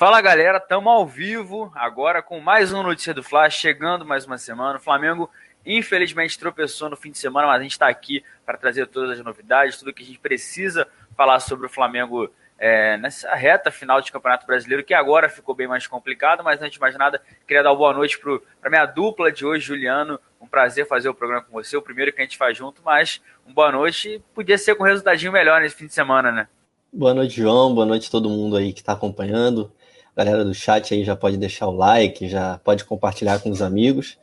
Fala galera, estamos ao vivo agora com mais uma notícia do Flash, chegando mais uma semana. O Flamengo infelizmente tropeçou no fim de semana, mas a gente está aqui para trazer todas as novidades, tudo que a gente precisa falar sobre o Flamengo é, nessa reta final de Campeonato Brasileiro, que agora ficou bem mais complicado, mas antes de mais nada, queria dar uma boa noite para a minha dupla de hoje, Juliano. Um prazer fazer o programa com você, o primeiro que a gente faz junto, mas uma boa noite. Podia ser com um resultadinho melhor nesse fim de semana, né? Boa noite, João. Boa noite a todo mundo aí que está acompanhando galera do chat aí já pode deixar o like, já pode compartilhar com os amigos.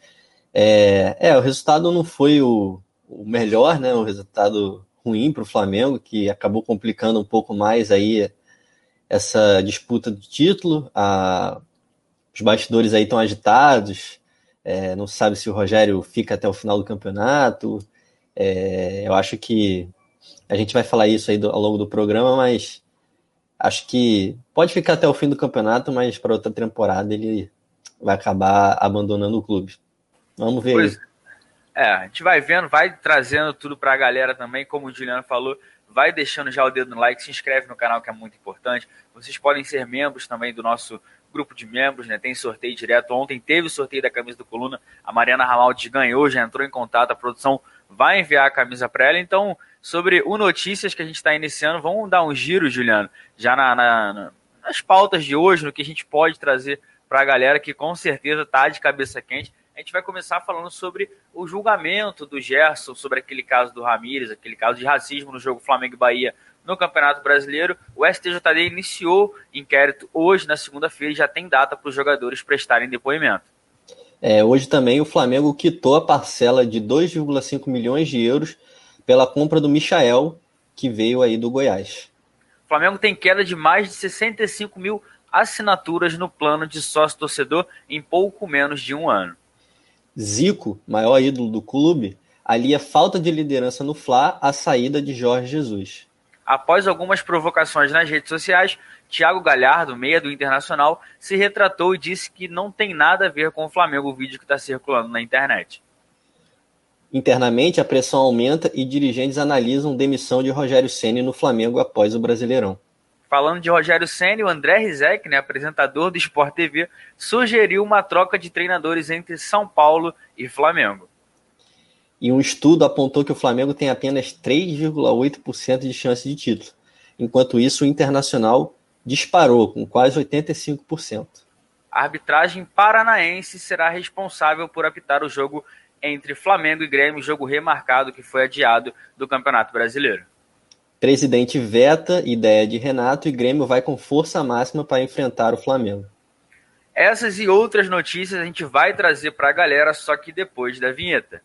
É, é o resultado não foi o, o melhor, né? O resultado ruim para o Flamengo, que acabou complicando um pouco mais aí essa disputa do título. A, os bastidores aí estão agitados, é, não sabe se o Rogério fica até o final do campeonato. É, eu acho que a gente vai falar isso aí do, ao longo do programa, mas acho que pode ficar até o fim do campeonato, mas para outra temporada ele vai acabar abandonando o clube. Vamos ver pois, É, a gente vai vendo, vai trazendo tudo para a galera também, como o Juliano falou, vai deixando já o dedo no like, se inscreve no canal que é muito importante. Vocês podem ser membros também do nosso grupo de membros, né? Tem sorteio direto. Ontem teve o sorteio da camisa do Coluna. A Mariana Ramaldi ganhou, já entrou em contato, a produção vai enviar a camisa para ela. Então, sobre o Notícias que a gente está iniciando. Vamos dar um giro, Juliano, já na, na, nas pautas de hoje, no que a gente pode trazer para a galera que com certeza está de cabeça quente. A gente vai começar falando sobre o julgamento do Gerson, sobre aquele caso do Ramires, aquele caso de racismo no jogo Flamengo Bahia no Campeonato Brasileiro. O STJD iniciou inquérito hoje, na segunda-feira, e já tem data para os jogadores prestarem depoimento. É, hoje também o Flamengo quitou a parcela de 2,5 milhões de euros pela compra do Michael, que veio aí do Goiás. O Flamengo tem queda de mais de 65 mil assinaturas no plano de sócio-torcedor em pouco menos de um ano. Zico, maior ídolo do clube, alia falta de liderança no Fla à saída de Jorge Jesus. Após algumas provocações nas redes sociais, Thiago Galhardo, meia do Internacional, se retratou e disse que não tem nada a ver com o Flamengo o vídeo que está circulando na internet. Internamente, a pressão aumenta e dirigentes analisam demissão de Rogério Ceni no Flamengo após o Brasileirão. Falando de Rogério Ceni, o André Rizek, né, apresentador do Sport TV, sugeriu uma troca de treinadores entre São Paulo e Flamengo. E um estudo apontou que o Flamengo tem apenas 3,8% de chance de título. Enquanto isso, o Internacional disparou com quase 85%. A arbitragem paranaense será responsável por apitar o jogo entre Flamengo e Grêmio, jogo remarcado que foi adiado do Campeonato Brasileiro. Presidente veta ideia de Renato e Grêmio vai com força máxima para enfrentar o Flamengo. Essas e outras notícias a gente vai trazer para a galera, só que depois da vinheta.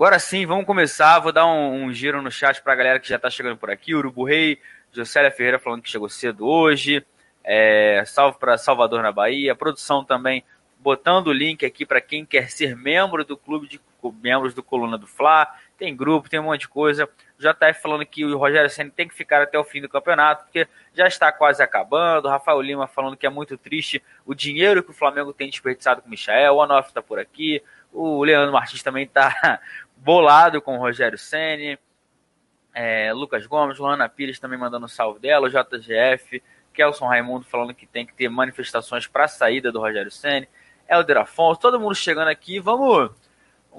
Agora sim, vamos começar. Vou dar um, um giro no chat para a galera que já está chegando por aqui. Urubu Rei, Jocélia Ferreira falando que chegou cedo hoje. É, salve para Salvador na Bahia. Produção também botando o link aqui para quem quer ser membro do clube de membros do Coluna do Fla. Tem grupo, tem um monte de coisa. Já está falando que o Rogério Senna tem que ficar até o fim do campeonato, porque já está quase acabando. O Rafael Lima falando que é muito triste o dinheiro que o Flamengo tem desperdiçado com o Michael. O Anoff está por aqui. O Leandro Martins também está bolado com o Rogério Senna é, Lucas Gomes, Luana Pires também mandando salve dela, o JGF, Kelson Raimundo falando que tem que ter manifestações para a saída do Rogério Senni, Helder Afonso, todo mundo chegando aqui, vamos,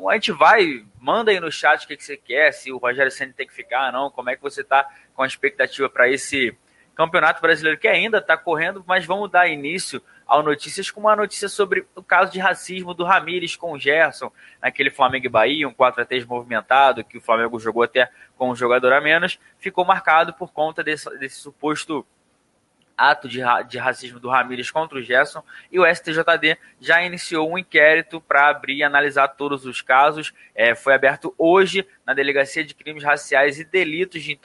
a gente vai, manda aí no chat o que, que você quer, se o Rogério Senni tem que ficar, não, como é que você está com a expectativa para esse Campeonato Brasileiro que ainda está correndo, mas vamos dar início ao Notícias com uma notícia sobre o caso de racismo do Ramires com o Gerson, naquele Flamengo e Bahia, um 4 a 3 movimentado, que o Flamengo jogou até com um jogador a menos, ficou marcado por conta desse, desse suposto ato de, de racismo do Ramírez contra o Gerson e o STJD já iniciou um inquérito para abrir e analisar todos os casos. É, foi aberto hoje na Delegacia de Crimes Raciais e Delitos de,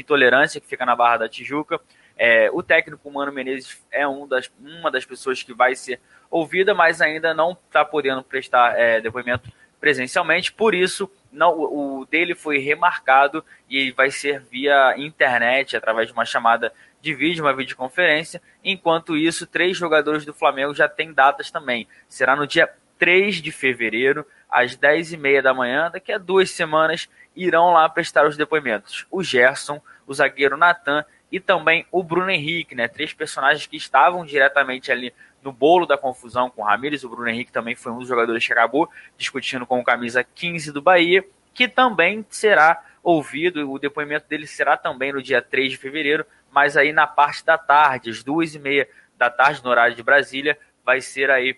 Intolerância, que fica na Barra da Tijuca. É, o técnico Mano Menezes é um das, uma das pessoas que vai ser ouvida, mas ainda não está podendo prestar é, depoimento presencialmente, por isso não, o dele foi remarcado e vai ser via internet, através de uma chamada de vídeo, uma videoconferência. Enquanto isso, três jogadores do Flamengo já têm datas também. Será no dia 3 de fevereiro, às 10h30 da manhã, daqui a duas semanas, irão lá prestar os depoimentos. O Gerson, o zagueiro Natan e também o Bruno Henrique, né? Três personagens que estavam diretamente ali no bolo da confusão com o Ramires. O Bruno Henrique também foi um dos jogadores que acabou discutindo com o camisa 15 do Bahia, que também será ouvido. O depoimento dele será também no dia 3 de fevereiro, mas aí na parte da tarde, às duas e meia da tarde, no horário de Brasília, vai ser aí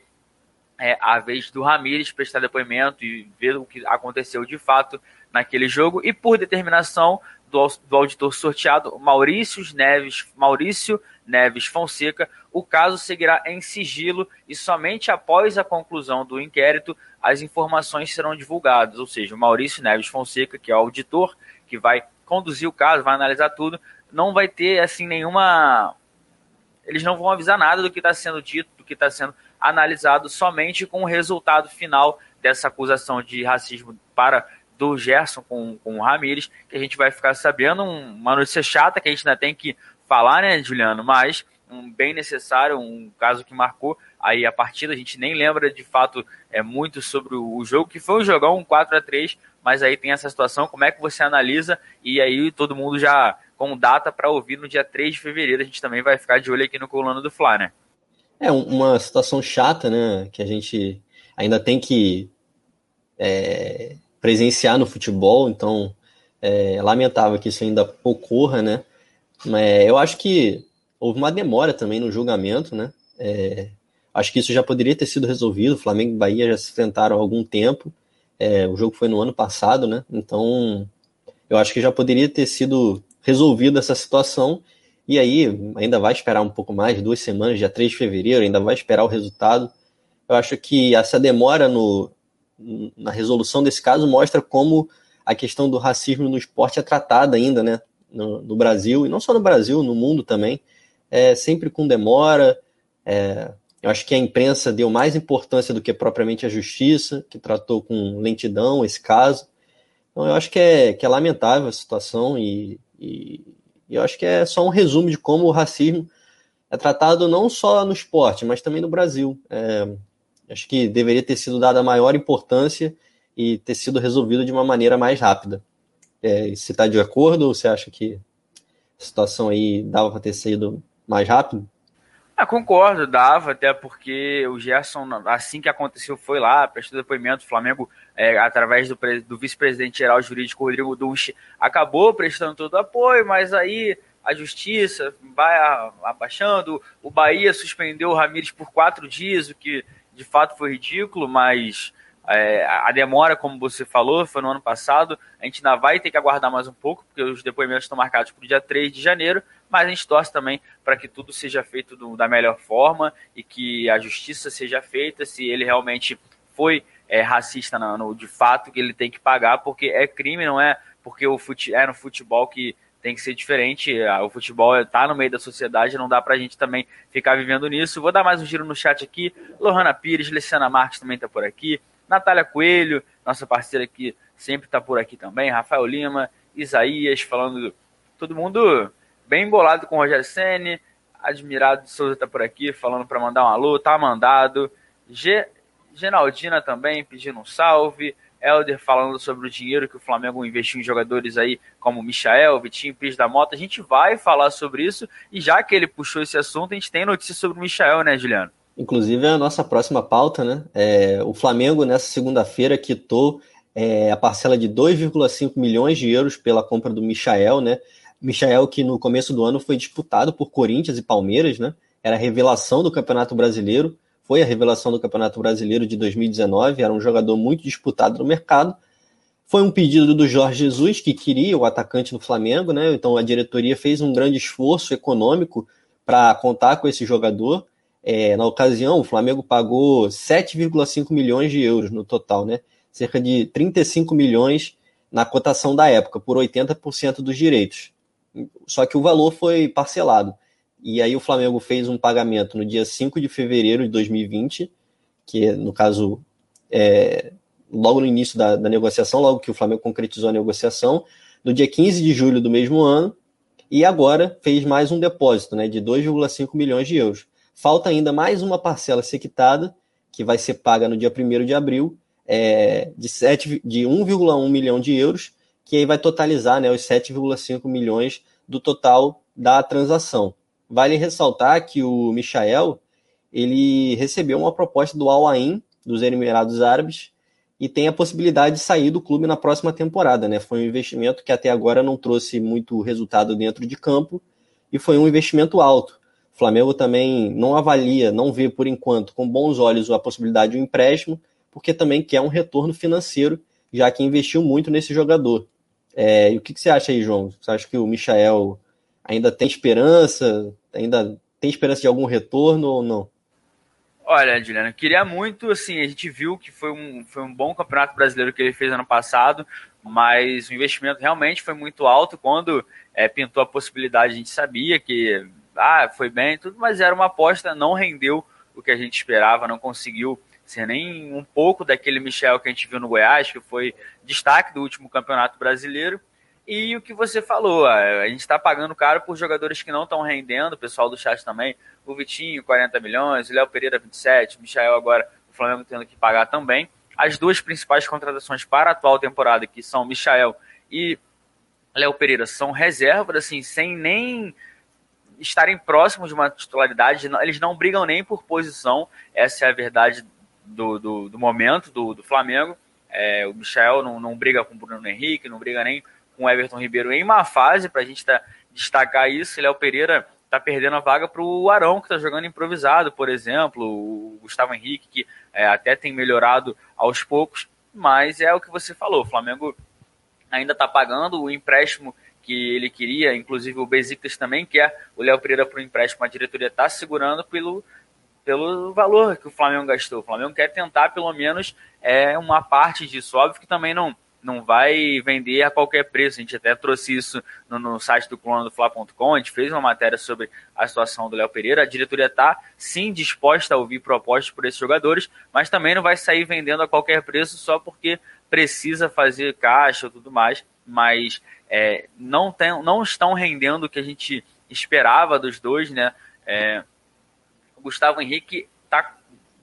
é, a vez do Ramires prestar depoimento e ver o que aconteceu de fato naquele jogo. E por determinação do, do auditor sorteado, Maurício Neves, Maurício Neves Fonseca, o caso seguirá em sigilo e somente após a conclusão do inquérito as informações serão divulgadas. Ou seja, o Maurício Neves Fonseca, que é o auditor que vai conduzir o caso, vai analisar tudo, não vai ter assim nenhuma. Eles não vão avisar nada do que está sendo dito, do que está sendo analisado, somente com o resultado final dessa acusação de racismo para do Gerson com, com o Ramires, que a gente vai ficar sabendo. uma notícia chata que a gente ainda tem que falar, né, Juliano? Mas um bem necessário, um caso que marcou aí a partida. A gente nem lembra de fato é muito sobre o jogo, que foi um jogão, um 4 a 3 mas aí tem essa situação. Como é que você analisa? E aí todo mundo já com data para ouvir no dia 3 de fevereiro. A gente também vai ficar de olho aqui no Coluna do Fla, né? É uma situação chata, né? Que a gente ainda tem que é, presenciar no futebol, então é lamentável que isso ainda ocorra, né? Mas eu acho que houve uma demora também no julgamento, né? É, acho que isso já poderia ter sido resolvido. Flamengo e Bahia já se enfrentaram há algum tempo. É, o jogo foi no ano passado, né? Então eu acho que já poderia ter sido resolvida essa situação. E aí, ainda vai esperar um pouco mais, duas semanas, dia 3 de fevereiro, ainda vai esperar o resultado. Eu acho que essa demora no, na resolução desse caso mostra como a questão do racismo no esporte é tratada ainda, né? No, no Brasil, e não só no Brasil, no mundo também, é sempre com demora. É, eu acho que a imprensa deu mais importância do que propriamente a justiça, que tratou com lentidão esse caso. Então, eu acho que é, que é lamentável a situação e, e, e eu acho que é só um resumo de como o racismo é tratado não só no esporte, mas também no Brasil. É, acho que deveria ter sido dada maior importância e ter sido resolvido de uma maneira mais rápida. É, você está de acordo ou você acha que a situação aí dava para ter sido mais rápido? Ah, concordo, dava, até porque o Gerson, assim que aconteceu, foi lá, prestou depoimento. O Flamengo, é, através do, do vice-presidente geral jurídico Rodrigo Duche, acabou prestando todo o apoio, mas aí a justiça vai abaixando. O Bahia suspendeu o Ramires por quatro dias, o que de fato foi ridículo, mas é, a demora, como você falou, foi no ano passado. A gente ainda vai ter que aguardar mais um pouco, porque os depoimentos estão marcados para o dia 3 de janeiro mas a gente torce também para que tudo seja feito do, da melhor forma e que a justiça seja feita se ele realmente foi é, racista no, no, de fato, que ele tem que pagar, porque é crime, não é porque o fute, é no futebol que tem que ser diferente. O futebol está no meio da sociedade, não dá para a gente também ficar vivendo nisso. Vou dar mais um giro no chat aqui. Lohana Pires, Luciana Marques também está por aqui. Natália Coelho, nossa parceira que sempre está por aqui também. Rafael Lima, Isaías, falando. Todo mundo bem bolado com o Rogério Senni. Admirado de Souza tá por aqui, falando para mandar um alô, tá mandado. G, Genaldina também pedindo um salve. Helder falando sobre o dinheiro que o Flamengo investiu em jogadores aí como Michael, Vitinho, Pires da Mota. A gente vai falar sobre isso e já que ele puxou esse assunto, a gente tem notícia sobre o Michael, né, Juliano? Inclusive é a nossa próxima pauta, né? É, o Flamengo nessa segunda-feira quitou é, a parcela de 2,5 milhões de euros pela compra do Michael, né? Michael, que no começo do ano foi disputado por Corinthians e Palmeiras, né? Era a revelação do Campeonato Brasileiro, foi a revelação do Campeonato Brasileiro de 2019, era um jogador muito disputado no mercado. Foi um pedido do Jorge Jesus, que queria o atacante do Flamengo, né? Então a diretoria fez um grande esforço econômico para contar com esse jogador. É, na ocasião, o Flamengo pagou 7,5 milhões de euros no total, né? cerca de 35 milhões na cotação da época, por 80% dos direitos. Só que o valor foi parcelado. E aí o Flamengo fez um pagamento no dia 5 de fevereiro de 2020, que no caso, é, logo no início da, da negociação, logo que o Flamengo concretizou a negociação, no dia 15 de julho do mesmo ano, e agora fez mais um depósito né, de 2,5 milhões de euros. Falta ainda mais uma parcela ser quitada, que vai ser paga no dia 1 de abril, é, de, 7, de 1,1 milhão de euros, que aí vai totalizar né, os 7,5 milhões do total da transação. Vale ressaltar que o Michael ele recebeu uma proposta do Al Ain dos Emirados Árabes e tem a possibilidade de sair do clube na próxima temporada. Né? Foi um investimento que até agora não trouxe muito resultado dentro de campo e foi um investimento alto. O Flamengo também não avalia, não vê por enquanto com bons olhos a possibilidade de um empréstimo, porque também quer um retorno financeiro, já que investiu muito nesse jogador. É, e o que, que, você acha aí, João? Você acha que o Michael ainda tem esperança? Ainda tem esperança de algum retorno ou não? Olha, Juliana, queria muito, assim, a gente viu que foi um, foi um bom campeonato brasileiro que ele fez ano passado, mas o investimento realmente foi muito alto. Quando é, pintou a possibilidade, a gente sabia que ah, foi bem tudo, mas era uma aposta, não rendeu o que a gente esperava, não conseguiu ser nem um pouco daquele Michel que a gente viu no Goiás, que foi destaque do último campeonato brasileiro. E o que você falou, a gente está pagando caro por jogadores que não estão rendendo, o pessoal do chat também, o Vitinho, 40 milhões, o Léo Pereira, 27, o Michael agora, o Flamengo tendo que pagar também. As duas principais contratações para a atual temporada, que são Michael e Léo Pereira, são reservas, assim, sem nem estarem próximos de uma titularidade, eles não brigam nem por posição, essa é a verdade do, do, do momento do, do Flamengo. É, o Michel não, não briga com o Bruno Henrique, não briga nem com o Everton Ribeiro em má fase, para a gente tá, destacar isso. Léo Pereira está perdendo a vaga para o Arão, que está jogando improvisado, por exemplo, o Gustavo Henrique, que é, até tem melhorado aos poucos, mas é o que você falou, o Flamengo ainda está pagando o empréstimo que ele queria, inclusive o Besiktas também quer o Léo Pereira para o empréstimo, a diretoria está segurando pelo, pelo valor que o Flamengo gastou. O Flamengo quer tentar, pelo menos, é, uma parte disso. Óbvio que também não, não vai vender a qualquer preço. A gente até trouxe isso no, no site do clone do Fla.com. A gente fez uma matéria sobre a situação do Léo Pereira. A diretoria está, sim, disposta a ouvir propostas por esses jogadores, mas também não vai sair vendendo a qualquer preço só porque precisa fazer caixa e tudo mais. Mas é, não, tem, não estão rendendo o que a gente esperava dos dois, né? É, o Gustavo Henrique tá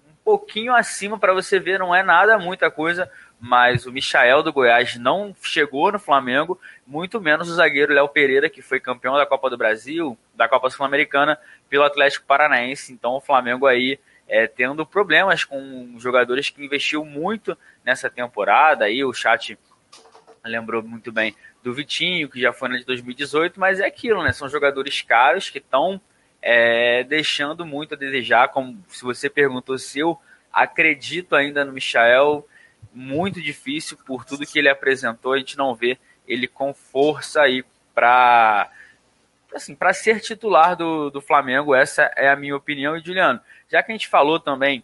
um pouquinho acima para você ver, não é nada, muita coisa, mas o Michael do Goiás não chegou no Flamengo, muito menos o zagueiro Léo Pereira, que foi campeão da Copa do Brasil, da Copa Sul-Americana, pelo Atlético Paranaense. Então o Flamengo aí é, tendo problemas com jogadores que investiu muito nessa temporada. Aí o chat lembrou muito bem do Vitinho, que já foi na de 2018, mas é aquilo, né? São jogadores caros que estão é, deixando muito a desejar. Como se você perguntou se eu acredito ainda no Michael, muito difícil por tudo que ele apresentou. A gente não vê ele com força aí para assim, para ser titular do, do Flamengo. Essa é a minha opinião. E Juliano, já que a gente falou também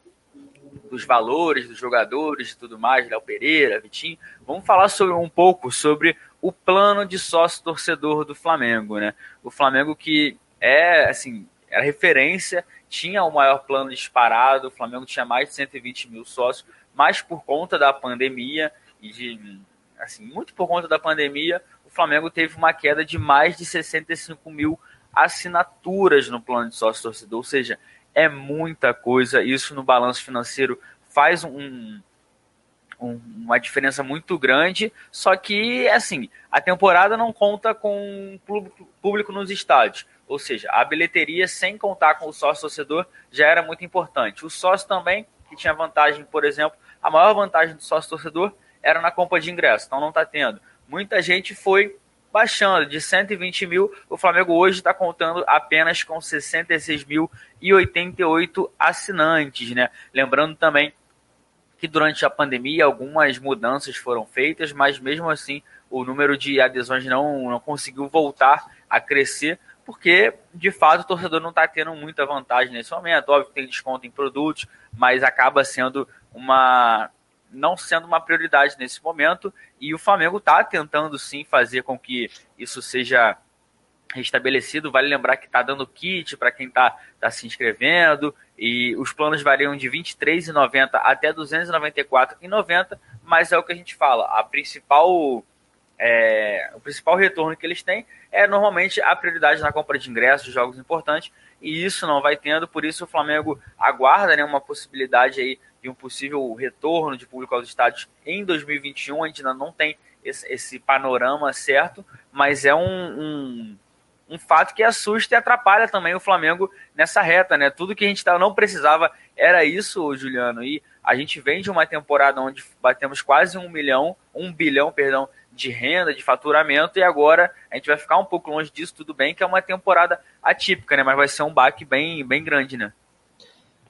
dos valores dos jogadores e tudo mais, Léo Pereira, Vitinho, vamos falar sobre um pouco sobre o plano de sócio torcedor do Flamengo, né? O Flamengo que é assim era referência, tinha o maior plano disparado, o Flamengo tinha mais de 120 mil sócios, mas por conta da pandemia e de, assim, muito por conta da pandemia, o Flamengo teve uma queda de mais de 65 mil assinaturas no plano de sócio torcedor, ou seja, é muita coisa, isso no balanço financeiro faz um, um, uma diferença muito grande, só que, assim, a temporada não conta com público, nos estádios. Ou seja, a bilheteria, sem contar com o sócio torcedor, já era muito importante. O sócio também, que tinha vantagem, por exemplo, a maior vantagem do sócio torcedor era na compra de ingresso, então não está tendo. Muita gente foi baixando de 120 mil, o Flamengo hoje está contando apenas com 66.088 assinantes, né? Lembrando também que durante a pandemia algumas mudanças foram feitas, mas mesmo assim o número de adesões não, não conseguiu voltar a crescer porque de fato o torcedor não está tendo muita vantagem nesse momento. Óbvio que tem desconto em produtos, mas acaba sendo uma não sendo uma prioridade nesse momento e o Flamengo está tentando sim fazer com que isso seja restabelecido. Vale lembrar que está dando kit para quem está tá se inscrevendo e os planos variam de R$ 23,90 até R$ 294,90, mas é o que a gente fala. A principal é, o principal retorno que eles têm é normalmente a prioridade na compra de ingressos de jogos importantes e isso não vai tendo, por isso o Flamengo aguarda né, uma possibilidade aí de um possível retorno de público aos estádios em 2021. A gente ainda não tem esse, esse panorama certo, mas é um, um, um, fato que assusta e atrapalha também o Flamengo nessa reta, né? Tudo que a gente não precisava era isso, Juliano. E a gente vem de uma temporada onde batemos quase um milhão, um bilhão, perdão, de renda, de faturamento, e agora a gente vai ficar um pouco longe disso, tudo bem, que é uma temporada atípica, né? Mas vai ser um baque bem, bem grande, né?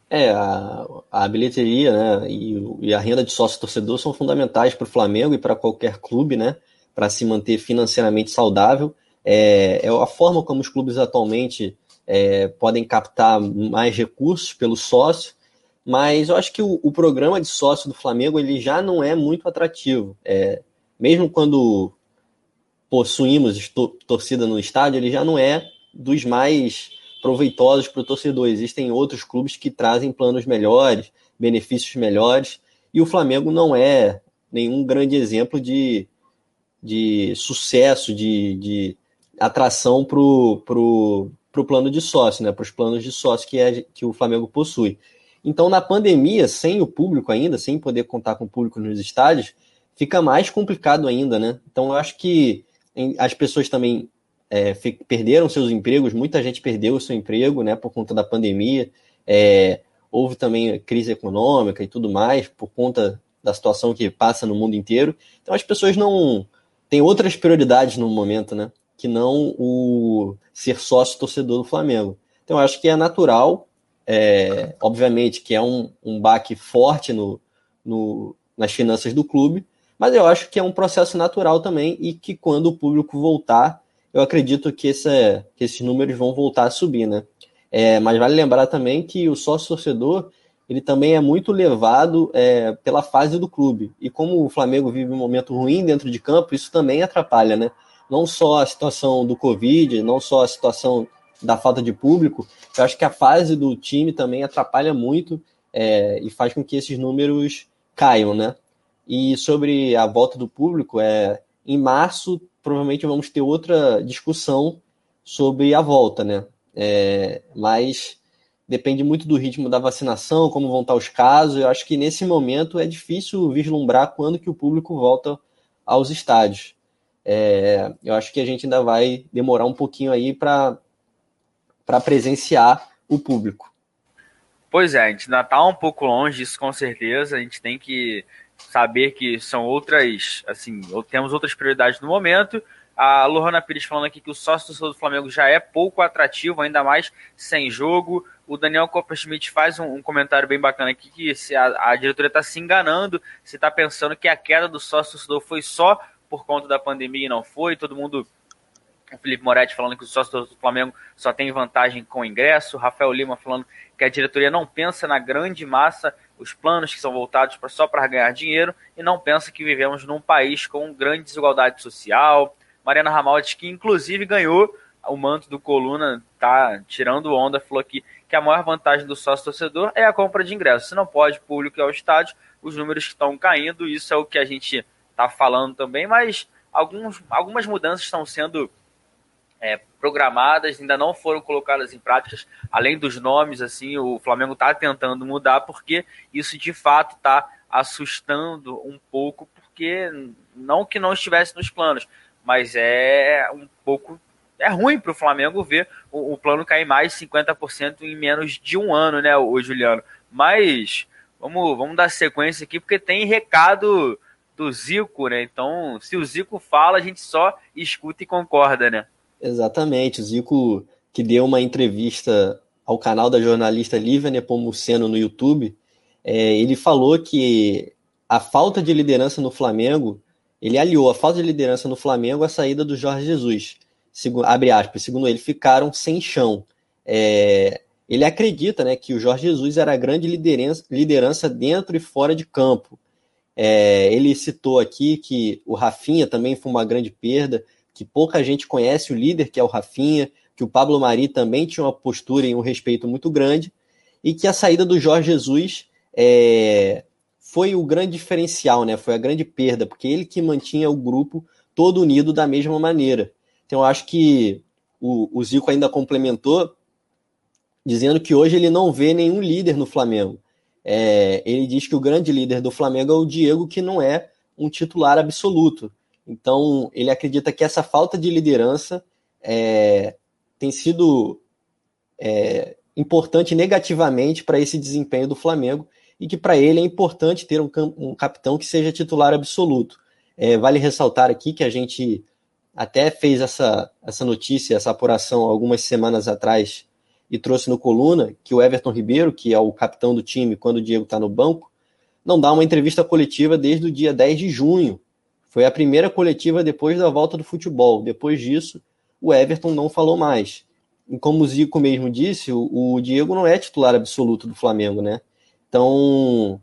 É, a, a bilheteria né, e, e a renda de sócio-torcedor são fundamentais para o Flamengo e para qualquer clube, né? Para se manter financeiramente saudável. É, é a forma como os clubes atualmente é, podem captar mais recursos pelo sócio, mas eu acho que o, o, programa de sócio do Flamengo ele já não é muito atrativo. É, mesmo quando possuímos torcida no estádio, ele já não é dos mais proveitosos para o torcedor. Existem outros clubes que trazem planos melhores, benefícios melhores, e o Flamengo não é nenhum grande exemplo de, de sucesso, de, de atração para o pro, pro plano de sócio, né? para os planos de sócio que, é, que o Flamengo possui. Então, na pandemia, sem o público ainda, sem poder contar com o público nos estádios, fica mais complicado ainda, né? Então eu acho que as pessoas também é, perderam seus empregos, muita gente perdeu o seu emprego, né, por conta da pandemia. É, houve também crise econômica e tudo mais, por conta da situação que passa no mundo inteiro. Então as pessoas não têm outras prioridades no momento, né? Que não o ser sócio torcedor do Flamengo. Então eu acho que é natural, é, obviamente que é um, um baque forte no, no, nas finanças do clube, mas eu acho que é um processo natural também e que quando o público voltar, eu acredito que, esse, que esses números vão voltar a subir, né? É, mas vale lembrar também que o sócio-torcedor ele também é muito levado é, pela fase do clube. E como o Flamengo vive um momento ruim dentro de campo, isso também atrapalha, né? Não só a situação do Covid, não só a situação da falta de público, eu acho que a fase do time também atrapalha muito é, e faz com que esses números caiam, né? E sobre a volta do público, é, em março provavelmente vamos ter outra discussão sobre a volta, né? É, mas depende muito do ritmo da vacinação, como vão estar os casos. Eu acho que nesse momento é difícil vislumbrar quando que o público volta aos estádios. É, eu acho que a gente ainda vai demorar um pouquinho aí para presenciar o público. Pois é, a gente ainda está um pouco longe disso, com certeza. A gente tem que saber que são outras, assim, temos outras prioridades no momento. A Lohana Pires falando aqui que o sócio do Flamengo já é pouco atrativo, ainda mais sem jogo. O Daniel Copperschmidt faz um, um, comentário bem bacana aqui que se a, a diretoria está se enganando, se está pensando que a queda do sócio foi só por conta da pandemia e não foi. Todo mundo o Felipe Moretti falando que o sócio do Flamengo só tem vantagem com ingresso. Rafael Lima falando que a diretoria não pensa na grande massa, os planos que são voltados pra, só para ganhar dinheiro e não pensa que vivemos num país com grande desigualdade social. Mariana Ramaldi, que inclusive ganhou o manto do Coluna, tá tirando onda, falou aqui que a maior vantagem do sócio torcedor é a compra de ingressos. Se não pode público ir ao estádio, os números estão caindo, isso é o que a gente está falando também, mas alguns, algumas mudanças estão sendo é, programadas, ainda não foram colocadas em práticas, além dos nomes, assim, o Flamengo está tentando mudar, porque isso de fato está assustando um pouco, porque não que não estivesse nos planos, mas é um pouco. É ruim para o Flamengo ver o, o, plano cair mais de 50% em menos de um ano, né, o Juliano? Mas vamos, vamos dar sequência aqui, porque tem recado do Zico, né? Então, se o Zico fala, a gente só escuta e concorda, né? Exatamente, o Zico que deu uma entrevista ao canal da jornalista Lívia Nepomuceno no YouTube, é, ele falou que a falta de liderança no Flamengo, ele aliou a falta de liderança no Flamengo à saída do Jorge Jesus. segundo, abre aspas, segundo ele, ficaram sem chão. É, ele acredita né, que o Jorge Jesus era a grande liderança, liderança dentro e fora de campo. É, ele citou aqui que o Rafinha também foi uma grande perda, que pouca gente conhece o líder que é o Rafinha, que o Pablo Mari também tinha uma postura e um respeito muito grande, e que a saída do Jorge Jesus é, foi o grande diferencial, né? Foi a grande perda, porque ele que mantinha o grupo todo unido da mesma maneira. Então acho que o, o Zico ainda complementou dizendo que hoje ele não vê nenhum líder no Flamengo. É, ele diz que o grande líder do Flamengo é o Diego, que não é um titular absoluto. Então, ele acredita que essa falta de liderança é, tem sido é, importante negativamente para esse desempenho do Flamengo e que para ele é importante ter um, um, capitão que seja titular absoluto. É, vale ressaltar aqui que a gente até fez essa, essa notícia, essa apuração algumas semanas atrás e trouxe no coluna que o Everton Ribeiro, que é o capitão do time quando o Diego está no banco, não dá uma entrevista coletiva desde o dia 10 de junho. Foi a primeira coletiva depois da volta do futebol. Depois disso, o Everton não falou mais. E como o Zico mesmo disse, o, Diego não é titular absoluto do Flamengo, né? Então,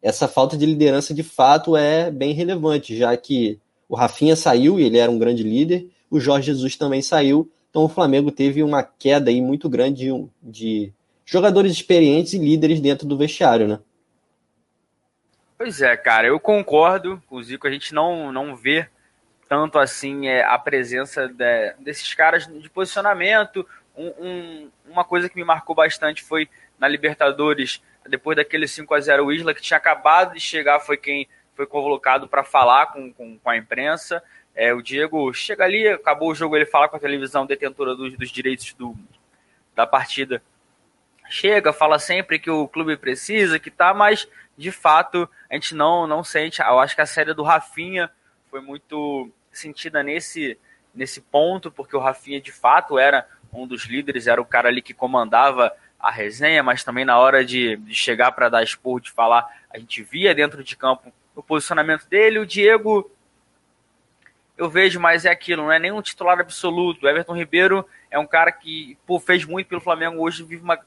essa falta de liderança de fato é bem relevante, já que o Rafinha saiu e ele era um grande líder, o Jorge Jesus também saiu então o Flamengo teve uma queda aí muito grande de, de jogadores experientes e líderes dentro do vestiário, né? Pois é, cara, eu concordo com o Zico, a gente não, não vê tanto assim é, a presença de, desses caras de posicionamento. Um, um, uma coisa que me marcou bastante foi na Libertadores, depois daquele 5 a 0 o Isla, que tinha acabado de chegar, foi quem foi convocado para falar com, com, com a imprensa. É, o Diego chega ali, acabou o jogo, ele fala com a televisão detentora dos, dos direitos do, da partida. Chega, fala sempre que o clube precisa, que tá, mas de fato a gente não, não sente. Eu acho que a série do Rafinha foi muito sentida nesse, nesse ponto, porque o Rafinha de fato era um dos líderes, era o cara ali que comandava a resenha, mas também na hora de, de chegar para dar expor, de falar, a gente via dentro de campo o posicionamento dele. O Diego eu vejo mais é aquilo, não é nenhum titular absoluto. O Everton Ribeiro é um cara que pô, fez muito pelo Flamengo, hoje vive uma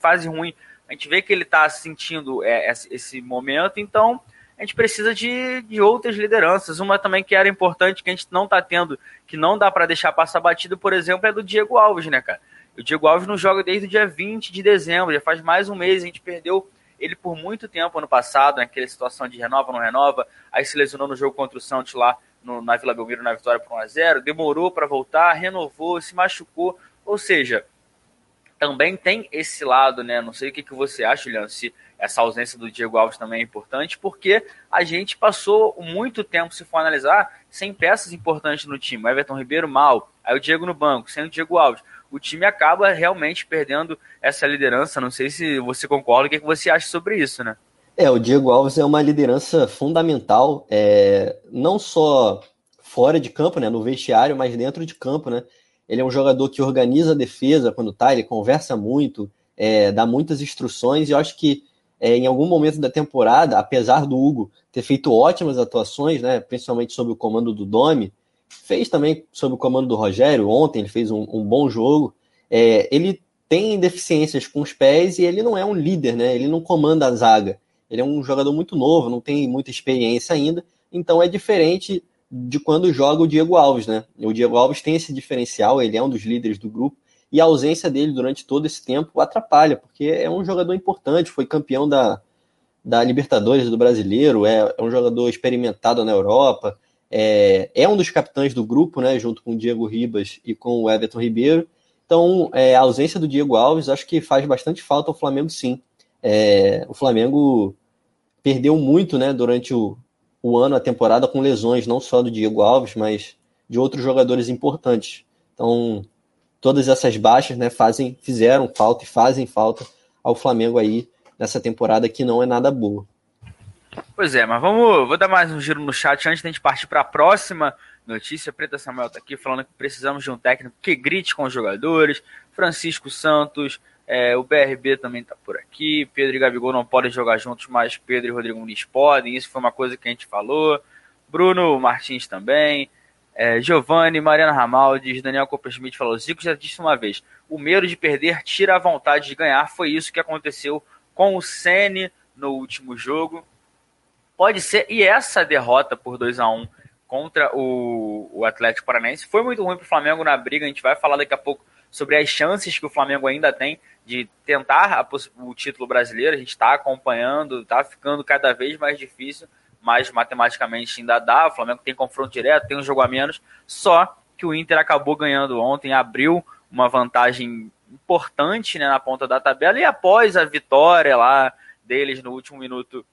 fase ruim. A gente vê que ele está sentindo é, esse momento, então a gente precisa de, de outras lideranças. Uma também que era importante, que a gente não está tendo, que não dá para deixar passar batido, por exemplo, é do Diego Alves, né, cara? O Diego Alves não joga desde o dia 20 de dezembro, já faz mais um mês, a gente perdeu ele por muito tempo ano passado, naquela situação de renova, não renova, aí se lesionou no jogo contra o Santos lá no, na Vila Belmiro na vitória por 1x0, demorou para voltar, renovou, se machucou. Ou seja, também tem esse lado, né? Não sei o que, que você acha, Juliano, se essa ausência do Diego Alves também é importante, porque a gente passou muito tempo, se for analisar, sem peças importantes no time. O Everton Ribeiro mal, aí o Diego no banco, sem o Diego Alves. O time acaba realmente perdendo essa liderança. Não sei se você concorda, o que, que você acha sobre isso, né? É, o Diego Alves é uma liderança fundamental, é, não só fora de campo, né, no vestiário, mas dentro de campo, né? Ele é um jogador que organiza a defesa quando tá, ele conversa muito, é, dá muitas instruções, e eu acho que é, em algum momento da temporada, apesar do Hugo ter feito ótimas atuações, né, principalmente sob o comando do Domi, fez também sob o comando do Rogério, ontem ele fez um, um bom jogo, é, ele tem deficiências com os pés e ele não é um líder, né, ele não comanda a zaga. Ele é um jogador muito novo, não tem muita experiência ainda, então é diferente de quando joga o Diego Alves, né? O Diego Alves tem esse diferencial, ele é um dos líderes do grupo, e a ausência dele durante todo esse tempo atrapalha, porque é um jogador importante, foi campeão da, da Libertadores do Brasileiro, é, é um jogador experimentado na Europa, é, é, um dos capitães do grupo, né? Junto com o Diego Ribas e com o Everton Ribeiro. Então, é, a ausência do Diego Alves acho que faz bastante falta ao Flamengo, sim. É, o Flamengo perdeu muito né, durante o, o ano, a temporada, com lesões, não só do Diego Alves, mas de outros jogadores importantes. Então, todas essas baixas né, fazem, fizeram falta e fazem falta ao Flamengo aí nessa temporada que não é nada boa. Pois é, mas vamos, vou dar mais um giro no chat antes da gente partir para a próxima notícia. Preta Samuel está aqui falando que precisamos de um técnico que grite com os jogadores. Francisco Santos, é, o BRB também está por aqui. Pedro e Gabigol não podem jogar juntos, mas Pedro e Rodrigo Muniz podem. Isso foi uma coisa que a gente falou. Bruno Martins também. É, Giovanni, Mariana Ramaldes, Daniel Coppersmith falou: Zico já disse uma vez: o medo de perder tira a vontade de ganhar. Foi isso que aconteceu com o Sene no último jogo. Pode ser, e essa derrota por 2 a 1 contra o, o Atlético Paranaense foi muito ruim para o Flamengo na briga. A gente vai falar daqui a pouco sobre as chances que o Flamengo ainda tem de tentar o título brasileiro. A gente está acompanhando, está ficando cada vez mais difícil, mas matematicamente ainda dá. O Flamengo tem confronto direto, tem um jogo a menos. Só que o Inter acabou ganhando ontem, abriu uma vantagem importante né, na ponta da tabela e após a vitória lá deles no último minuto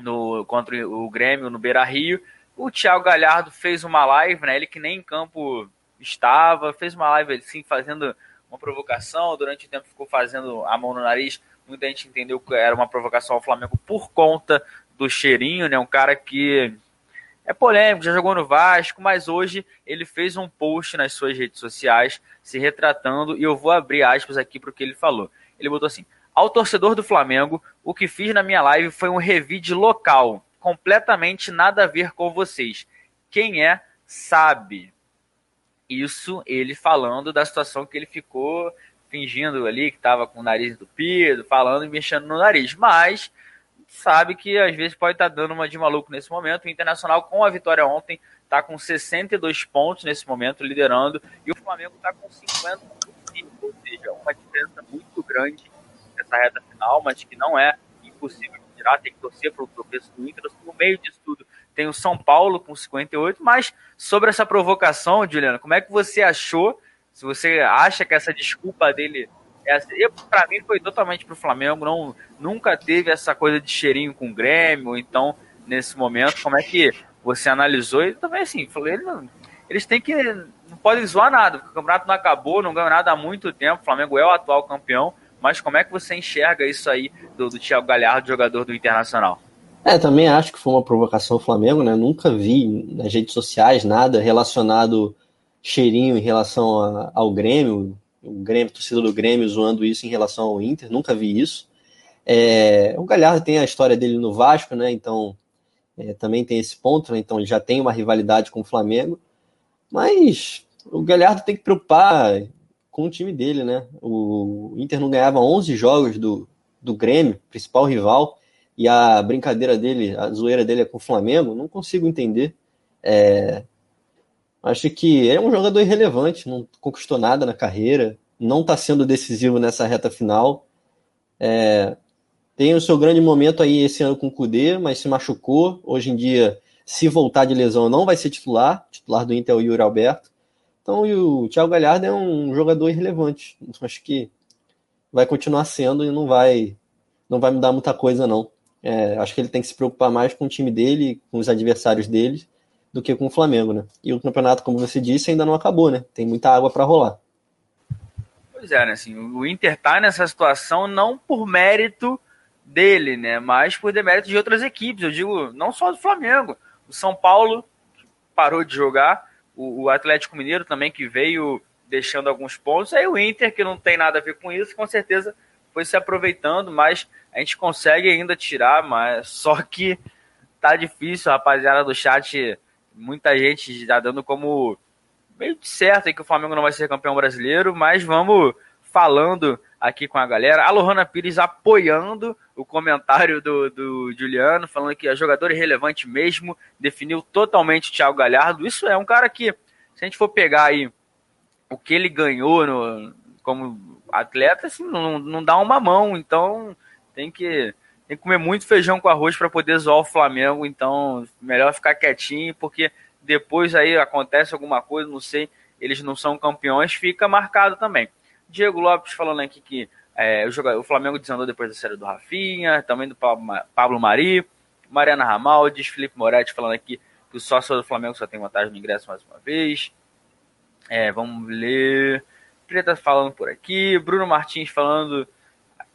no, contra o Grêmio no Beira Rio, o Thiago Galhardo fez uma live, né, ele que nem em campo estava, fez uma live assim, fazendo uma provocação, durante o tempo ficou fazendo a mão no nariz, muita gente entendeu que era uma provocação ao Flamengo por conta do cheirinho, né, um cara que é polêmico, já jogou no Vasco, mas hoje ele fez um post nas suas redes sociais se retratando, e eu vou abrir aspas aqui para o que ele falou. Ele botou assim: Ao torcedor do Flamengo, o que fiz na minha live foi um revide local, completamente nada a ver com vocês. Quem é, sabe. Isso ele falando da situação que ele ficou fingindo ali que estava com o nariz entupido, falando e mexendo no nariz. Mas sabe que às vezes pode estar tá dando uma de maluco nesse momento. O Internacional, com a vitória ontem, está com 62 pontos nesse momento, liderando, e o Flamengo está com 55, ou seja, uma diferença muito grande nessa reta final, mas que não é impossível de tirar, tem que torcer para o tropeço do Inter. No meio disso tudo, tem o São Paulo com 58, mas sobre essa provocação, Juliana, como é que você achou? Se você acha que essa desculpa dele essa, para mim foi totalmente pro Flamengo, não nunca teve essa coisa de cheirinho com o Grêmio, então nesse momento, como é que você analisou e também assim, falei, ele eles têm que não podem zoar nada, porque o campeonato não acabou, não ganhou nada há muito tempo, o Flamengo é o atual campeão, mas como é que você enxerga isso aí do, do Thiago Galhardo, jogador do Internacional? É, também acho que foi uma provocação ao Flamengo, né? Nunca vi nas redes sociais nada relacionado cheirinho em relação a, ao Grêmio, o Grêmio, torcida do Grêmio zoando isso em relação ao Inter, nunca vi isso. É, o Galhardo tem a história dele no Vasco, né? Então é, também tem esse ponto, né? então ele já tem uma rivalidade com o Flamengo. Mas o Galhardo tem que preocupar com o time dele, né? O Inter não ganhava 11 jogos do, do Grêmio, principal rival, e a brincadeira dele, a zoeira dele é com o Flamengo, não consigo entender. É, Acho que é um jogador irrelevante, não conquistou nada na carreira, não está sendo decisivo nessa reta final. É, tem o seu grande momento aí esse ano com o Kudê, mas se machucou. Hoje em dia, se voltar de lesão, não vai ser titular. titular do Inter é o Yuri Alberto. Então, o Thiago Galhardo é um jogador irrelevante. Acho que vai continuar sendo e não vai, não vai mudar muita coisa, não. É, acho que ele tem que se preocupar mais com o time dele, com os adversários dele, do que com o Flamengo, né? E o campeonato, como você disse, ainda não acabou, né? Tem muita água para rolar. Pois é, né? Assim, o Inter tá nessa situação não por mérito dele, né? Mas por demérito de outras equipes. Eu digo, não só do Flamengo. O São Paulo parou de jogar, o, o Atlético Mineiro também que veio deixando alguns pontos. Aí o Inter, que não tem nada a ver com isso, com certeza foi se aproveitando, mas a gente consegue ainda tirar, mas só que tá difícil, rapaziada do chat muita gente já dando como meio certo aí que o Flamengo não vai ser campeão brasileiro, mas vamos falando aqui com a galera. A Lohana Pires apoiando o comentário do, do Juliano, falando que é jogador irrelevante mesmo, definiu totalmente o Thiago Galhardo. Isso é um cara que, se a gente for pegar aí o que ele ganhou no, como atleta, assim, não, não dá uma mão, então tem que tem que comer muito feijão com arroz para poder zoar o Flamengo, então melhor ficar quietinho, porque depois aí acontece alguma coisa, não sei, eles não são campeões, fica marcado também. Diego Lopes falando aqui que é, o, Flamengo desandou depois da série do Rafinha, também do Pablo Mari, Mariana Ramaldes, Felipe Moretti falando aqui que o sócio do Flamengo só tem vantagem no ingresso mais uma vez. É, vamos ler. Preta falando por aqui, Bruno Martins falando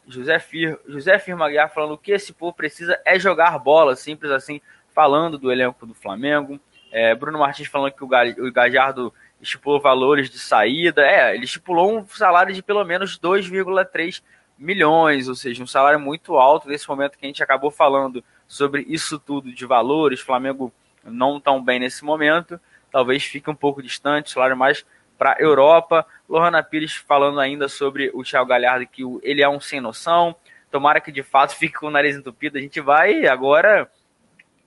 José, Fir, José Firmaguiar falando que esse povo precisa é jogar bola, simples assim, falando do elenco do Flamengo. É, Bruno Martins falando que o, o Gajardo estipulou valores de saída. É, ele estipulou um salário de pelo menos 2,3 milhões, ou seja, um salário muito alto nesse momento que a gente acabou falando sobre isso tudo de valores. Flamengo não tão bem nesse momento, talvez fique um pouco distante, salário mais para a Europa. Lohana Pires falando ainda sobre o Thiago Galhardo, que ele é um sem noção. Tomara que de fato fique com o nariz entupido. A gente vai agora,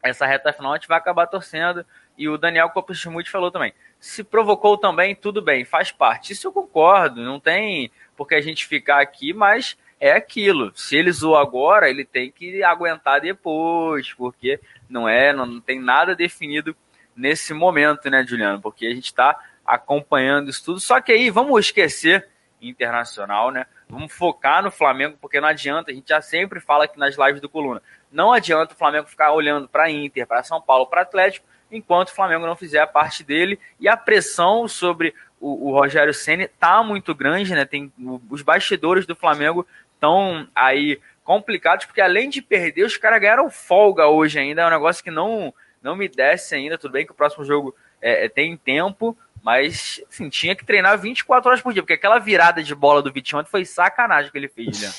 essa reta final, a gente vai acabar torcendo. E o Daniel Coppischmuth falou também. Se provocou também, tudo bem, faz parte. Isso eu concordo, não tem porque a gente ficar aqui, mas é aquilo. Se ele zoou agora, ele tem que aguentar depois, porque não é, não, não tem nada definido nesse momento, né, Juliano? Porque a gente está acompanhando isso tudo. Só que aí vamos esquecer internacional, né? Vamos focar no Flamengo, porque não adianta, a gente já sempre fala aqui nas lives do Coluna, não adianta o Flamengo ficar olhando para Inter, para São Paulo, para Atlético, enquanto o Flamengo não fizer a parte dele e a pressão sobre o, o Rogério Ceni tá muito grande, né? Tem os bastidores do Flamengo estão aí complicados, porque além de perder, os caras ganharam folga hoje ainda, é um negócio que não não me desce ainda, tudo bem que o próximo jogo é, é tem tempo, mas, assim, tinha que treinar 24 horas por dia, porque aquela virada de bola do Vitinho ontem foi sacanagem que ele fez, né?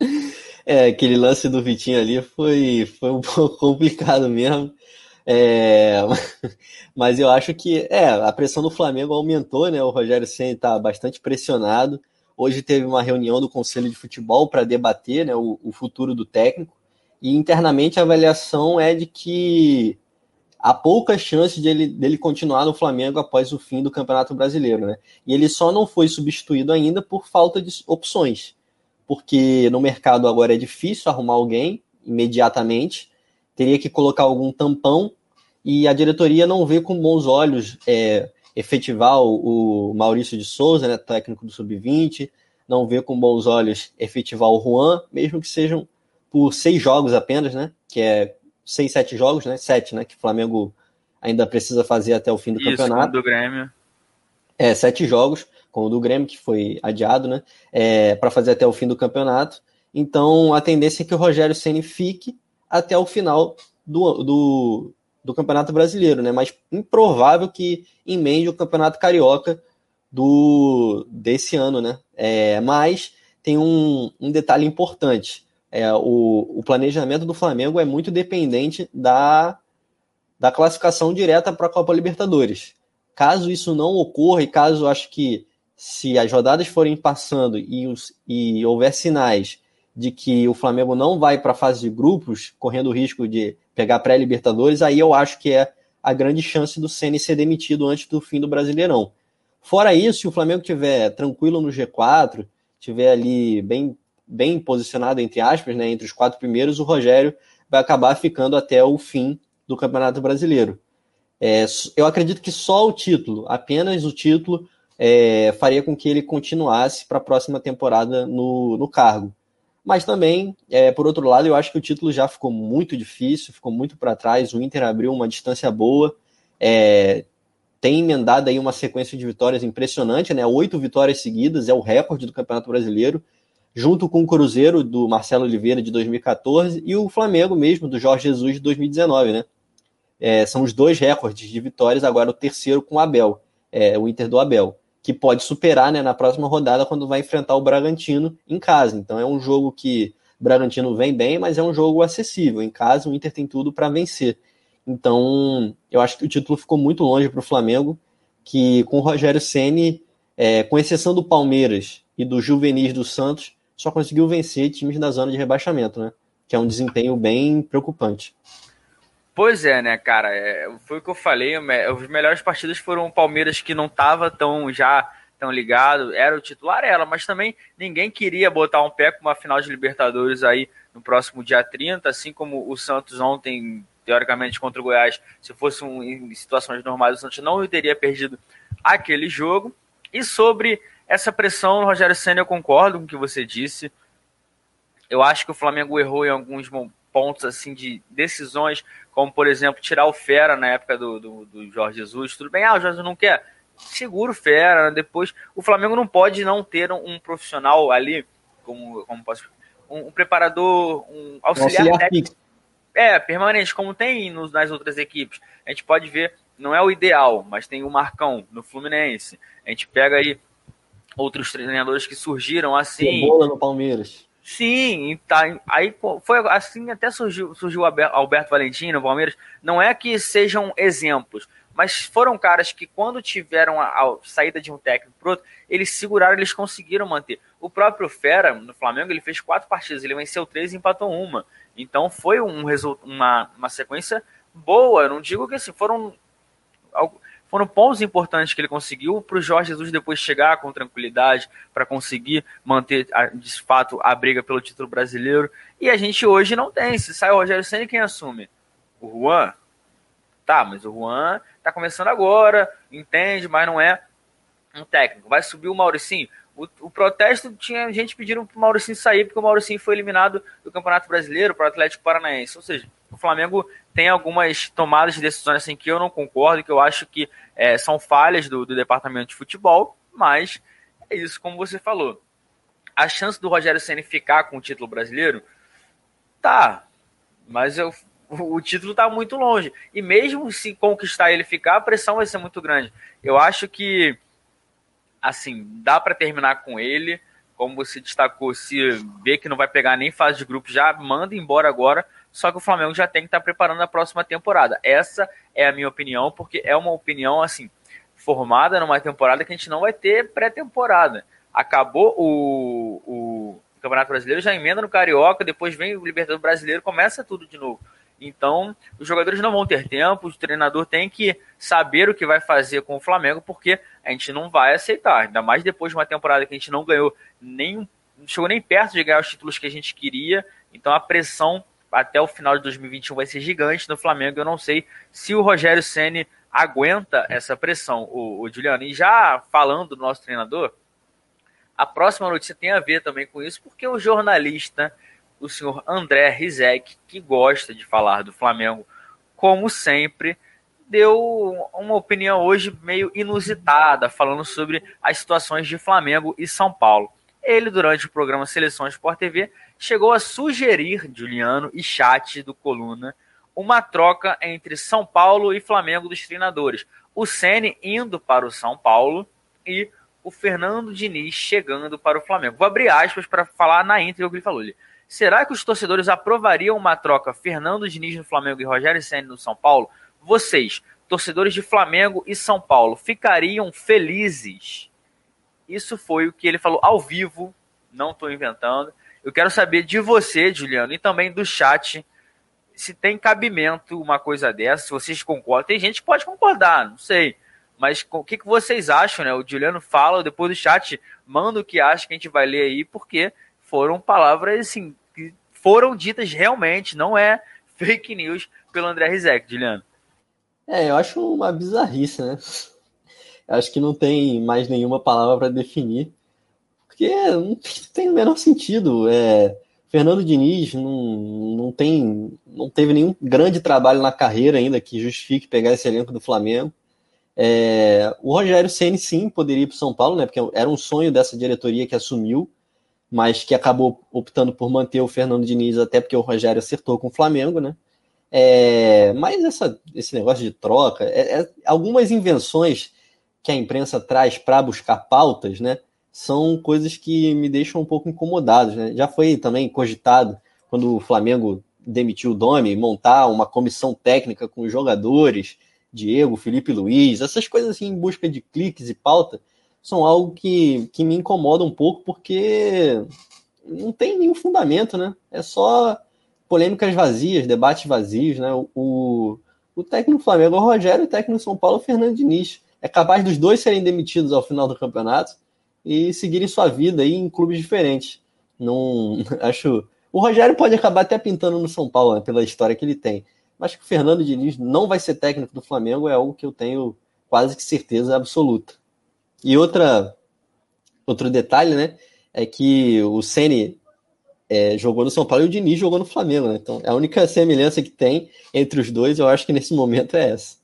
É, aquele lance do Vitinho ali foi, foi um pouco complicado mesmo. É, mas eu acho que é, a pressão do Flamengo aumentou, né? O Rogério Senna está bastante pressionado. Hoje teve uma reunião do Conselho de Futebol para debater né, o, o futuro do técnico. E internamente a avaliação é de que há poucas chances dele, dele continuar no Flamengo após o fim do Campeonato Brasileiro, né? E ele só não foi substituído ainda por falta de opções, porque no mercado agora é difícil arrumar alguém imediatamente, teria que colocar algum tampão e a diretoria não vê com bons olhos é, efetivar o, o Maurício de Souza, né, técnico do Sub-20, não vê com bons olhos efetivar o Juan, mesmo que sejam por seis jogos apenas, né, que é seis, sete jogos, né? Sete, né? Que o Flamengo ainda precisa fazer até o fim do Isso, campeonato. do Grêmio. É, sete jogos, com o do Grêmio, que foi adiado, né? É, para fazer até o fim do campeonato. Então, a tendência é que o Rogério Ceni fique até o final do, do, do Campeonato Brasileiro, né? Mas improvável que emende o Campeonato Carioca do desse ano, né? É, mas tem um, um detalhe importante é, o, o planejamento do Flamengo é muito dependente da, da classificação direta para a Copa Libertadores. Caso isso não ocorra, e caso acho que se as rodadas forem passando e, os, e houver sinais de que o Flamengo não vai para a fase de grupos, correndo o risco de pegar pré-Libertadores, aí eu acho que é a grande chance do Ceni ser demitido antes do fim do Brasileirão. Fora isso, se o Flamengo tiver tranquilo no G4, tiver ali bem bem posicionado, entre aspas, né, entre os quatro primeiros, o Rogério vai acabar ficando até o fim do Campeonato Brasileiro. É, eu acredito que só o título, apenas o título, é, faria com que ele continuasse para a próxima temporada no, no cargo. Mas também, é, por outro lado, eu acho que o título já ficou muito difícil, ficou muito para trás. O Inter abriu uma distância boa, é, tem emendado aí uma sequência de vitórias impressionante, né? Oito vitórias seguidas, é o recorde do Campeonato Brasileiro junto com o Cruzeiro do Marcelo Oliveira de 2014 e o Flamengo mesmo do Jorge Jesus de 2019, né? É, são os dois recordes de vitórias, agora o terceiro com o Abel, é, o Inter do Abel, que pode superar né, na próxima rodada quando vai enfrentar o Bragantino em casa. Então é um jogo que o Bragantino vem bem, mas é um jogo acessível. Em casa o Inter tem tudo para vencer. Então eu acho que o título ficou muito longe para o Flamengo, que com o Rogério Ceni, é, com exceção do Palmeiras e do Juvenis do Santos, só conseguiu vencer times da zona de rebaixamento, né? Que é um desempenho bem preocupante. Pois é, né, cara? É, foi o que eu falei. Os melhores partidos foram o Palmeiras que não estava tão já tão ligado, era o titular, ela, mas também ninguém queria botar um pé com uma final de Libertadores aí no próximo dia 30, assim como o Santos ontem, teoricamente, contra o Goiás, se fosse um, em situações normais, o Santos não teria perdido aquele jogo. E sobre essa pressão Rogério Senna, eu concordo com o que você disse. Eu acho que o Flamengo errou em alguns pontos assim de decisões, como por exemplo tirar o Fera na época do, do, do Jorge Jesus. Tudo bem, ah, o Jorge não quer. Segura o Fera, depois o Flamengo não pode não ter um, um profissional ali, como, como posso um, um preparador, um auxiliar, auxiliar técnico. É, permanente, como tem nos, nas outras equipes. A gente pode ver, não é o ideal, mas tem o Marcão no Fluminense. A gente pega aí outros treinadores que surgiram assim. Cebola no Palmeiras. Sim, tá, aí foi assim até surgiu, surgiu o Alberto Valentim no Palmeiras. Não é que sejam exemplos, mas foram caras que quando tiveram a, a saída de um técnico pro outro, eles seguraram, eles conseguiram manter. O próprio Fera, no Flamengo, ele fez quatro partidas, ele venceu três e empatou uma. Então foi um uma, uma sequência boa. Eu não digo que assim, foram foram pontos importantes que ele conseguiu para o Jorge Jesus depois chegar com tranquilidade, para conseguir manter de fato a briga pelo título brasileiro. E a gente hoje não tem. Se sai o Rogério Senna, quem assume? O Juan? Tá, mas o Juan tá começando agora, entende, mas não é um técnico. Vai subir o Mauricinho. O, o, protesto tinha gente pedindo para o Mauricinho sair, porque o Mauricinho foi eliminado do Campeonato Brasileiro para o Atlético Paranaense. Ou seja, o Flamengo tem algumas tomadas de decisões assim que eu não concordo, que eu acho que é, são falhas do, do departamento de futebol, mas é isso, como você falou. A chance do Rogério Senna ficar com o título brasileiro, tá, mas eu, o, o título está muito longe. E mesmo se conquistar ele ficar, a pressão vai ser muito grande. Eu acho que, assim, dá para terminar com ele. Como você destacou, se vê que não vai pegar nem fase de grupo, já manda embora agora só que o Flamengo já tem que estar tá preparando a próxima temporada. Essa é a minha opinião, porque é uma opinião assim formada numa temporada que a gente não vai ter pré-temporada. Acabou o, o Campeonato Brasileiro, já emenda no Carioca, depois vem o Libertadores Brasileiro, começa tudo de novo. Então, os jogadores não vão ter tempo, o treinador tem que saber o que vai fazer com o Flamengo, porque a gente não vai aceitar, ainda mais depois de uma temporada que a gente não ganhou nem não chegou nem perto de ganhar os títulos que a gente queria. Então a pressão até o final de 2021 vai ser gigante no Flamengo. Eu não sei se o Rogério Ceni aguenta essa pressão, o, o Juliano. E já falando do nosso treinador, a próxima notícia tem a ver também com isso, porque o jornalista, o senhor André Rizek, que gosta de falar do Flamengo, como sempre, deu uma opinião hoje meio inusitada, falando sobre as situações de Flamengo e São Paulo. Ele, durante o programa Seleções Sport TV, chegou a sugerir, Juliano e chat do Coluna, uma troca entre São Paulo e Flamengo dos treinadores. O Ceni indo para o São Paulo e o Fernando Diniz chegando para o Flamengo. Vou abrir aspas para falar na íntegra o que ele falou. Ele, Será que os torcedores aprovariam uma troca Fernando Diniz no Flamengo e Rogério Ceni no São Paulo? Vocês, torcedores de Flamengo e São Paulo, ficariam felizes? Isso foi o que ele falou ao vivo, não estou inventando. Eu quero saber de você, Juliano, e também do chat, se tem cabimento uma coisa dessa, se vocês concordam. Tem gente que pode concordar, não sei. Mas o que, que vocês acham, né? O Juliano fala, depois do chat, manda o que acha que a gente vai ler aí, porque foram palavras, assim, que foram ditas realmente, não é fake news pelo André Rizek, Juliano. É, eu acho uma bizarrice, né? Eu acho que não tem mais nenhuma palavra para definir porque não tem o menor sentido. É, Fernando Diniz não, não, tem, não teve nenhum grande trabalho na carreira ainda que justifique pegar esse elenco do Flamengo. É, o Rogério Ceni sim poderia ir para São Paulo, né? Porque era um sonho dessa diretoria que assumiu, mas que acabou optando por manter o Fernando Diniz, até porque o Rogério acertou com o Flamengo, né? É, mas essa, esse negócio de troca, é, é algumas invenções que a imprensa traz para buscar pautas, né? São coisas que me deixam um pouco incomodados. Né? Já foi também cogitado, quando o Flamengo demitiu o Domi, montar uma comissão técnica com os jogadores, Diego, Felipe Luiz, essas coisas assim em busca de cliques e pauta, são algo que, que me incomoda um pouco, porque não tem nenhum fundamento, né? É só polêmicas vazias, debates vazios, né? O, o técnico do Flamengo é o Rogério, o técnico do São Paulo é o Fernando Diniz. É capaz dos dois serem demitidos ao final do campeonato e seguirem sua vida aí em clubes diferentes. Não acho. O Rogério pode acabar até pintando no São Paulo, né, pela história que ele tem. Mas que o Fernando Diniz não vai ser técnico do Flamengo é algo que eu tenho quase que certeza absoluta. E outra, outro detalhe, né, é que o Ceni é, jogou no São Paulo e o Diniz jogou no Flamengo, né? Então, a única semelhança que tem entre os dois, eu acho que nesse momento é essa.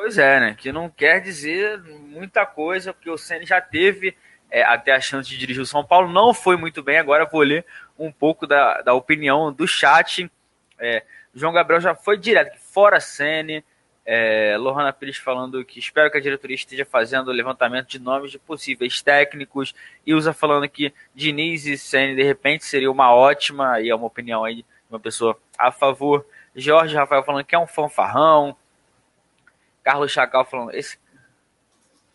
Pois é, né? Que não quer dizer muita coisa, porque o Ceni já teve é, até a chance de dirigir o São Paulo, não foi muito bem. Agora vou ler um pouco da, da opinião do chat. É, João Gabriel já foi direto, fora Ceni, É, Lohana Pires falando que espero que a diretoria esteja fazendo o levantamento de nomes de possíveis técnicos. Ilza falando que Diniz e Senna de repente seria uma ótima, e é uma opinião aí de uma pessoa a favor. Jorge Rafael falando que é um fanfarrão. Carlos Chacal falando, esse.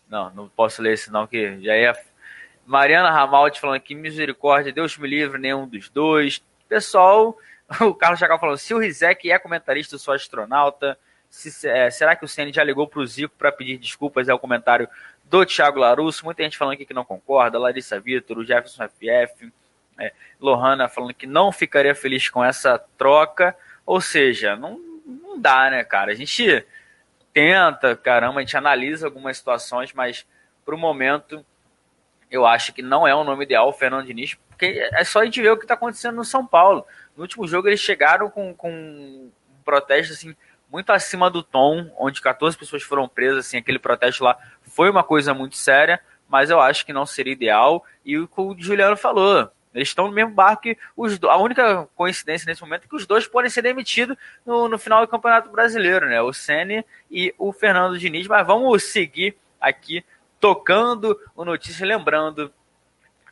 Não, não posso ler esse não, que já é. Mariana Ramaldi falando que misericórdia, Deus me livre, nenhum dos dois. Pessoal, o Carlos Chacal falando, se o Rizek é comentarista, eu sou astronauta. Se, é, será que o Ceni já ligou para o Zico para pedir desculpas? É o comentário do Thiago Larusso. Muita gente falando aqui que não concorda. Larissa Vitor, o Jefferson FF, é, Lohana falando que não ficaria feliz com essa troca. Ou seja, não, não dá, né, cara? A gente tenta, caramba, a gente analisa algumas situações, mas para o momento eu acho que não é o nome ideal o Fernando Diniz, porque é só a gente ver o que está acontecendo no São Paulo. No último jogo eles chegaram com, com um protesto assim muito acima do tom, onde 14 pessoas foram presas, assim, aquele protesto lá foi uma coisa muito séria, mas eu acho que não seria ideal. E o que o Juliano falou, eles estão no mesmo barco que os A única coincidência nesse momento é que os dois podem ser demitidos no, no final do Campeonato Brasileiro, né? O Sene e o Fernando Diniz. Mas vamos seguir aqui tocando o notícia, lembrando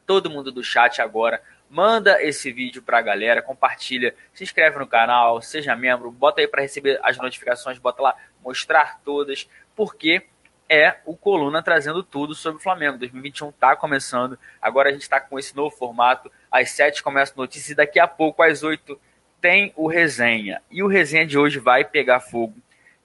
todo mundo do chat agora manda esse vídeo para a galera, compartilha, se inscreve no canal, seja membro, bota aí para receber as notificações, bota lá mostrar todas, porque é o Coluna trazendo tudo sobre o Flamengo. 2021 está começando, agora a gente está com esse novo formato. Às 7 começa a notícia e daqui a pouco, às 8, tem o resenha. E o resenha de hoje vai pegar fogo.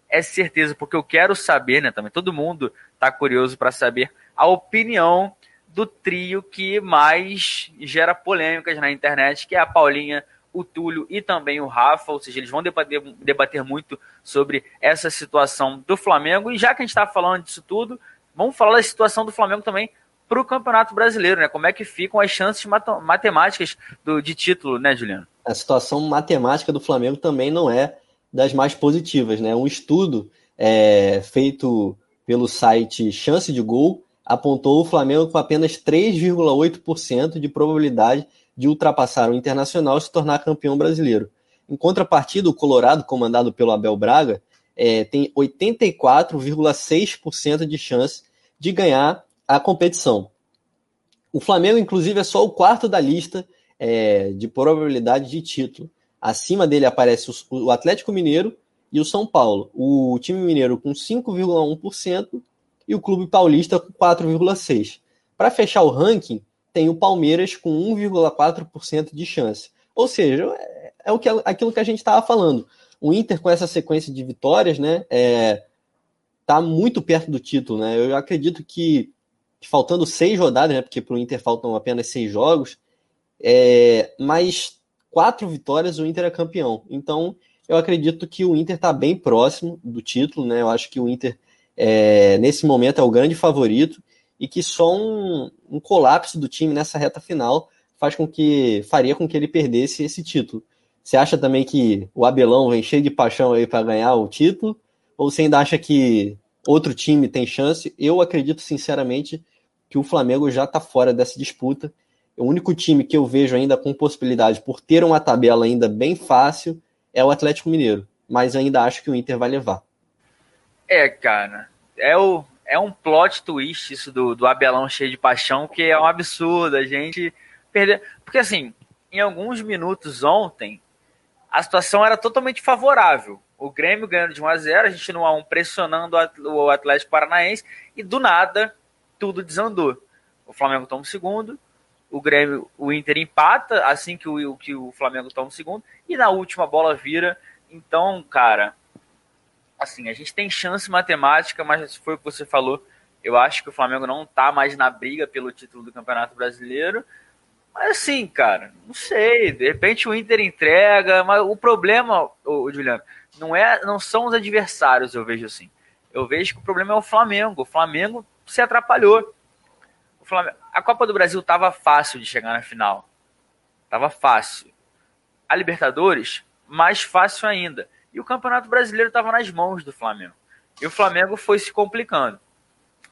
É certeza, porque eu quero saber, né? Também todo mundo está curioso para saber a opinião do trio que mais gera polêmicas na internet, que é a Paulinha, o Túlio e também o Rafa, ou seja, eles vão debater, debater muito sobre essa situação do Flamengo. E já que a gente está falando disso tudo, vamos falar da situação do Flamengo também para o Campeonato Brasileiro, né? Como é que ficam as chances matemáticas do, de título, né, Juliano? A situação matemática do Flamengo também não é das mais positivas, né? Um estudo é, feito pelo site Chance de Gol apontou o Flamengo com apenas 3,8% de probabilidade de ultrapassar o Internacional e se tornar campeão brasileiro. Em contrapartida, o Colorado, comandado pelo Abel Braga, é, tem 84,6% de chance de ganhar a competição. O Flamengo, inclusive, é só o quarto da lista é, de probabilidade de título. Acima dele aparece o Atlético Mineiro e o São Paulo. O time mineiro com 5,1% e o Clube Paulista com 4,6%. Para fechar o ranking, tem o Palmeiras com 1,4% de chance. Ou seja, é, é o que, aquilo que a gente estava falando. O Inter, com essa sequência de vitórias, né, é, tá muito perto do título. Né? Eu acredito que, faltando seis rodadas, né, porque para o Inter faltam apenas seis jogos, é, mais quatro vitórias o Inter é campeão. Então, eu acredito que o Inter está bem próximo do título. Né? Eu acho que o Inter é, nesse momento é o grande favorito e que só um, um, colapso do time nessa reta final faz com que faria com que ele perdesse esse título. Você acha também que o Abelão vem cheio de paixão aí para ganhar o título? Ou você ainda acha que outro time tem chance? Eu acredito sinceramente que o Flamengo já está fora dessa disputa. O único time que eu vejo ainda com possibilidade, por ter uma tabela ainda bem fácil, é o Atlético Mineiro. Mas ainda acho que o Inter vai levar. É, cara, é, o, é um plot twist isso do, do Abelão cheio de paixão, que é um absurdo a gente perder. Porque, assim, em alguns minutos ontem, a situação era totalmente favorável. O Grêmio ganhando de 1 a 0 a gente no 1 pressionando o Atlético Paranaense, e do nada, tudo desandou. O Flamengo toma o segundo, o Grêmio, o Inter empata assim que o, que o Flamengo toma o segundo, e na última bola vira. Então, cara, assim, a gente tem chance matemática, mas foi o que você falou. Eu acho que o Flamengo não tá mais na briga pelo título do Campeonato Brasileiro. Mas assim, cara, não sei. De repente o Inter entrega, mas o problema, o Juliano, não é, não são os adversários, eu vejo assim. Eu vejo que o problema é o Flamengo. O Flamengo se atrapalhou. Flamengo, a Copa do Brasil tava fácil de chegar na final. Tava fácil. A Libertadores, mais fácil ainda. E o Campeonato Brasileiro estava nas mãos do Flamengo. E o Flamengo foi se complicando.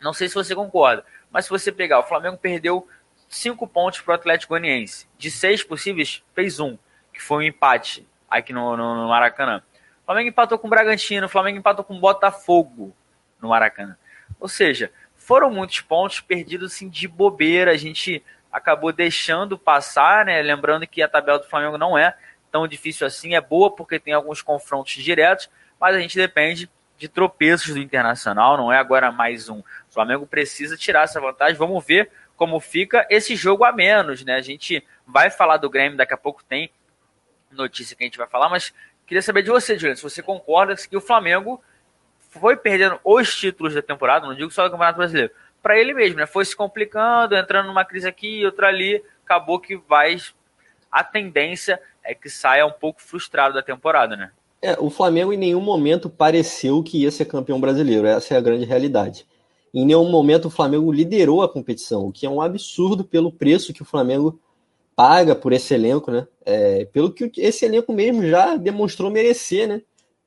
Não sei se você concorda, mas se você pegar, o Flamengo perdeu cinco pontos para o Atlético Goianiense. De seis possíveis, fez um, que foi um empate aqui no, no, no Maracanã. O Flamengo empatou com o Bragantino, o Flamengo empatou com o Botafogo no Maracanã. Ou seja, foram muitos pontos perdidos assim, de bobeira. A gente acabou deixando passar, né? Lembrando que a tabela do Flamengo não é tão difícil assim, é boa porque tem alguns confrontos diretos, mas a gente depende de tropeços do Internacional, não é agora mais um. O Flamengo precisa tirar essa vantagem. Vamos ver como fica esse jogo a menos, né? A gente vai falar do Grêmio, daqui a pouco tem notícia que a gente vai falar, mas queria saber de você, Juliano, se você concorda que o Flamengo foi perdendo os títulos da temporada, não digo só do Campeonato Brasileiro, para ele mesmo, né? Foi se complicando, entrando numa crise aqui, outra ali, acabou que vai. A tendência é que saia um pouco frustrado da temporada, né? É, o Flamengo em nenhum momento pareceu que ia ser campeão brasileiro, essa é a grande realidade. Em nenhum momento o Flamengo liderou a competição, o que é um absurdo pelo preço que o Flamengo paga por esse elenco, né? É, pelo que esse elenco mesmo já demonstrou merecer, né?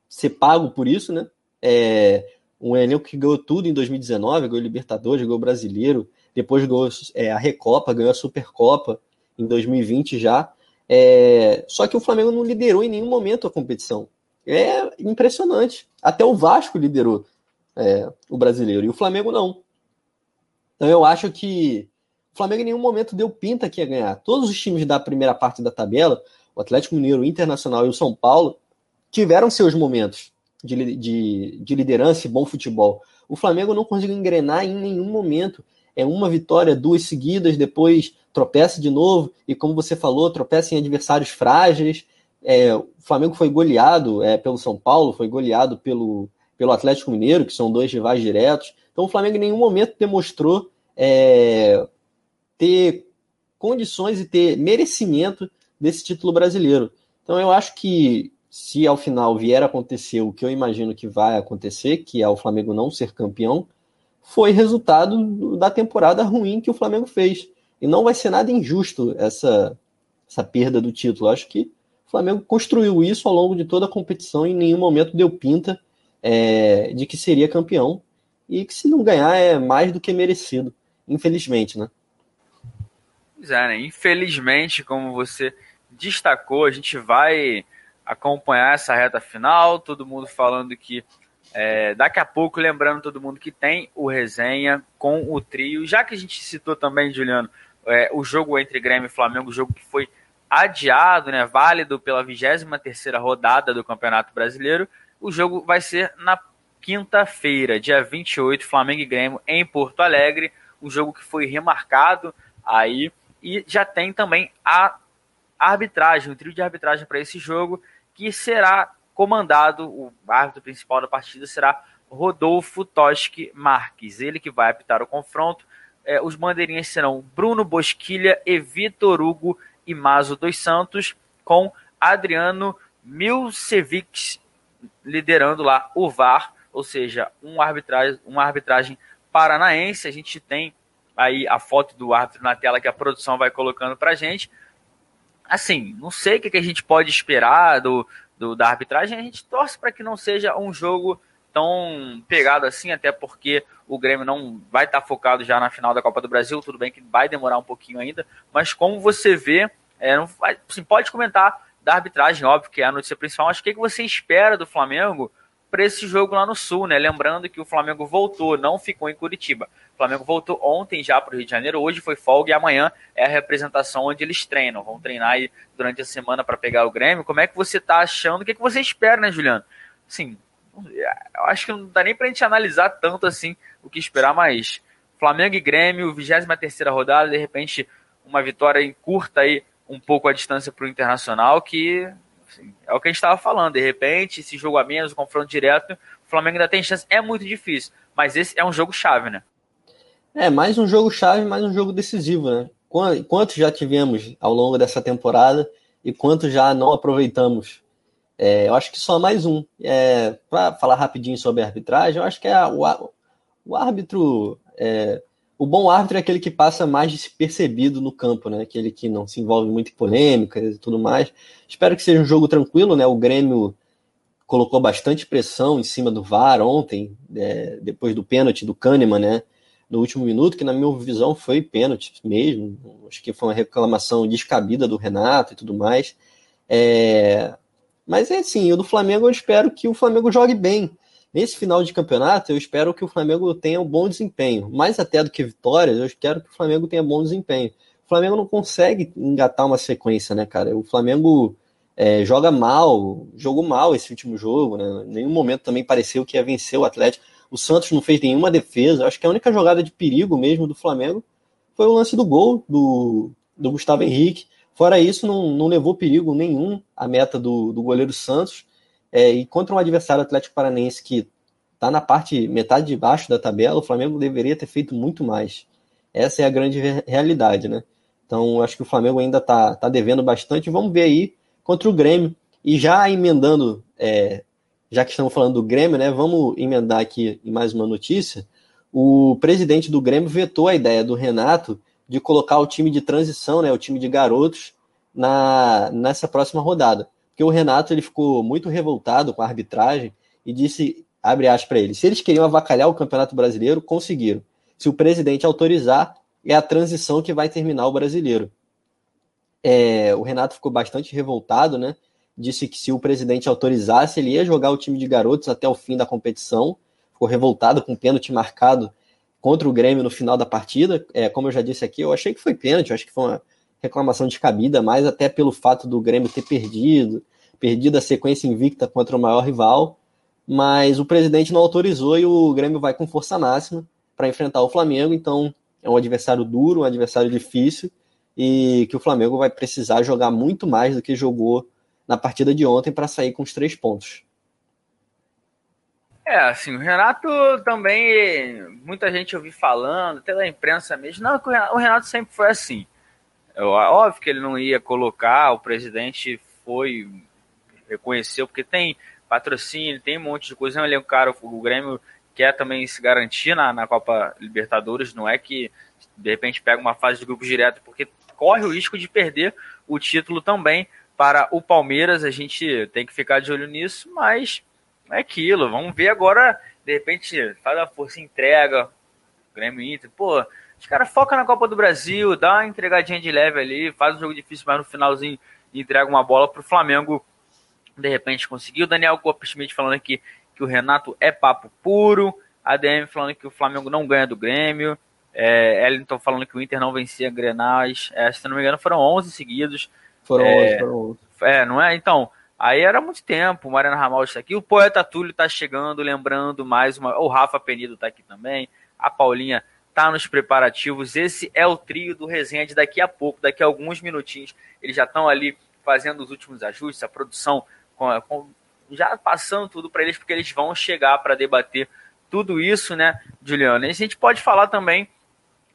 Ser pago por isso, né? É, um elenco que ganhou tudo em 2019, ganhou Libertadores, ganhou Brasileiro, depois ganhou é, a Recopa, ganhou a Supercopa em 2020 já. É, só que o Flamengo não liderou em nenhum momento a competição. É impressionante. Até o Vasco liderou é, o brasileiro e o Flamengo não. Então eu acho que o Flamengo em nenhum momento deu pinta que ia ganhar. Todos os times da primeira parte da tabela, o Atlético Mineiro, o Internacional e o São Paulo, tiveram seus momentos de, de, de liderança e bom futebol. O Flamengo não conseguiu engrenar em nenhum momento. É uma vitória, duas seguidas, depois tropeça de novo, e como você falou, tropeça em adversários frágeis. É, o Flamengo foi goleado é, pelo São Paulo, foi goleado pelo, pelo Atlético Mineiro, que são dois rivais diretos. Então o Flamengo em nenhum momento demonstrou é, ter condições e ter merecimento desse título brasileiro. Então eu acho que se ao final vier a acontecer o que eu imagino que vai acontecer, que é o Flamengo não ser campeão, foi resultado da temporada ruim que o Flamengo fez. E não vai ser nada injusto essa, essa perda do título. Acho que o Flamengo construiu isso ao longo de toda a competição e em nenhum momento deu pinta é, de que seria campeão. E que se não ganhar é mais do que merecido, infelizmente, né? Pois é, né? Infelizmente, como você destacou, a gente vai acompanhar essa reta final, todo mundo falando que é, daqui a pouco, lembrando todo mundo que tem o resenha com o trio. Já que a gente citou também, Juliano, é, o jogo entre Grêmio e Flamengo, o jogo que foi adiado, né, válido pela 23 rodada do Campeonato Brasileiro. O jogo vai ser na quinta-feira, dia 28, Flamengo e Grêmio em Porto Alegre. Um jogo que foi remarcado aí e já tem também a arbitragem, o trio de arbitragem para esse jogo que será comandado, o árbitro principal da partida será Rodolfo Toschi Marques, ele que vai apitar o confronto. É, os bandeirinhas serão Bruno Bosquilha e Vitor Hugo e Mazo dos Santos, com Adriano Milcevic liderando lá o VAR, ou seja, um arbitragem, uma arbitragem paranaense. A gente tem aí a foto do árbitro na tela que a produção vai colocando para gente assim, não sei o que, a gente pode esperar do, do da arbitragem. A gente torce para que não seja um jogo tão pegado assim, até porque o Grêmio não vai estar tá focado já na final da Copa do Brasil. Tudo bem que vai demorar um pouquinho ainda, mas como você vê, é, não, assim, pode comentar da arbitragem, óbvio que é a notícia principal. Mas o que, que você espera do Flamengo para esse jogo lá no Sul, né? Lembrando que o Flamengo voltou, não ficou em Curitiba. O Flamengo voltou ontem já para o Rio de Janeiro, hoje foi folga e amanhã é a representação onde eles treinam. Vão treinar aí durante a semana para pegar o Grêmio. Como é que você está achando? O que, é que você espera, né, Juliano? Sim, eu acho que não dá nem para a gente analisar tanto assim o que esperar, mas Flamengo e Grêmio, 23 rodada, de repente uma vitória em curta aí um pouco a distância para o Internacional, que Assim, é o que a gente estava falando. De repente, esse jogo a menos, o confronto direto, o Flamengo ainda tem chance. É muito difícil. Mas esse é um jogo chave, né? É, mais um jogo chave, mais um jogo decisivo, né? Quantos já tivemos ao longo dessa temporada e quantos já não aproveitamos? É, eu acho que só mais um. É, Para falar rapidinho sobre a arbitragem, eu acho que é a, o, o árbitro é, o bom árbitro é aquele que passa mais despercebido no campo, né? Aquele que não se envolve muito em polêmicas e tudo mais. Espero que seja um jogo tranquilo, né? O Grêmio colocou bastante pressão em cima do VAR ontem, é, depois do pênalti do Kahneman, né? No último minuto, que na minha visão foi pênalti mesmo. Acho que foi uma reclamação descabida do Renato e tudo mais. É... Mas é assim, o do Flamengo eu espero que o Flamengo jogue bem. Nesse final de campeonato, eu espero que o Flamengo tenha um bom desempenho. Mais até do que vitórias, eu espero que o Flamengo tenha bom desempenho. O Flamengo não consegue engatar uma sequência, né, cara? O Flamengo é, joga mal, jogou mal esse último jogo, né? Em nenhum momento também pareceu que ia vencer o Atlético. O Santos não fez nenhuma defesa. Acho que a única jogada de perigo mesmo do Flamengo foi o lance do gol do, do Gustavo Henrique. Fora isso, não, não levou perigo nenhum a meta do, do goleiro Santos. É, e contra um adversário Atlético Paranaense que está na parte metade de baixo da tabela, o Flamengo deveria ter feito muito mais. Essa é a grande realidade, né? Então, acho que o Flamengo ainda está tá devendo bastante. Vamos ver aí contra o Grêmio. E já emendando, é, já que estamos falando do Grêmio, né? Vamos emendar aqui em mais uma notícia. O presidente do Grêmio vetou a ideia do Renato de colocar o time de transição, né? O time de garotos na, nessa próxima rodada porque o Renato ele ficou muito revoltado com a arbitragem e disse, abre aspas para ele, se eles queriam avacalhar o Campeonato Brasileiro, conseguiram. Se o presidente autorizar, é a transição que vai terminar o brasileiro. É, o Renato ficou bastante revoltado, né? Disse que se o presidente autorizasse, ele ia jogar o time de garotos até o fim da competição. Ficou revoltado com o pênalti marcado contra o Grêmio no final da partida. É, como eu já disse aqui, eu achei que foi pênalti, acho que foi uma reclamação descabida, mais até pelo fato do Grêmio ter perdido, perdido a sequência invicta contra o maior rival, mas o presidente não autorizou e o Grêmio vai com força máxima para enfrentar o Flamengo, então é um adversário duro, um adversário difícil e que o Flamengo vai precisar jogar muito mais do que jogou na partida de ontem para sair com os três pontos. É, assim, o Renato também, muita gente ouvi falando, até da imprensa mesmo, não, o Renato sempre foi assim. Óbvio que ele não ia colocar, o presidente foi, reconheceu, porque tem patrocínio, tem um monte de coisa. Ele é um cara, o Grêmio quer também se garantir na, na Copa Libertadores, não é que de repente pega uma fase de grupo direto, porque corre o risco de perder o título também para o Palmeiras. A gente tem que ficar de olho nisso, mas é aquilo. Vamos ver agora, de repente, faz a força entrega, Grêmio Inter, pô, os caras focam na Copa do Brasil, dá uma entregadinha de leve ali, faz um jogo difícil, mas no finalzinho entrega uma bola pro Flamengo de repente conseguir. O Daniel Schmidt falando aqui que o Renato é papo puro. A DM falando que o Flamengo não ganha do Grêmio. É, Ellington falando que o Inter não vencia Grenais. É, se não me engano, foram 11 seguidos. Foram é, 11, foram 11. É, não é? Então, aí era muito tempo. O Mariano Ramal está aqui. O Poeta Túlio está chegando, lembrando mais uma. O Rafa Penido está aqui também. A Paulinha está nos preparativos. Esse é o trio do resenha de daqui a pouco, daqui a alguns minutinhos. Eles já estão ali fazendo os últimos ajustes, a produção com, com, já passando tudo para eles, porque eles vão chegar para debater tudo isso, né, Juliana? E a gente pode falar também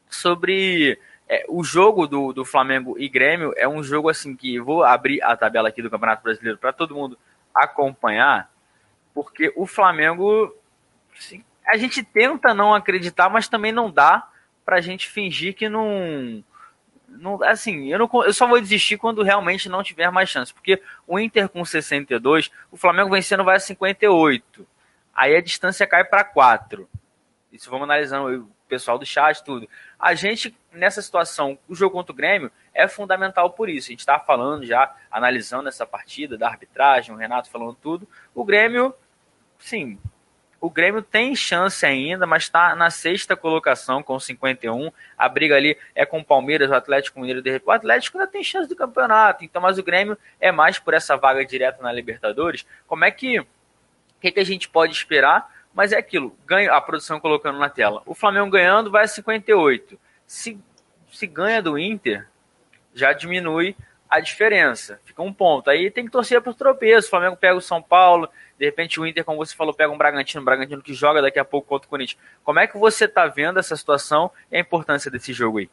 sobre é, o jogo do, do Flamengo e Grêmio. É um jogo assim que vou abrir a tabela aqui do Campeonato Brasileiro para todo mundo acompanhar, porque o Flamengo assim, a gente tenta não acreditar, mas também não dá pra gente fingir que não. não assim, eu, não, eu só vou desistir quando realmente não tiver mais chance. Porque o Inter com 62, o Flamengo vencendo vai a 58. Aí a distância cai para 4. Isso vamos analisando o pessoal do chat, tudo. A gente, nessa situação, o jogo contra o Grêmio é fundamental por isso. A gente está falando já, analisando essa partida, da arbitragem, o Renato falando tudo. O Grêmio, sim, o Grêmio tem chance ainda, mas está na sexta colocação com 51. A briga ali é com o Palmeiras, o Atlético Mineiro. O Atlético ainda tem chance do campeonato, então, mas o Grêmio é mais por essa vaga direta na Libertadores. Como é que, que, que a gente pode esperar? Mas é aquilo, ganha a produção colocando na tela. O Flamengo ganhando vai a 58. Se, se ganha do Inter, já diminui a diferença. Fica um ponto. Aí tem que torcer para o tropeço. O Flamengo pega o São Paulo, de repente o Inter, como você falou, pega um Bragantino, um Bragantino que joga daqui a pouco contra o Corinthians. Como é que você está vendo essa situação e a importância desse jogo aí?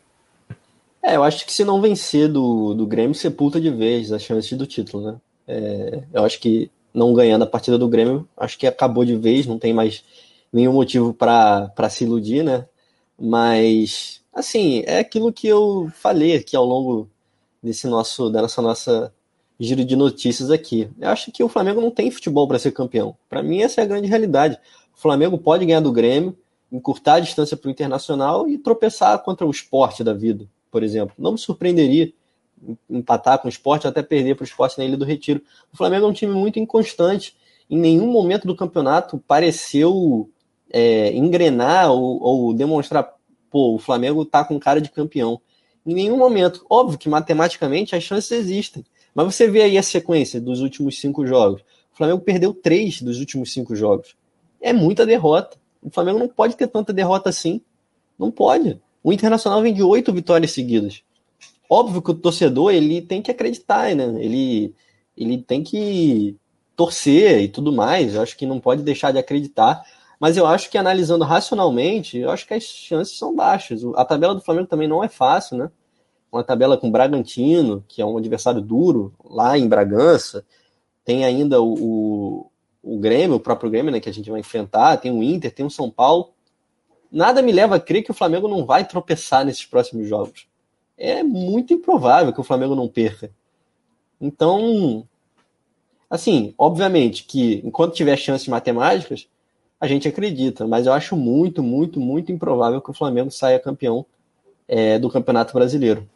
É, eu acho que se não vencer do, do Grêmio, sepulta de vez a chance do título, né? É, eu acho que não ganhando a partida do Grêmio, acho que acabou de vez, não tem mais nenhum motivo para se iludir, né? Mas, assim, é aquilo que eu falei aqui ao longo desse nosso, dessa nossa giro de notícias aqui. Eu acho que o Flamengo não tem futebol para ser campeão. Para mim, essa é a grande realidade. O Flamengo pode ganhar do Grêmio, encurtar a distância para o Internacional e tropeçar contra o esporte da vida, por exemplo. Não me surpreenderia. empatar com o esporte, até perder para o esporte na Ilha do Retiro. O Flamengo é um time muito inconstante. Em nenhum momento do campeonato pareceu é, engrenar ou, ou, demonstrar, pô, o Flamengo tá com cara de campeão. Em nenhum momento. Óbvio que matematicamente as chances existem. Mas você vê aí a sequência dos últimos cinco jogos. O Flamengo perdeu três dos últimos cinco jogos. É muita derrota. O Flamengo não pode ter tanta derrota assim. Não pode. O Internacional vem de oito vitórias seguidas. Óbvio que o torcedor ele tem que acreditar, né? Ele, ele tem que torcer e tudo mais. Eu acho que não pode deixar de acreditar. Mas eu acho que analisando racionalmente, eu acho que as chances são baixas. A tabela do Flamengo também não é fácil, né? Uma tabela com Bragantino, que é um adversário duro, lá em Bragança. Tem ainda o, o, o Grêmio, o próprio Grêmio, né, que a gente vai enfrentar. Tem o Inter, tem o São Paulo. Nada me leva a crer que o Flamengo não vai tropeçar nesses próximos jogos. É muito improvável que o Flamengo não perca. Então, assim, obviamente que enquanto tiver chances matemáticas, a gente acredita, mas eu acho muito, muito, muito improvável que o Flamengo saia campeão é, do Campeonato Brasileiro.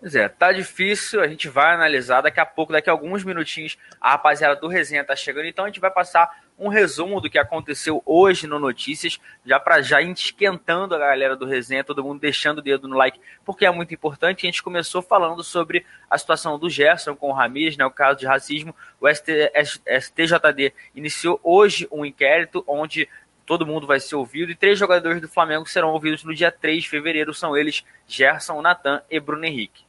Pois é, tá difícil, a gente vai analisar daqui a pouco, daqui a alguns minutinhos, a rapaziada do Resenha tá chegando, então a gente vai passar um resumo do que aconteceu hoje no Notícias, já para já esquentando a galera do Resenha, todo mundo deixando o dedo no like, porque é muito importante. A gente começou falando sobre a situação do Gerson com o Ramires, né, o caso de racismo. O STJD iniciou hoje um inquérito onde todo mundo vai ser ouvido e três jogadores do Flamengo serão ouvidos no dia 3 de fevereiro. São eles Gerson, Natan e Bruno Henrique.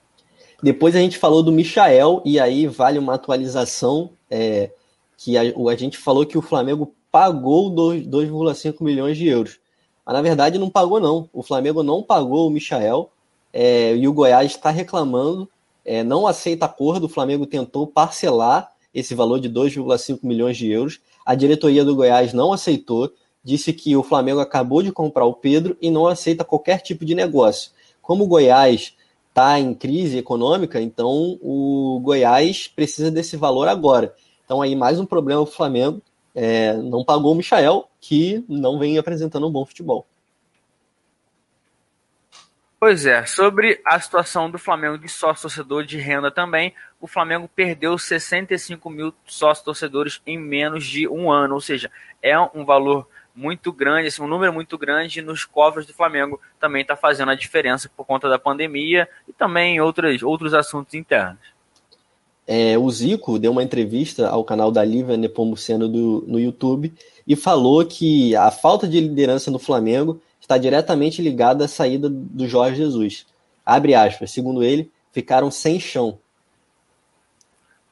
Depois a gente falou do Michael, e aí vale uma atualização, é, que a, a, gente falou que o Flamengo pagou 2,5 milhões de euros. Mas na verdade não pagou não. O Flamengo não pagou o Michael, é, e o Goiás está reclamando, é, não aceita acordo, o Flamengo tentou parcelar esse valor de 2,5 milhões de euros. A diretoria do Goiás não aceitou, disse que o Flamengo acabou de comprar o Pedro e não aceita qualquer tipo de negócio. Como o Goiás está em crise econômica, então o Goiás precisa desse valor agora. Então aí mais um problema o Flamengo. É, não pagou o Michael, que não vem apresentando um bom futebol. Pois é, sobre a situação do Flamengo de sócio-torcedor de renda também, o Flamengo perdeu 65 mil sócios-torcedores em menos de um ano, ou seja, é um valor muito grande, assim, um número muito grande nos cofres do Flamengo também está fazendo a diferença por conta da pandemia e também outros, outros assuntos internos. É, o Zico deu uma entrevista ao canal da Lívia Nepomuceno do, no YouTube e falou que a falta de liderança no Flamengo está diretamente ligada à saída do Jorge Jesus. Abre aspas, segundo ele, ficaram sem chão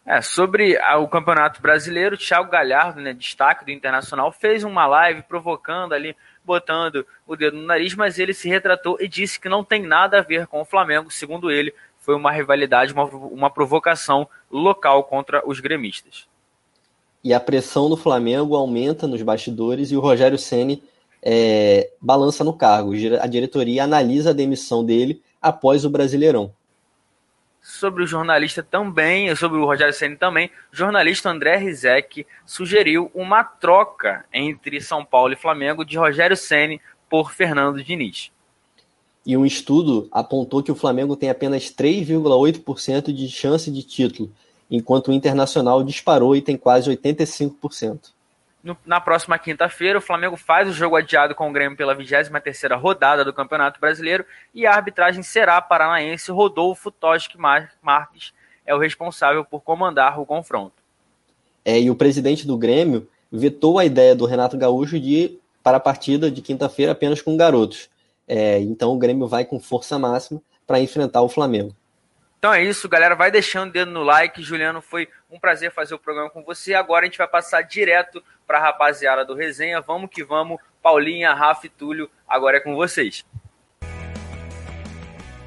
é, sobre o Campeonato Brasileiro, Thiago Galhardo, né, destaque do Internacional, fez uma live provocando ali, botando o dedo no nariz, mas ele se retratou e disse que não tem nada a ver com o Flamengo. Segundo ele, foi uma rivalidade, uma, uma provocação local contra os gremistas. E a pressão do Flamengo aumenta nos bastidores e o Rogério Ceni é, balança no cargo. A diretoria analisa a demissão dele após o Brasileirão sobre o jornalista também, sobre o Rogério Ceni também, o jornalista André Rizek sugeriu uma troca entre São Paulo e Flamengo de Rogério Ceni por Fernando Diniz. E um estudo apontou que o Flamengo tem apenas 3,8% de chance de título, enquanto o Internacional disparou e tem quase 85% no, na próxima quinta-feira, o Flamengo faz o jogo adiado com o Grêmio pela 23ª rodada do Campeonato Brasileiro e a arbitragem será paranaense Rodolfo Toschi Marques é o responsável por comandar o confronto. É, e o presidente do Grêmio vetou a ideia do Renato Gaúcho de ir para a partida de quinta-feira apenas com garotos. É, então o Grêmio vai com força máxima para enfrentar o Flamengo. Então é isso, galera. Vai deixando o dedo no like. Juliano, foi um prazer fazer o programa com você. Agora a gente vai passar direto para a rapaziada do Resenha. Vamos que vamos. Paulinha, Rafa e Túlio, agora é com vocês.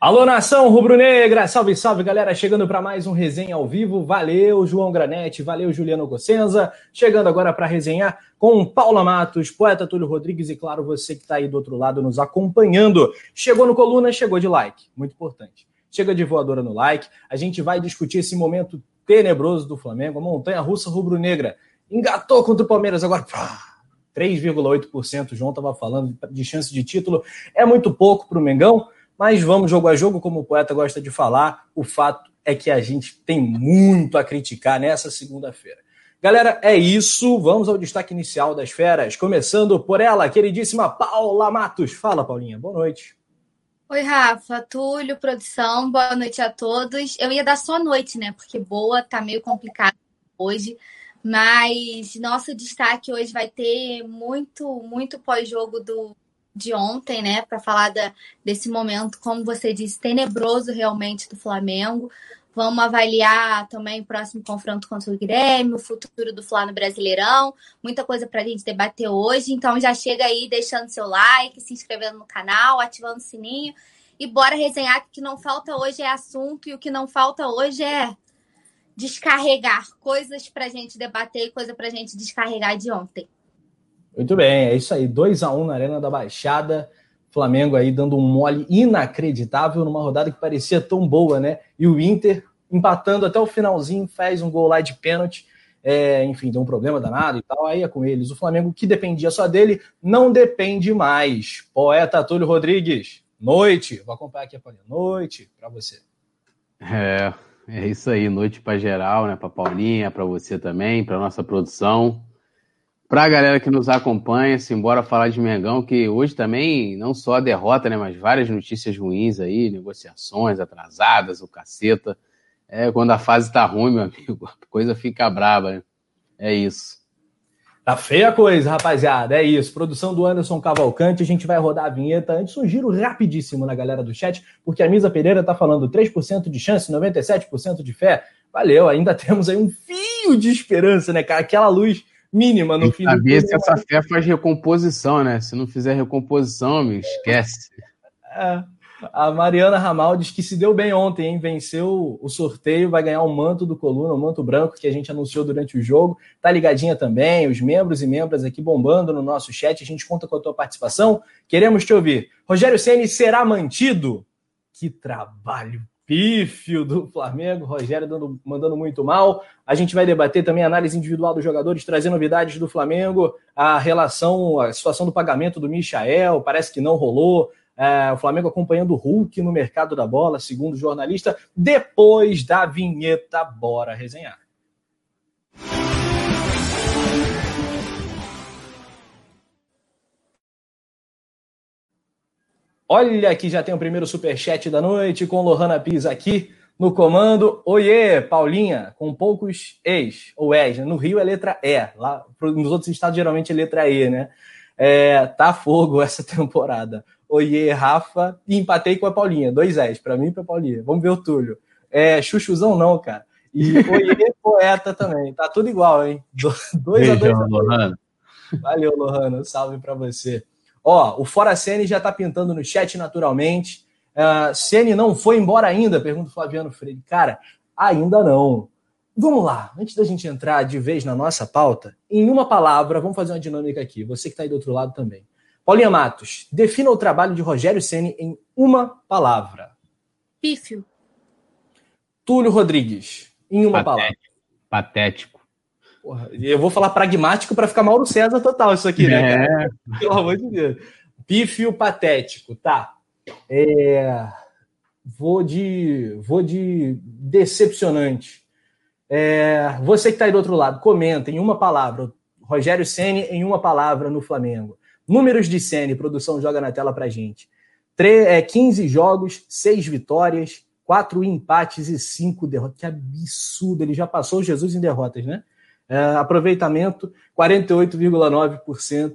Alô, nação rubro-negra! Salve, salve, galera! Chegando para mais um resenha ao vivo. Valeu, João Granete, valeu, Juliano Gossenza. Chegando agora para resenhar com Paula Matos, poeta Túlio Rodrigues e, claro, você que está aí do outro lado nos acompanhando. Chegou no Coluna, chegou de like. Muito importante. Chega de voadora no like. A gente vai discutir esse momento tenebroso do Flamengo, a montanha russa rubro-negra. Engatou contra o Palmeiras agora. 3,8%. João estava falando de chance de título. É muito pouco para o Mengão mas vamos jogo a jogo, como o poeta gosta de falar. O fato é que a gente tem muito a criticar nessa segunda-feira. Galera, é isso. Vamos ao destaque inicial das feras. Começando por ela, queridíssima Paula Matos. Fala, Paulinha. Boa noite. Oi, Rafa, Túlio, produção, boa noite a todos. Eu ia dar só noite, né? Porque boa tá meio complicado hoje. Mas nosso destaque hoje vai ter muito, muito pós-jogo do de ontem, né, para falar da, desse momento, como você disse, tenebroso realmente do Flamengo. Vamos avaliar também o próximo confronto contra o Grêmio, o futuro do Flamengo Brasileirão, muita coisa para a gente debater hoje. Então já chega aí deixando seu like, se inscrevendo no canal, ativando o sininho e bora resenhar que o que não falta hoje é assunto e o que não falta hoje é descarregar coisas para a gente debater e coisa para a gente descarregar de ontem. Muito bem, é isso aí. 2 a 1 na Arena da Baixada. Flamengo aí dando um mole inacreditável numa rodada que parecia tão boa, né? E o Inter empatando até o finalzinho, fez um gol lá de pênalti. É, enfim, deu um problema danado e tal. Aí é com eles. O Flamengo, que dependia só dele, não depende mais. Poeta Túlio Rodrigues, noite. Vou acompanhar aqui a Paulinha. Noite para você. É, é isso aí. Noite para geral, né? Para Paulinha, para você também, para nossa produção. Para a galera que nos acompanha, simbora falar de Mengão, que hoje também não só a derrota, né, mas várias notícias ruins aí, negociações atrasadas, o caceta. É, quando a fase tá ruim, meu amigo, a coisa fica braba, né? É isso. Tá feia a coisa, rapaziada. É isso. Produção do Anderson Cavalcante. A gente vai rodar a vinheta antes. Um giro rapidíssimo na galera do chat, porque a Misa Pereira tá falando 3% de chance, 97% de fé. Valeu, ainda temos aí um fio de esperança, né, cara? Aquela luz mínima no fim saber se essa fé faz recomposição, né? Se não fizer recomposição, me esquece. É. A Mariana Ramal diz que se deu bem ontem, hein? Venceu o sorteio, vai ganhar o um manto do Coluna, o um manto branco que a gente anunciou durante o jogo. Tá ligadinha também, os membros e membras aqui bombando no nosso chat. A gente conta com a tua participação. Queremos te ouvir. Rogério Ceni será mantido? Que trabalho pífio do Flamengo, Rogério dando, mandando muito mal. A gente vai debater também a análise individual dos jogadores, trazer novidades do Flamengo, a relação, a situação do pagamento do Michael, parece que não rolou. É, o Flamengo acompanhando o Hulk no mercado da bola, segundo o jornalista. Depois da vinheta, bora resenhar. Olha que já tem o primeiro superchat da noite com Lohana Pisa aqui no comando. Oiê, Paulinha, com poucos ex, ou es, né? no Rio é letra E, lá nos outros estados geralmente é letra E, né? É, tá fogo essa temporada. Oiê, Rafa, e empatei com a Paulinha, dois es, para mim e pra Paulinha. Vamos ver o Túlio. É, chuchuzão não, cara. E oiê, poeta também. Tá tudo igual, hein? Dois Beijo, a dois. Lohana. Valeu, Lohana. Salve para você. Ó, o Fora Sene já está pintando no chat naturalmente. Uh, Sene não foi embora ainda? Pergunta o Flaviano Freire. Cara, ainda não. Vamos lá, antes da gente entrar de vez na nossa pauta, em uma palavra, vamos fazer uma dinâmica aqui. Você que está aí do outro lado também. Paulinha Matos, defina o trabalho de Rogério Ceni em uma palavra. Pífio. Túlio Rodrigues, em uma Patético. palavra. Patético. Porra, eu vou falar pragmático para ficar Mauro César total isso aqui, né? É. Pelo amor de Deus. Pífio patético, tá. É, vou de vou de decepcionante. É, você que está aí do outro lado, comenta em uma palavra. Rogério Ceni em uma palavra no Flamengo. Números de Ceni, produção joga na tela para gente. Tre é, 15 jogos, 6 vitórias, 4 empates e 5 derrotas. Que absurdo! Ele já passou Jesus em derrotas, né? É, aproveitamento 48,9%.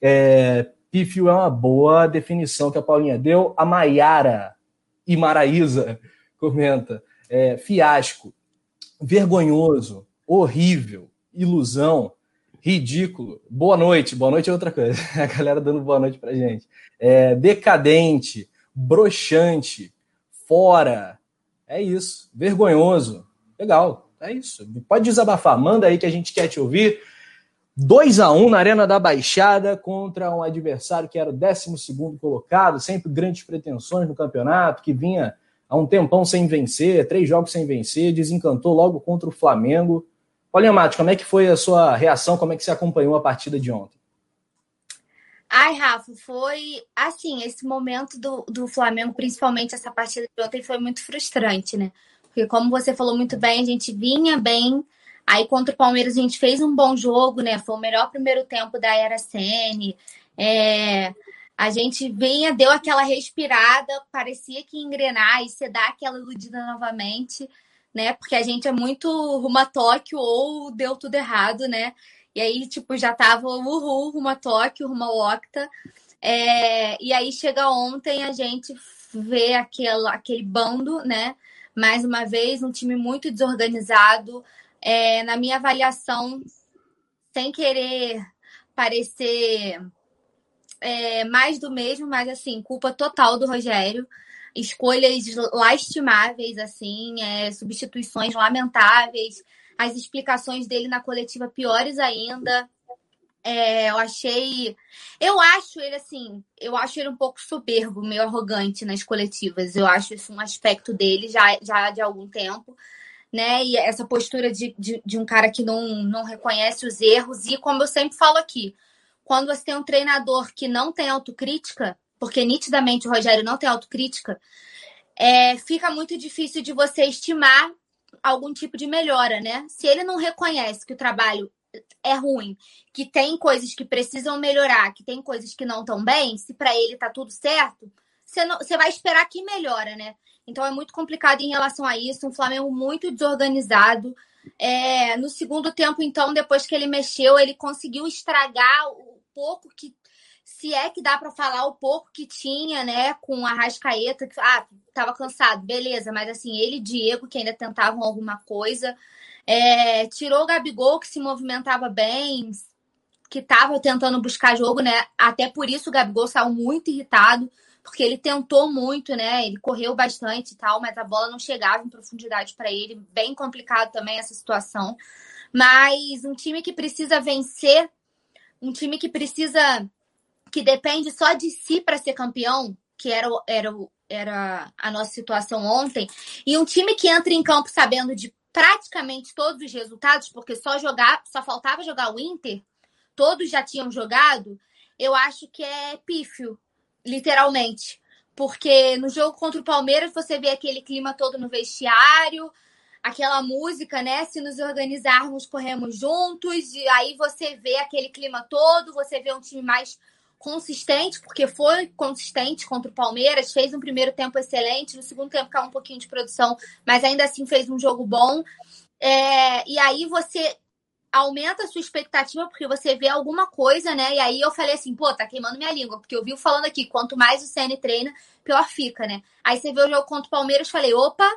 É, é uma boa definição que a Paulinha deu. A Maiara Maraísa comenta: é, fiasco, vergonhoso, horrível, ilusão, ridículo. Boa noite, boa noite é outra coisa. A galera dando boa noite pra gente. É, decadente, broxante, fora. É isso. Vergonhoso. Legal. É isso. Pode desabafar. Manda aí que a gente quer te ouvir. 2 a 1 na Arena da Baixada contra um adversário que era o 12 colocado, sempre grandes pretensões no campeonato, que vinha há um tempão sem vencer, três jogos sem vencer, desencantou logo contra o Flamengo. Paulinha Matos, como é que foi a sua reação? Como é que você acompanhou a partida de ontem? Ai, Rafa, foi assim, esse momento do, do Flamengo, principalmente essa partida de ontem, foi muito frustrante, né? Porque, como você falou muito bem, a gente vinha bem. Aí, contra o Palmeiras, a gente fez um bom jogo, né? Foi o melhor primeiro tempo da Era Sene. É, a gente vinha, deu aquela respirada, parecia que engrenar e você dá aquela iludida novamente, né? Porque a gente é muito rumo a Tóquio ou deu tudo errado, né? E aí, tipo, já tava uhul, rumo a Tóquio, rumo ao Octa. É, e aí chega ontem, a gente vê aquele, aquele bando, né? Mais uma vez, um time muito desorganizado. É, na minha avaliação, sem querer parecer é, mais do mesmo, mas assim, culpa total do Rogério. Escolhas lastimáveis, assim, é, substituições lamentáveis as explicações dele na coletiva piores ainda. É, eu achei. Eu acho ele assim. Eu acho ele um pouco soberbo, meio arrogante nas coletivas. Eu acho isso um aspecto dele já, já de algum tempo. Né? E essa postura de, de, de um cara que não, não reconhece os erros. E como eu sempre falo aqui, quando você tem um treinador que não tem autocrítica, porque nitidamente o Rogério não tem autocrítica, é, fica muito difícil de você estimar algum tipo de melhora, né? Se ele não reconhece que o trabalho é ruim, que tem coisas que precisam melhorar, que tem coisas que não estão bem, se para ele tá tudo certo, você, vai esperar que melhora, né? Então é muito complicado em relação a isso. Um Flamengo muito desorganizado. É, no segundo tempo, então, depois que ele mexeu, ele conseguiu estragar o pouco que se é que dá para falar o pouco que tinha, né, com a Rascaeta, que ah, tava cansado, beleza, mas assim, ele e Diego que ainda tentavam alguma coisa, é, tirou o Gabigol que se movimentava bem, que estava tentando buscar jogo, né? Até por isso o Gabigol saiu muito irritado, porque ele tentou muito, né? Ele correu bastante e tal, mas a bola não chegava em profundidade para ele, bem complicado também essa situação. Mas um time que precisa vencer, um time que precisa que depende só de si para ser campeão, que era, era, era a nossa situação ontem, e um time que entra em campo sabendo de praticamente todos os resultados, porque só jogar, só faltava jogar o Inter, todos já tinham jogado, eu acho que é pífio, literalmente. Porque no jogo contra o Palmeiras você vê aquele clima todo no vestiário, aquela música, né? Se nos organizarmos, corremos juntos, e aí você vê aquele clima todo, você vê um time mais consistente, porque foi consistente contra o Palmeiras, fez um primeiro tempo excelente, no segundo tempo caiu um pouquinho de produção, mas ainda assim fez um jogo bom. É, e aí você aumenta a sua expectativa porque você vê alguma coisa, né? E aí eu falei assim, pô, tá queimando minha língua, porque eu vi falando aqui, quanto mais o CN treina, pior fica, né? Aí você vê o jogo contra o Palmeiras, falei, opa,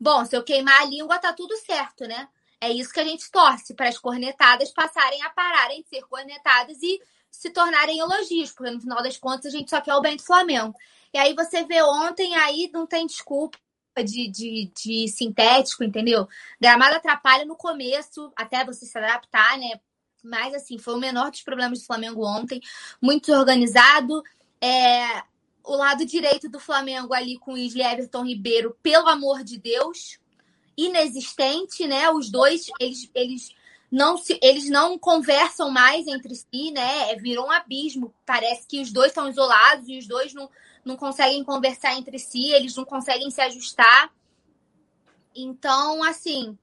bom, se eu queimar a língua, tá tudo certo, né? É isso que a gente torce, para as cornetadas passarem a pararem de ser cornetadas e se tornarem elogios, porque no final das contas a gente só quer o bem do Flamengo. E aí você vê ontem, aí não tem desculpa de, de, de sintético, entendeu? Gramado atrapalha no começo, até você se adaptar, né? Mas assim, foi o menor dos problemas do Flamengo ontem, muito organizado. É, o lado direito do Flamengo ali com o Isle Everton Ribeiro, pelo amor de Deus, inexistente, né? Os dois, eles, eles não se, eles não conversam mais entre si, né? É, virou um abismo. Parece que os dois estão isolados e os dois não, não conseguem conversar entre si, eles não conseguem se ajustar. Então, assim,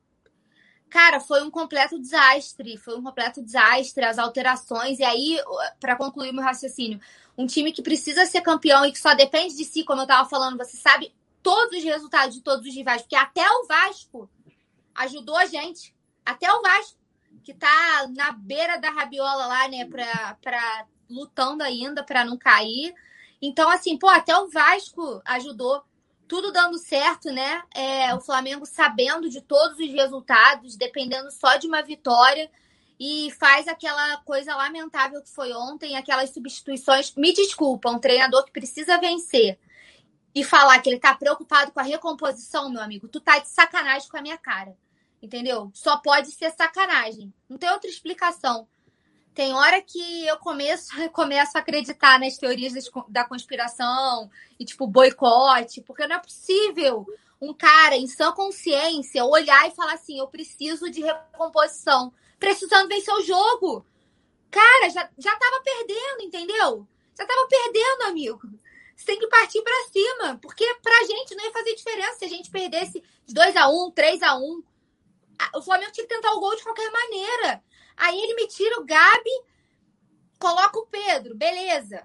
cara, foi um completo desastre. Foi um completo desastre, as alterações. E aí, para concluir meu raciocínio, um time que precisa ser campeão e que só depende de si, como eu tava falando, você sabe todos os resultados de todos os rivais, porque até o Vasco ajudou a gente. Até o Vasco que tá na beira da rabiola lá, né, pra, pra lutando ainda para não cair. Então, assim, pô, até o Vasco ajudou. Tudo dando certo, né? É, o Flamengo sabendo de todos os resultados, dependendo só de uma vitória. E faz aquela coisa lamentável que foi ontem, aquelas substituições. Me desculpa, um treinador que precisa vencer e falar que ele tá preocupado com a recomposição, meu amigo, tu tá de sacanagem com a minha cara. Entendeu? Só pode ser sacanagem. Não tem outra explicação. Tem hora que eu começo, começo a acreditar nas teorias da conspiração e, tipo, boicote, porque não é possível um cara em sã consciência olhar e falar assim: eu preciso de recomposição, precisando vencer o jogo. Cara, já, já tava perdendo, entendeu? Já tava perdendo, amigo. Você tem que partir para cima, porque pra gente não ia fazer diferença se a gente perdesse de 2 a 1 3 a 1 O Flamengo tinha que tentar o gol de qualquer maneira. Aí ele me tira o Gabi, coloca o Pedro, beleza.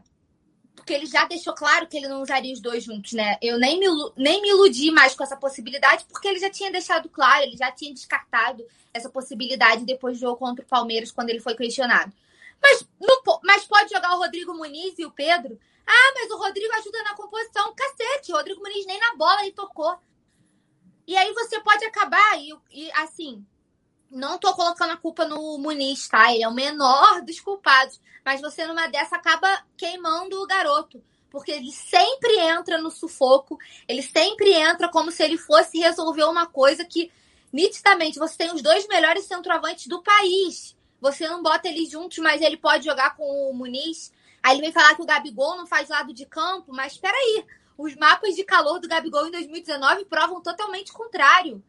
Porque ele já deixou claro que ele não usaria os dois juntos, né? Eu nem me, nem me iludi mais com essa possibilidade, porque ele já tinha deixado claro, ele já tinha descartado essa possibilidade depois do jogo contra o Palmeiras, quando ele foi questionado. Mas, não, mas pode jogar o Rodrigo Muniz e o Pedro? Ah, mas o Rodrigo ajuda na composição. Cacete, o Rodrigo Muniz nem na bola ele tocou. E aí você pode acabar, e, e assim, não tô colocando a culpa no Muniz, tá? Ele é o menor dos culpados. Mas você, numa dessa, acaba queimando o garoto. Porque ele sempre entra no sufoco, ele sempre entra como se ele fosse resolver uma coisa que, nitidamente, você tem os dois melhores centroavantes do país. Você não bota eles juntos, mas ele pode jogar com o Muniz. Aí ele vem falar que o Gabigol não faz lado de campo, mas espera aí. Os mapas de calor do Gabigol em 2019 provam totalmente o contrário.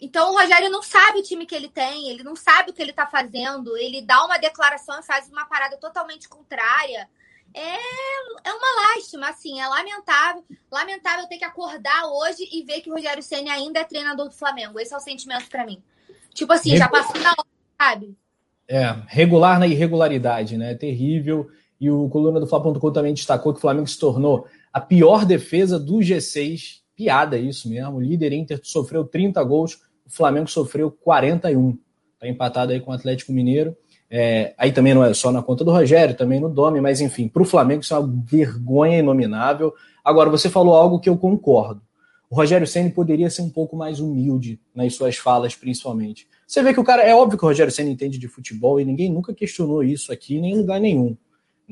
Então o Rogério não sabe o time que ele tem, ele não sabe o que ele está fazendo, ele dá uma declaração e faz uma parada totalmente contrária. É, é uma lástima, assim, é lamentável. Lamentável ter que acordar hoje e ver que o Rogério Senna ainda é treinador do Flamengo. Esse é o sentimento para mim. Tipo assim, já passou da hora, sabe? É, regular na irregularidade, né? Terrível. E o coluna do Fla.com também destacou que o Flamengo se tornou a pior defesa do G6. Piada isso mesmo. O líder Inter sofreu 30 gols, o Flamengo sofreu 41. Está empatado aí com o Atlético Mineiro. É, aí também não é só na conta do Rogério, também no Domi, mas enfim, para o Flamengo isso é uma vergonha inominável. Agora, você falou algo que eu concordo. O Rogério Senna poderia ser um pouco mais humilde nas suas falas, principalmente. Você vê que o cara, é óbvio que o Rogério Senna entende de futebol e ninguém nunca questionou isso aqui, nem em lugar nenhum.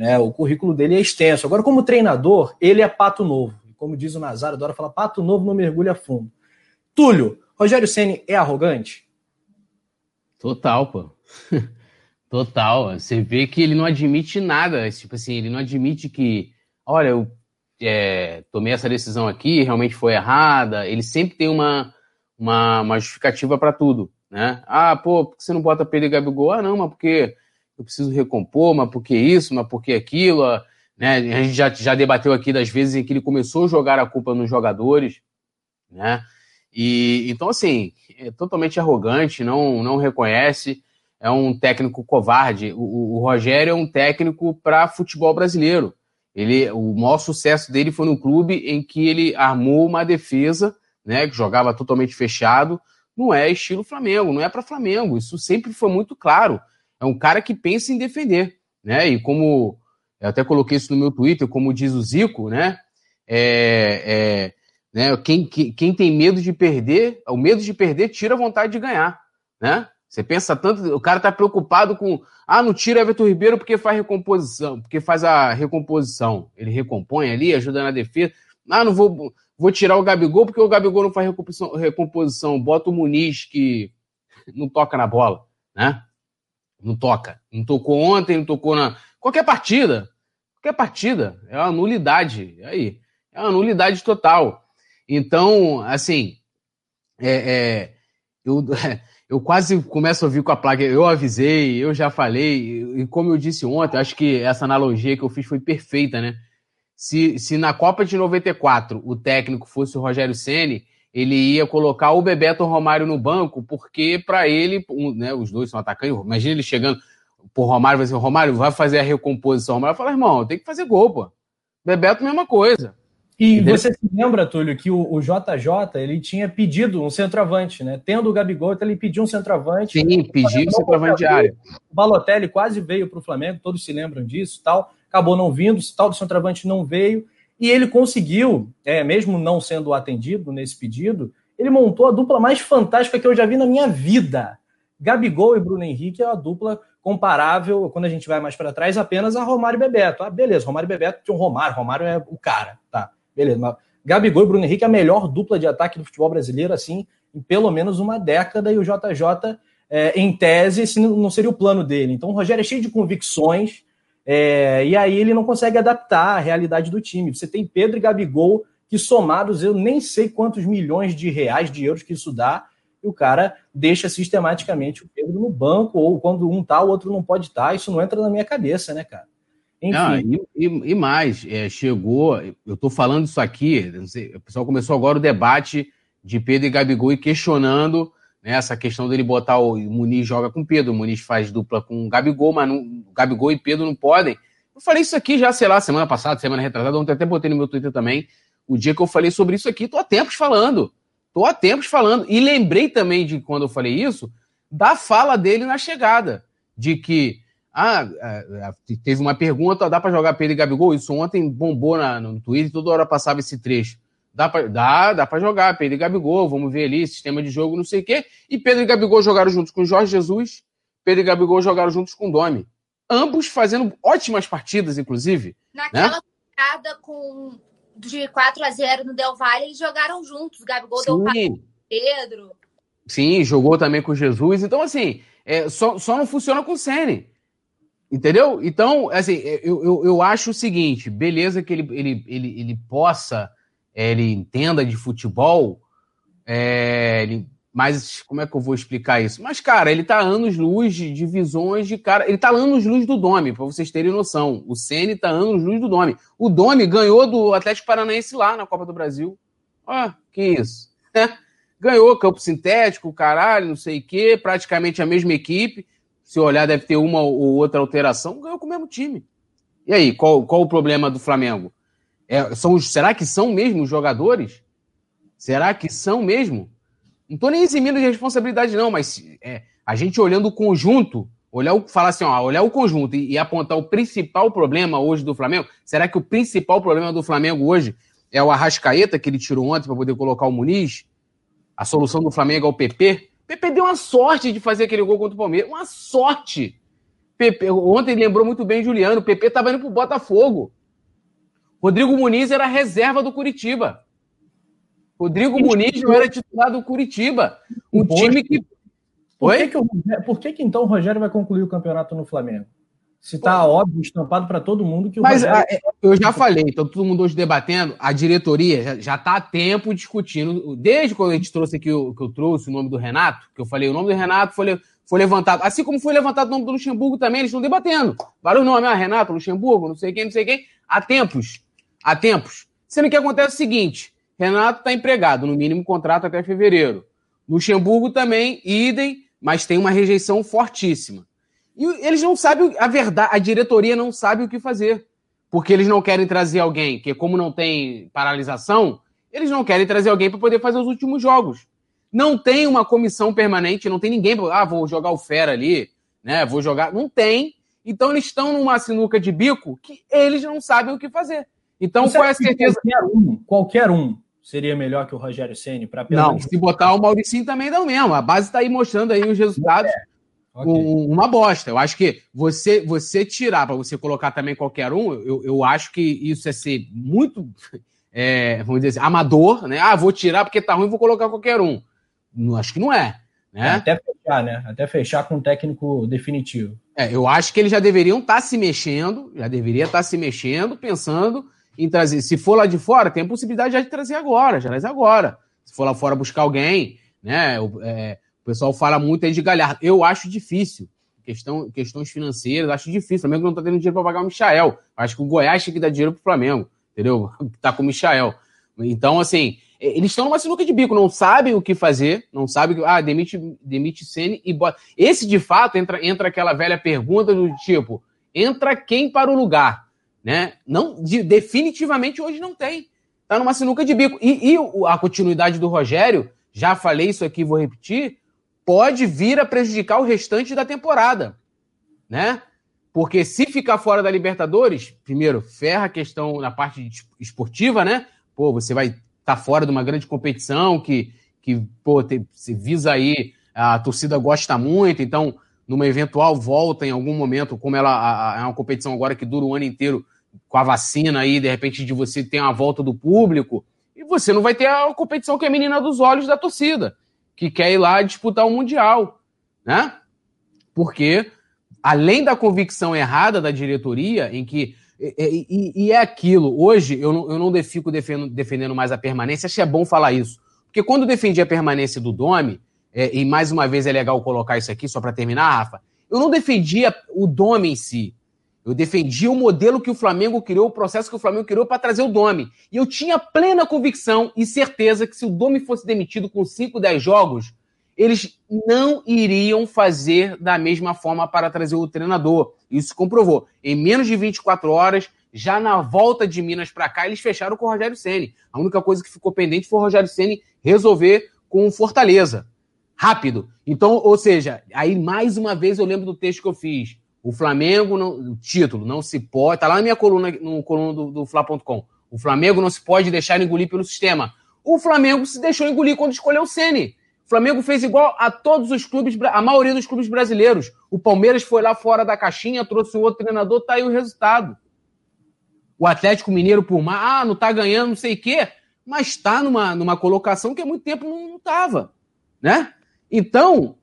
Né? O currículo dele é extenso. Agora, como treinador, ele é pato novo. Como diz o Nazário, adora falar pato novo não mergulha fundo. Túlio, Rogério Senna é arrogante? Total, pô. Total. Você vê que ele não admite nada. Tipo assim, ele não admite que, olha, eu é, tomei essa decisão aqui, realmente foi errada. Ele sempre tem uma, uma, uma justificativa para tudo né? Ah, pô, por que você não bota Pedro e Gabigol? Ah, não, mas porque eu preciso recompor, mas por que isso, mas por que aquilo? Né? A gente já, já debateu aqui das vezes em que ele começou a jogar a culpa nos jogadores, né? E então, assim, é totalmente arrogante, não, não reconhece, é um técnico covarde. O, o Rogério é um técnico para futebol brasileiro. Ele, o maior sucesso dele foi no clube em que ele armou uma defesa, né, que jogava totalmente fechado, não é estilo Flamengo, não é para Flamengo. Isso sempre foi muito claro. É um cara que pensa em defender, né? E como eu até coloquei isso no meu Twitter, como diz o Zico, né? É, é, né? Quem, quem, tem medo de perder, o medo de perder tira a vontade de ganhar, né? Você pensa tanto, o cara tá preocupado com, ah, não tira Everton Ribeiro porque faz recomposição, porque faz a recomposição. Ele recompõe ali, ajuda na defesa. Ah, não vou, vou tirar o Gabigol porque o Gabigol não faz recomposição, recomposição. Bota o Muniz que não toca na bola, né? Não toca. Não tocou ontem, não tocou na. Qualquer partida. Qualquer partida. É uma nulidade. Aí. É uma nulidade total. Então, assim. É, é, eu, eu quase começo a ouvir com a placa. Eu avisei, eu já falei. E como eu disse ontem, acho que essa analogia que eu fiz foi perfeita, né? se, se na Copa de 94 o técnico fosse o Rogério Ceni, ele ia colocar o Bebeto Romário no banco, porque para ele, um, né, os dois são atacantes, imagina ele chegando por Romário, vai dizer, Romário vai fazer a recomposição. Romário vai falar, irmão, tem que fazer gol, pô. Bebeto, mesma coisa. E Entendeu? você se lembra, Túlio, que o, o, JJ ele tinha pedido um centroavante, né? Tendo o Gabigol, então ele pediu um centroavante. Sim, pediu um centroavante de área. O Balotelli quase veio para o Flamengo, todos se lembram disso tal acabou não vindo, esse tal do centroavante não veio, e ele conseguiu, é, mesmo não sendo atendido nesse pedido, ele montou a dupla mais fantástica que eu já vi na minha vida. Gabigol e Bruno Henrique é uma dupla comparável, quando a gente vai mais para trás, apenas a Romário e Bebeto. Ah, beleza, Romário e Bebeto tinha um Romário, Romário é o cara, tá? beleza. Mas Gabigol e Bruno Henrique é a melhor dupla de ataque do futebol brasileiro, assim, em pelo menos uma década, e o JJ, é, em tese, esse não seria o plano dele. Então o Rogério é cheio de convicções, é, e aí ele não consegue adaptar a realidade do time. Você tem Pedro e Gabigol, que somados eu nem sei quantos milhões de reais, de euros que isso dá, e o cara deixa sistematicamente o Pedro no banco, ou quando um tá, o outro não pode estar. Tá. Isso não entra na minha cabeça, né, cara? Enfim. Ah, e, e, mais, é, chegou, eu tô falando isso aqui, sei, o pessoal começou agora o debate de Pedro e Gabigol e questionando né, essa questão dele botar o, Muniz joga com Pedro, o Muniz faz dupla com o Gabigol, mas não, Gabigol e Pedro não podem. Eu falei isso aqui já, sei lá, semana passada, semana retrasada, ontem até botei no meu Twitter também, o dia que eu falei sobre isso aqui, tô há tempos falando. Tô há tempos falando. E lembrei também de quando eu falei isso, da fala dele na chegada. De que ah, teve uma pergunta, dá para jogar Pedro e Gabigol? Isso ontem bombou na, no Twitter, toda hora passava esse trecho. Dá para dá, dá pra jogar Pedro e Gabigol, vamos ver ali, sistema de jogo, não sei o quê. E Pedro e Gabigol jogaram juntos com Jorge Jesus, Pedro e Gabigol jogaram juntos com Domi. Ambos fazendo ótimas partidas, inclusive. Naquela né? com de 4 a 0 no Del Valle, eles jogaram juntos. Gabigol Sim. deu passe Pedro. Sim, jogou também com Jesus. Então, assim, é, só, só não funciona com o Sene. Entendeu? Então, assim, eu, eu, eu acho o seguinte: beleza que ele, ele, ele, ele possa, é, ele entenda de futebol, é, ele mas como é que eu vou explicar isso? Mas, cara, ele tá anos-luz de, visões de cara. Ele tá anos-luz do Domi, para vocês terem noção. O Ceni tá anos-luz do Domi. O Domi ganhou do Atlético Paranaense lá na Copa do Brasil. Ó, que isso. Ganhou campo sintético, caralho, não sei o quê, praticamente a mesma equipe. Se olhar, deve ter uma ou outra alteração. Ganhou com o mesmo time. E aí, qual, qual o problema do Flamengo? É, são, será que são mesmo os jogadores? Será que são mesmo? Não estou nem eximindo de responsabilidade, não, mas é, a gente olhando o conjunto, olhar o, falar assim, ó, olhar o conjunto e, e, apontar o principal problema hoje do Flamengo, será que o principal problema do Flamengo hoje é o Arrascaeta, que ele tirou ontem para poder colocar o Muniz? A solução do Flamengo é o PP? PP deu uma sorte de fazer aquele gol contra o Palmeiras. Uma sorte! PP, ontem lembrou muito bem Juliano, PP estava indo para o Botafogo. Rodrigo Muniz era reserva do Curitiba. Rodrigo Muniz não era titular do Curitiba. Um time que. Por que, que, o, por que, que então o Rogério vai concluir o campeonato no Flamengo? Se tá óbvio, estampado para todo mundo que o Mas Rogério... É, eu já falei, então todo mundo hoje debatendo, a diretoria já, já tá há tempo discutindo. Desde quando a gente trouxe aqui, o, que eu trouxe o nome do Renato, que eu falei, o nome do Renato foi, foi levantado. Assim como foi levantado o nome do Luxemburgo também, eles estão debatendo. Vários nomes, ah, Renato, Luxemburgo, não sei quem, não sei quem. Há tempos. Há tempos. Sendo que acontece o seguinte: Renato está empregado, no mínimo contrato até fevereiro. Luxemburgo também, idem, mas tem uma rejeição fortíssima. E eles não sabem a verdade, a diretoria não sabe o que fazer. Porque eles não querem trazer alguém, que como não tem paralisação, eles não querem trazer alguém para poder fazer os últimos jogos. Não tem uma comissão permanente, não tem ninguém, ah, vou jogar o Fera ali, né? Vou jogar. Não tem. Então eles estão numa sinuca de bico que eles não sabem o que fazer. Então, qual é a certeza? Qualquer um, qualquer um seria melhor que o Rogério Ceni para Não, se botar o Mauricinho também dá o mesmo. A base está aí mostrando aí os resultados. É. Okay. Um, uma bosta. Eu acho que você você tirar para você colocar também qualquer um, eu, eu acho que isso é ser muito, é, vamos dizer assim, amador, né? Ah, vou tirar porque tá ruim, vou colocar qualquer um. Não, acho que não é. Né? É, até fechar, né? Até fechar com um técnico definitivo. É, eu acho que eles já deveriam estar tá se mexendo, já deveria estar tá se mexendo, pensando em trazer. Se for lá de fora, tem a possibilidade já de trazer agora, já traz agora. Se for lá fora buscar alguém, né? O, é, o pessoal fala muito aí de Galhardo. Eu acho difícil. Questão, questões financeiras, acho difícil. O Flamengo não tá tendo dinheiro para pagar o Michael. Acho que o Goiás tem que dar dinheiro pro Flamengo, entendeu? Tá com o Michael. Então, assim, eles estão numa sinuca de bico, não sabem o que fazer, não sabem que. Ah, demite, demite Sene e bota. Esse, de fato, entra, entra aquela velha pergunta do tipo: entra quem para o lugar? Né? Não, de, definitivamente hoje não tem. Tá numa sinuca de bico. E, e a continuidade do Rogério, já falei isso aqui, vou repetir, pode vir a prejudicar o restante da temporada, né? Porque se ficar fora da Libertadores, primeiro, ferra a questão na parte esportiva, né? Pô, você vai estar tá fora de uma grande competição que, que pô, te, se visa aí, a torcida gosta muito, então numa eventual volta em algum momento, como ela é uma competição agora que dura o ano inteiro, com a vacina aí, de repente, de você ter uma volta do público, e você não vai ter a competição que é a menina dos olhos da torcida, que quer ir lá disputar o Mundial, né? Porque, além da convicção errada da diretoria, em que. E, e, e é aquilo, hoje eu não, eu não fico defendendo, defendendo mais a permanência, acho que é bom falar isso. Porque quando eu defendi a permanência do Domi, é, e mais uma vez é legal colocar isso aqui, só para terminar, Rafa, eu não defendia o Domi em si. Eu defendia o modelo que o Flamengo criou, o processo que o Flamengo criou para trazer o Domi. E eu tinha plena convicção e certeza que se o Domi fosse demitido com 5, 10 jogos, eles não iriam fazer da mesma forma para trazer o treinador. Isso comprovou. Em menos de 24 horas, já na volta de Minas para cá, eles fecharam com o Rogério Ceni. A única coisa que ficou pendente foi o Rogério Ceni resolver com o Fortaleza. Rápido. Então, ou seja, aí mais uma vez eu lembro do texto que eu fiz. O Flamengo, não, o título, não se pode. Tá lá na minha coluna, no coluna do, do Fla.com. O Flamengo não se pode deixar engolir pelo sistema. O Flamengo se deixou engolir quando escolheu o Ceni. O Flamengo fez igual a todos os clubes, a maioria dos clubes brasileiros. O Palmeiras foi lá fora da caixinha, trouxe um outro treinador, tá aí o resultado. O Atlético Mineiro, por mais, ah, não tá ganhando, não sei o quê, mas tá numa, numa colocação que há muito tempo não, não tava, né? Então,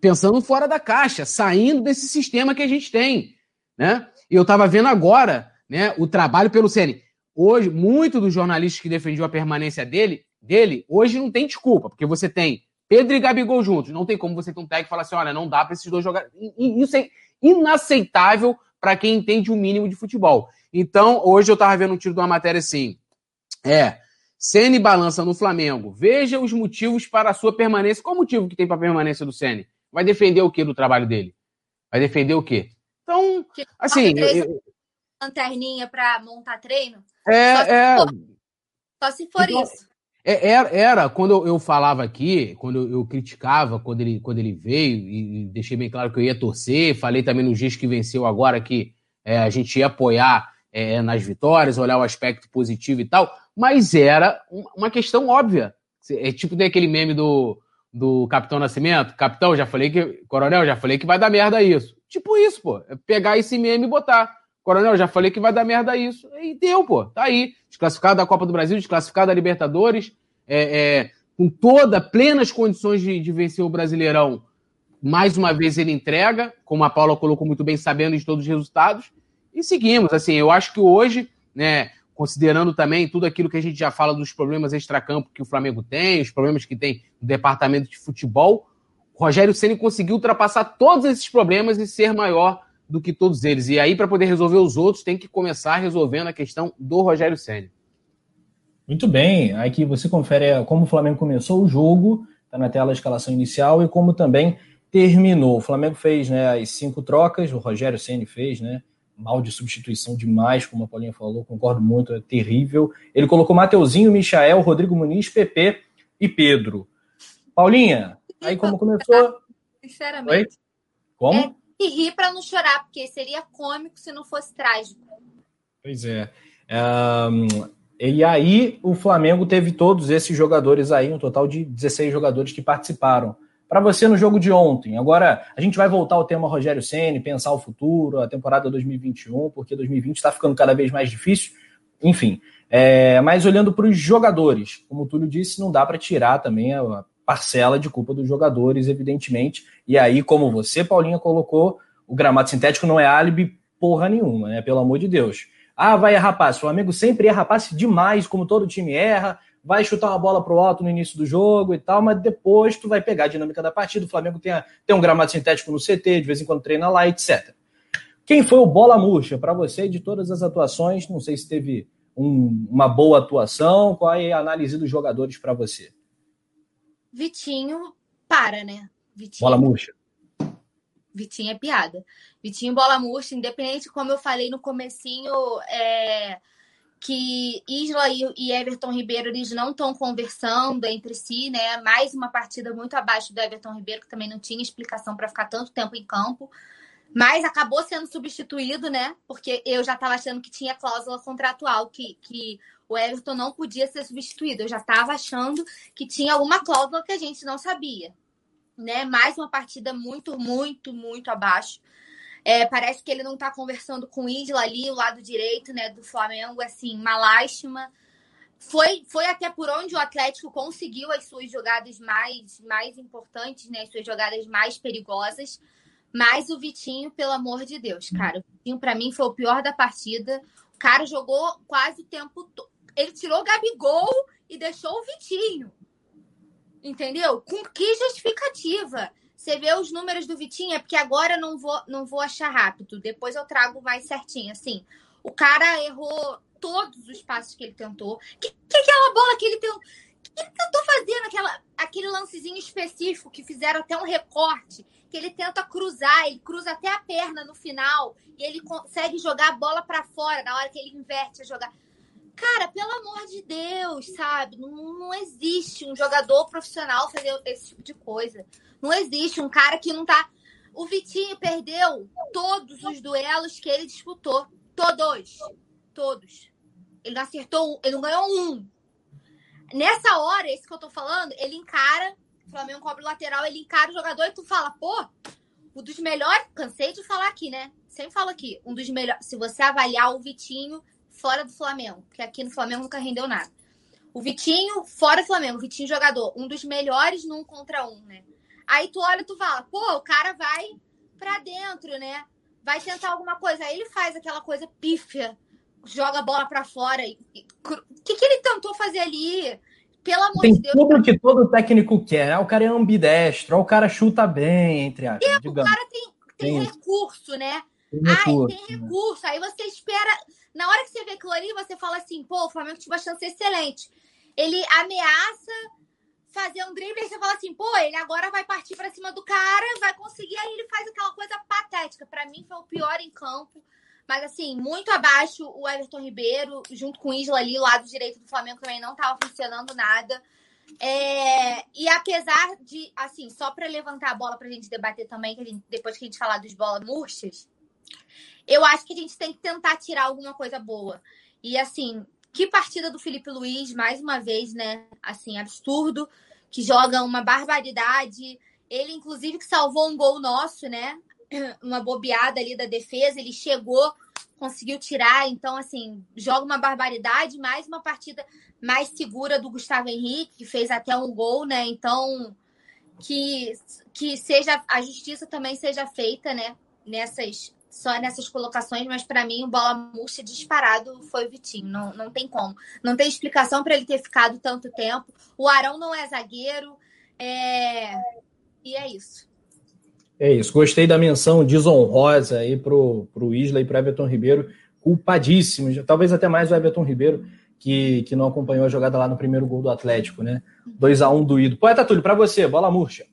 pensando fora da caixa, saindo desse sistema que a gente tem, né? E eu estava vendo agora, né, o trabalho pelo CN. Hoje, muito dos jornalistas que defendiam a permanência dele, dele, hoje não tem desculpa, porque você tem Pedro e Gabigol juntos. Não tem como você ter um técnico e falar assim: olha, não dá para esses dois jogar. Isso é inaceitável para quem entende o mínimo de futebol. Então, hoje eu estava vendo um tiro de uma matéria assim. É, Ceni balança no Flamengo. Veja os motivos para a sua permanência. Qual o motivo que tem para a permanência do Ceni? Vai defender o que do trabalho dele? Vai defender o quê? Então, assim. Eu... Lanterninha para montar treino? É, só se é. For, só se for então, isso. É, era, era, quando eu falava aqui, quando eu, eu, criticava, quando ele, quando ele veio, e, deixei bem claro que eu ia torcer, falei também nos dias que venceu agora que é, a gente ia apoiar é, nas vitórias, olhar o aspecto positivo e tal, mas era uma questão óbvia. É tipo daquele meme do, do Capitão Nascimento. Capitão, já falei que. Coronel, já falei que vai dar merda isso. Tipo isso, pô. É pegar esse meme e botar. Coronel, já falei que vai dar merda isso. E deu, pô. Tá aí. Desclassificado da Copa do Brasil, desclassificado da Libertadores, é, é, com toda, plenas condições de, de, vencer o Brasileirão. Mais uma vez ele entrega, como a Paula colocou muito bem, sabendo de todos os resultados. E seguimos. Assim, eu acho que hoje, né, considerando também tudo aquilo que a gente já fala dos problemas extracampo que o Flamengo tem, os problemas que tem no departamento de futebol, o Rogério Ceni conseguiu ultrapassar todos esses problemas e ser maior do que todos eles. E aí, para poder resolver os outros, tem que começar resolvendo a questão do Rogério Ceni. Muito bem. Aqui você confere como o Flamengo começou o jogo, está na tela a escalação inicial, e como também terminou. O Flamengo fez né, as cinco trocas, o Rogério Ceni fez, né? Mal de substituição demais, como a Paulinha falou, concordo muito, é terrível. Ele colocou Mateuzinho, Michael, Rodrigo Muniz, PP e Pedro. Paulinha, aí como começou? Sinceramente. Oi? Como? É, e rir para não chorar, porque seria cômico se não fosse trágico. Pois é. Um, e aí o Flamengo teve todos esses jogadores aí, um total de 16 jogadores que participaram para você no jogo de ontem. Agora, a gente vai voltar ao tema Rogério Ceni, pensar o futuro, a temporada 2021, porque 2020 está ficando cada vez mais difícil. Enfim, é, mas olhando para os jogadores, como o Túlio disse, não dá para tirar também a parcela de culpa dos jogadores, evidentemente. E aí, como você, Paulinha, colocou, o gramado sintético não é álibi porra nenhuma, né? Pelo amor de Deus. Ah, vai errar passe. O Flamengo sempre erra passe demais, como todo time erra vai chutar uma bola pro alto no início do jogo e tal, mas depois tu vai pegar a dinâmica da partida. O Flamengo tem, a, tem um gramado sintético no CT, de vez em quando treina lá, etc. Quem foi o bola murcha para você de todas as atuações? Não sei se teve um, uma boa atuação. Qual é a análise dos jogadores para você? Vitinho para, né? Vitinho. Bola murcha. Vitinho é piada. Vitinho bola murcha, independente, como eu falei no comecinho, é que Isla e Everton Ribeiro eles não estão conversando entre si, né? Mais uma partida muito abaixo do Everton Ribeiro, que também não tinha explicação para ficar tanto tempo em campo. Mas acabou sendo substituído, né? Porque eu já estava achando que tinha cláusula contratual, que, que o Everton não podia ser substituído. Eu já estava achando que tinha alguma cláusula que a gente não sabia. Né? Mais uma partida muito, muito, muito abaixo. É, parece que ele não tá conversando com o Isla ali, o lado direito, né, do Flamengo, assim, uma lástima. Foi, foi até por onde o Atlético conseguiu as suas jogadas mais, mais importantes, né, as suas jogadas mais perigosas. Mas o Vitinho, pelo amor de Deus, cara, o Vitinho para mim foi o pior da partida. O cara jogou quase o tempo todo. Ele tirou o Gabigol e deixou o Vitinho. Entendeu? Com que justificativa? Você vê os números do Vitinho, é porque agora eu não vou, não vou achar rápido. Depois eu trago mais certinho. Assim, o cara errou todos os passos que ele tentou. Que, que aquela bola que ele tentou. que ele tentou fazer naquela, aquele lancezinho específico que fizeram até um recorte? Que ele tenta cruzar, ele cruza até a perna no final e ele consegue jogar a bola para fora na hora que ele inverte a jogar. Cara, pelo amor de Deus, sabe? Não, não existe um jogador profissional fazer esse tipo de coisa. Não existe um cara que não tá. O Vitinho perdeu todos os duelos que ele disputou. Todos. Todos. Ele não acertou um, ele não ganhou um. Nessa hora, esse que eu tô falando, ele encara, o Flamengo cobre o lateral, ele encara o jogador e tu fala, pô, um dos melhores, cansei de falar aqui, né? Sempre falo aqui, um dos melhores, se você avaliar o Vitinho fora do Flamengo, porque aqui no Flamengo nunca rendeu nada. O Vitinho, fora do Flamengo, o Vitinho jogador, um dos melhores num contra um, né? Aí tu olha e tu fala, pô, o cara vai pra dentro, né? Vai tentar alguma coisa. Aí ele faz aquela coisa pífia, joga a bola pra fora. O que, que ele tentou fazer ali? Pelo amor tem de Deus. tudo que todo técnico quer. Ah, o cara é ambidestro, o cara chuta bem, entre aspas. É, o cara tem, tem, tem recurso, né? Tem recurso, Ai, tem recurso. Né? Aí você espera na hora que você vê aquilo ali, você fala assim, pô, o Flamengo tinha uma chance excelente. Ele ameaça fazer um drible e você fala assim, pô, ele agora vai partir para cima do cara, vai conseguir, aí ele faz aquela coisa patética. Para mim foi o pior em campo. Mas assim, muito abaixo o Everton Ribeiro, junto com o Isla ali, o lado direito do Flamengo também não estava funcionando nada. É, e apesar de, assim, só para levantar a bola para a gente debater também, que gente, depois que a gente falar dos bolas murchas, eu acho que a gente tem que tentar tirar alguma coisa boa. E assim, que partida do Felipe Luiz, mais uma vez, né? Assim, absurdo, que joga uma barbaridade. Ele, inclusive, que salvou um gol nosso, né? Uma bobeada ali da defesa, ele chegou, conseguiu tirar. Então, assim, joga uma barbaridade, mais uma partida mais segura do Gustavo Henrique, que fez até um gol, né? Então, que, que seja a justiça também seja feita, né? Nessas só nessas colocações, mas para mim o bola murcha disparado foi o Vitinho. Não, não tem como. Não tem explicação para ele ter ficado tanto tempo. O Arão não é zagueiro. É... E é isso. É isso. Gostei da menção desonrosa aí pro, pro Isla e pro Everton Ribeiro. Culpadíssimos. Talvez até mais o Everton Ribeiro, que, que não acompanhou a jogada lá no primeiro gol do Atlético, né? 2 a 1 um doído. Poeta Túlio, para você, bola murcha.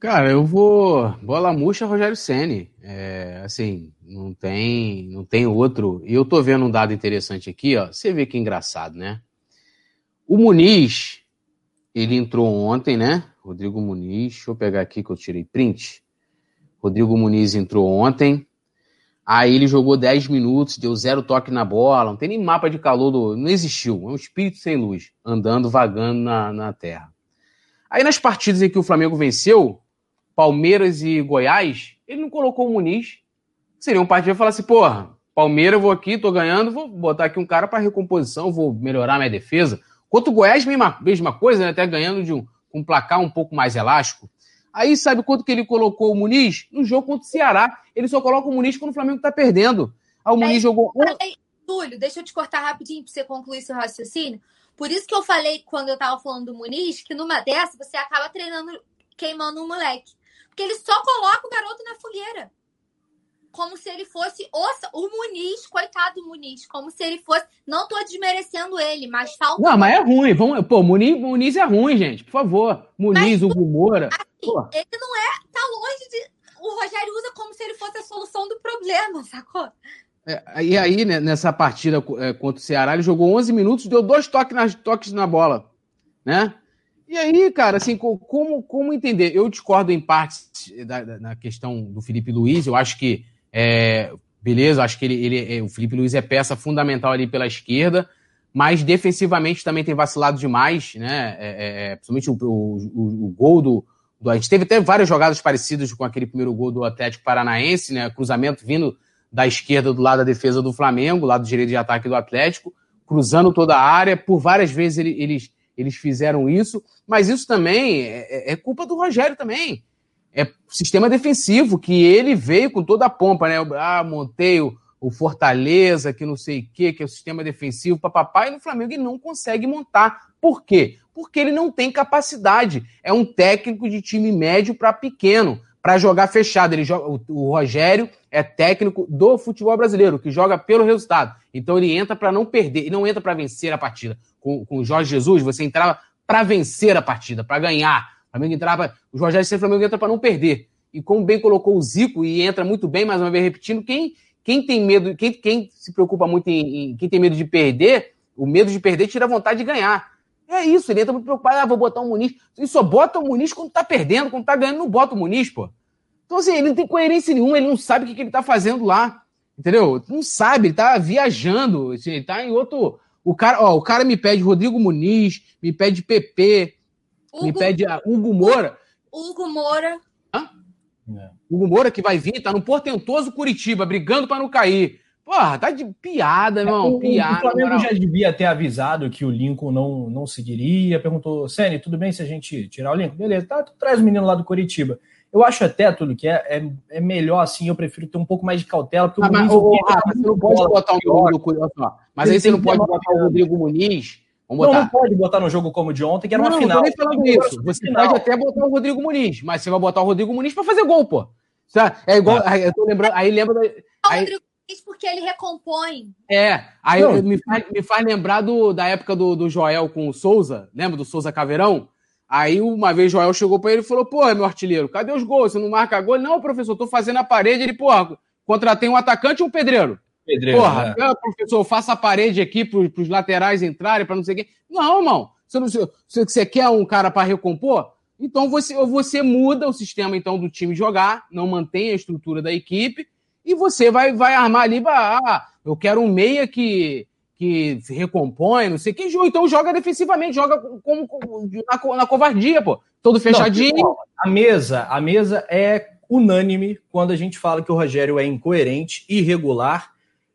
Cara, eu vou. Bola murcha Rogério Ceni. É, assim, não tem, não tem outro. E eu tô vendo um dado interessante aqui, ó. Você vê que engraçado, né? O Muniz, ele entrou ontem, né? Rodrigo Muniz, deixa eu pegar aqui que eu tirei print. Rodrigo Muniz entrou ontem. Aí ele jogou 10 minutos, deu zero toque na bola, não tem nem mapa de calor, do, não existiu. É um espírito sem luz, andando, vagando na, na terra. Aí nas partidas em que o Flamengo venceu, Palmeiras e Goiás, ele não colocou o Muniz. Seria um partido falar assim, porra, Palmeiras, eu vou aqui, tô ganhando, vou botar aqui um cara para recomposição, vou melhorar minha defesa. Quanto o Goiás, mesma, mesma coisa, né? até ganhando de um, um placar um pouco mais elástico. Aí sabe quanto que ele colocou o Muniz? No jogo contra o Ceará. Ele só coloca o Muniz quando o Flamengo tá perdendo. Aí o Muniz jogou. Túlio, deixa eu te cortar rapidinho para você concluir seu raciocínio. Por isso que eu falei quando eu tava falando do Muniz, que numa dessa você acaba treinando, queimando um moleque. Porque ele só coloca o garoto na fogueira. Como se ele fosse o, o Muniz, coitado do Muniz. Como se ele fosse. Não tô desmerecendo ele, mas falta. Não, mas é ruim. Vamos, pô, Muniz, Muniz é ruim, gente. Por favor. Muniz, mas, Hugo Moura. Assim, ele não é. Tá longe de. O Rogério usa como se ele fosse a solução do problema, sacou? É, e aí, né, nessa partida é, contra o Ceará, ele jogou 11 minutos, deu dois toques, nas, toques na bola, né? E aí, cara, assim, como, como entender? Eu discordo em parte da, da, na questão do Felipe Luiz. Eu acho que, é, beleza, acho que ele, ele, é, o Felipe Luiz é peça fundamental ali pela esquerda, mas defensivamente também tem vacilado demais, né? É, é, é principalmente o, o, o, gol do, do. A gente teve até várias jogadas parecidas com aquele primeiro gol do Atlético Paranaense, né? Cruzamento vindo da esquerda do lado da defesa do Flamengo, lado direito de ataque do Atlético, cruzando toda a área. Por várias vezes eles, eles fizeram isso, mas isso também é, é, é culpa do Rogério também. É sistema defensivo, que ele veio com toda a pompa, né? Ah, montei o, o Fortaleza, que não sei o quê, que é o sistema defensivo, papapá, e no Flamengo ele não consegue montar. Por quê? Porque ele não tem capacidade. É um técnico de time médio para pequeno, para jogar fechado. Ele joga, o, o, Rogério é técnico do futebol brasileiro, que joga pelo resultado. Então ele entra para não perder, e não entra para vencer a partida. Com, com o Jorge Jesus, você entrava para vencer a partida, para ganhar. O Flamengo entrava, o Rogério sempre Flamengo entra para não perder. E como bem colocou o Zico, e entra muito bem, mais uma vez repetindo, quem, quem tem medo, quem, quem se preocupa muito em, em, Quem tem medo de perder, o medo de perder tira a vontade de ganhar. É isso, ele entra muito preocupado, ah, vou botar o Muniz. E só bota o Muniz quando tá perdendo, quando tá ganhando, não bota o Muniz, pô. Então, assim, ele não tem coerência nenhuma, ele não sabe o que, que ele tá fazendo lá. Entendeu? Não sabe, ele tá viajando, assim, ele tá em outro. O cara, ó, o cara me pede Rodrigo Muniz, me pede PP, Hugo, me pede uh, Hugo Moura. Hugo Moura. Hã? É. Hugo Moura que vai vir, tá no portentoso Curitiba, brigando para não cair. Porra, tá de piada, irmão. É, o, piada. O Flamengo já devia ter avisado que o Lincoln não, não seguiria. Perguntou, Sene, tudo bem se a gente tirar o Lincoln? Beleza, tá, tu traz o menino lá do Curitiba. Eu acho até, tudo que é, é, é, melhor assim, eu prefiro ter um pouco mais de cautela. Porque ah, o mas, ô, Rafa, você não pode botar o nome do Curitiba. Mas aí você não pode botar o Rodrigo Muniz. Vamos botar. Não, não pode botar no jogo como de ontem, que era não, uma final. Não, falando isso. Você final. pode até botar o Rodrigo Muniz, mas você vai botar o Rodrigo Muniz para fazer gol, pô. É igual. Ah. Eu tô lembrando. Aí lembra. Da, aí, porque ele recompõe. É, aí não. me faz, me faz lembrar do, da época do, do Joel com o Souza, lembra do Souza Caveirão? Aí uma vez o Joel chegou para ele e falou: Pô, meu artilheiro, cadê os gols? Você não marca gol? Não, professor, tô fazendo a parede. Ele, porra, contratei um atacante ou um pedreiro? Pedreiro. Porra, é. professor, faça a parede aqui para os laterais entrarem, para não sei o quê. Não, irmão. Você, não, você, você quer um cara para recompor? Então você, você muda o sistema então do time jogar, não mantém a estrutura da equipe e você vai, vai armar ali, ah, eu quero um meia que, que se recompõe, não sei o que, então joga defensivamente, joga como, como na, na, covardia, pô. Todo fechadinho. Não, a mesa, a mesa é unânime quando a gente fala que o Rogério é incoerente, irregular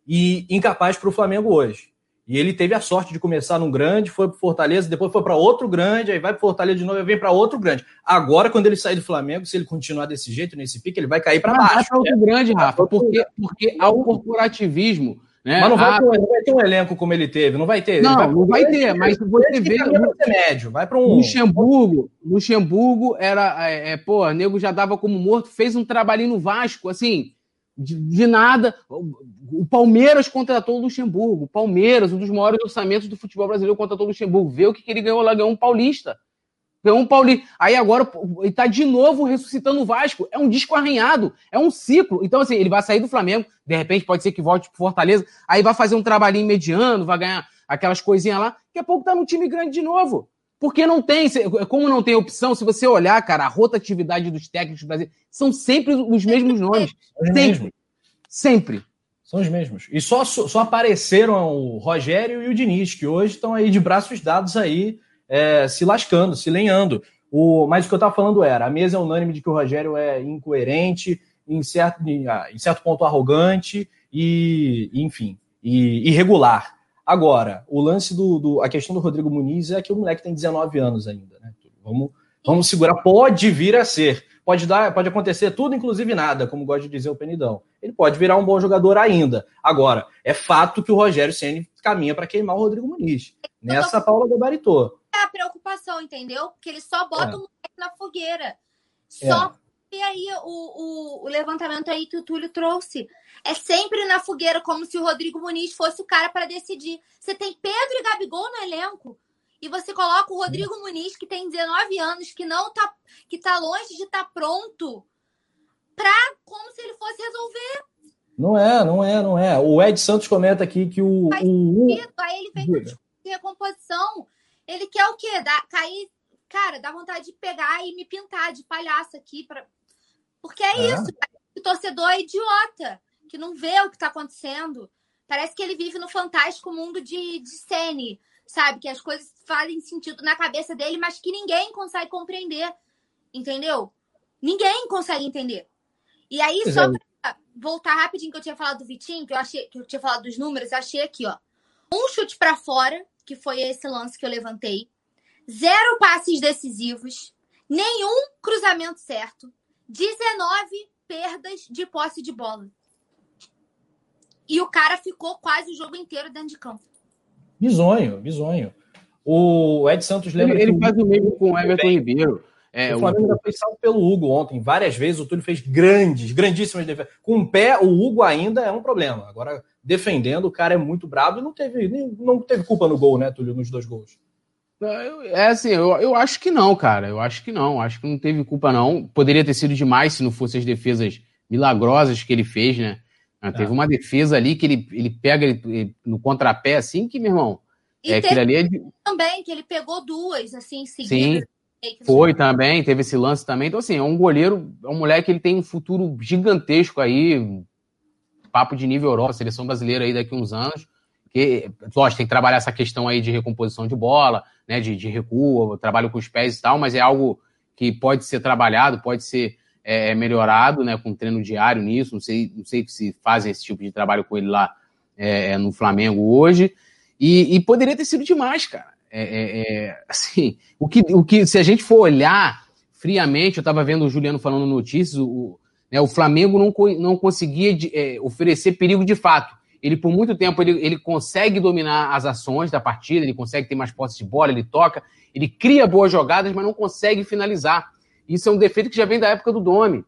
e incapaz para o Flamengo hoje. E ele teve a sorte de começar num grande, foi para Fortaleza, depois foi para outro grande, aí vai para Fortaleza de novo e vem para outro grande. Agora, quando ele sair do Flamengo, se ele continuar desse jeito, nesse pique, ele vai cair para baixo. Vai para outro né? grande, Rafa, porque, porque há o corporativismo. Né? Mas não vai, ter, não vai, ter, um elenco como ele teve, não vai ter. Não, vai, não vai ter, mas você vê. Vai médio, vai para um. Luxemburgo, Luxemburgo era. É, é, pô, nego já dava como morto, fez um trabalhinho no Vasco, assim de, de, nada. O Palmeiras contratou o Luxemburgo. O Palmeiras, um dos maiores orçamentos do futebol brasileiro, contratou o Luxemburgo. Vê o que, que ele ganhou lá, ganhou um paulista. Ganhou um paulista. Aí agora ele tá de novo ressuscitando o Vasco. É um disco arranhado, é um ciclo. Então, assim, ele vai sair do Flamengo, de repente pode ser que volte pro Fortaleza, aí vai fazer um trabalhinho mediano, vai ganhar aquelas coisinhas lá. Daqui a pouco tá no time grande de novo. Porque não tem, como não tem opção, se você olhar, cara, a rotatividade dos técnicos do Brasil, são sempre os mesmos nomes. Os sempre. Sempre. São os mesmos. E só, só apareceram o Rogério e o Diniz, que hoje estão aí de braços dados aí, é, se lascando, se lenhando. O, mas o que eu estava falando era, a mesa é unânime de que o Rogério é incoerente, em certo, ah, em certo ponto arrogante e, enfim, e irregular. Agora, o lance do, do, A questão do Rodrigo Muniz é que o moleque tem 19 anos ainda, né? Vamos, vamos segurar. Pode vir a ser. Pode, dar, pode acontecer tudo, inclusive nada, como gosta de dizer o Penidão. Ele pode virar um bom jogador ainda. Agora, é fato que o Rogério Ceni caminha para queimar o Rodrigo Muniz. Nessa, Paula gabaritou. É a preocupação, entendeu? Porque ele só bota é. o moleque na fogueira. Só é. E aí o, o, o, levantamento aí que o Túlio trouxe. É sempre na fogueira, como se o Rodrigo Muniz fosse o cara para decidir. Você tem Pedro e Gabigol no elenco. E você coloca o Rodrigo Muniz, que tem 19 anos, que não tá, que tá longe de estar tá pronto, pra como se ele fosse resolver. Não é, não é, não é. O Ed Santos comenta aqui que o. o... Aí ele vem com recomposição. Ele quer o quê? Dar, cair. Cara, dá vontade de pegar e me pintar de palhaço aqui para porque é, é. isso. O torcedor é idiota, que não vê o que está acontecendo. Parece que ele vive no fantástico mundo de, de Sene, sabe? Que as coisas fazem sentido na cabeça dele, mas que ninguém consegue compreender. entendeu? Ninguém consegue entender. E aí, só é. pra voltar rapidinho que eu tinha falado do Vitinho, que eu achei que eu tinha falado dos números, achei aqui, ó. Um chute pra fora, que foi esse lance que eu levantei. Zero passes decisivos, nenhum cruzamento certo, 19 perdas de posse de bola. E o cara ficou quase o jogo inteiro dentro de campo. Bizonho, bizonho. O Ed Santos Ele, lembra ele que o- faz o mesmo com o Everton Ribeiro. É, o Flamengo ainda foi salvo pelo Hugo ontem. Várias vezes o Túlio fez grandes, grandíssimas defesas. Com o pé, o Hugo ainda é um problema. Agora, defendendo, o cara é muito brabo e não teve, não teve culpa no gol, né, Túlio, nos dois gols. É assim, eu, eu acho que não, cara. Eu acho que não. Acho que não teve culpa, não. Poderia ter sido demais se não fossem as defesas milagrosas que ele fez, né? Ah, Teve É. uma defesa ali que ele, ele pega ele- ele no contrapé, assim, que, meu irmão, E é, teve ali é de- também que ele pegou duas, assim, em Sim, foi também, teve esse lance também. Então, assim, é um goleiro, é um moleque que ele tem um futuro gigantesco aí, papo de nível Europa, seleção brasileira aí daqui a uns anos. Que, lógico, tem que trabalhar essa questão aí de recomposição de bola, né, de, de recuo, trabalho com os pés e tal, mas é algo que pode ser trabalhado, pode ser é, melhorado, né, com treino diário nisso. Não sei, não sei se fazem esse tipo de trabalho com ele lá é, no Flamengo hoje. E, e poderia ter sido demais, cara. É, é, é, assim, o que, o que, se a gente for olhar friamente, eu estava vendo o Juliano falando notícias, o, né, o Flamengo não, não conseguia de- é, oferecer perigo de fato. Ele, por muito tempo, ele, ele consegue dominar as ações da partida, ele consegue ter mais posse de bola, ele toca, ele cria boas jogadas, mas não consegue finalizar. Isso é um defeito que já vem da época do Domi.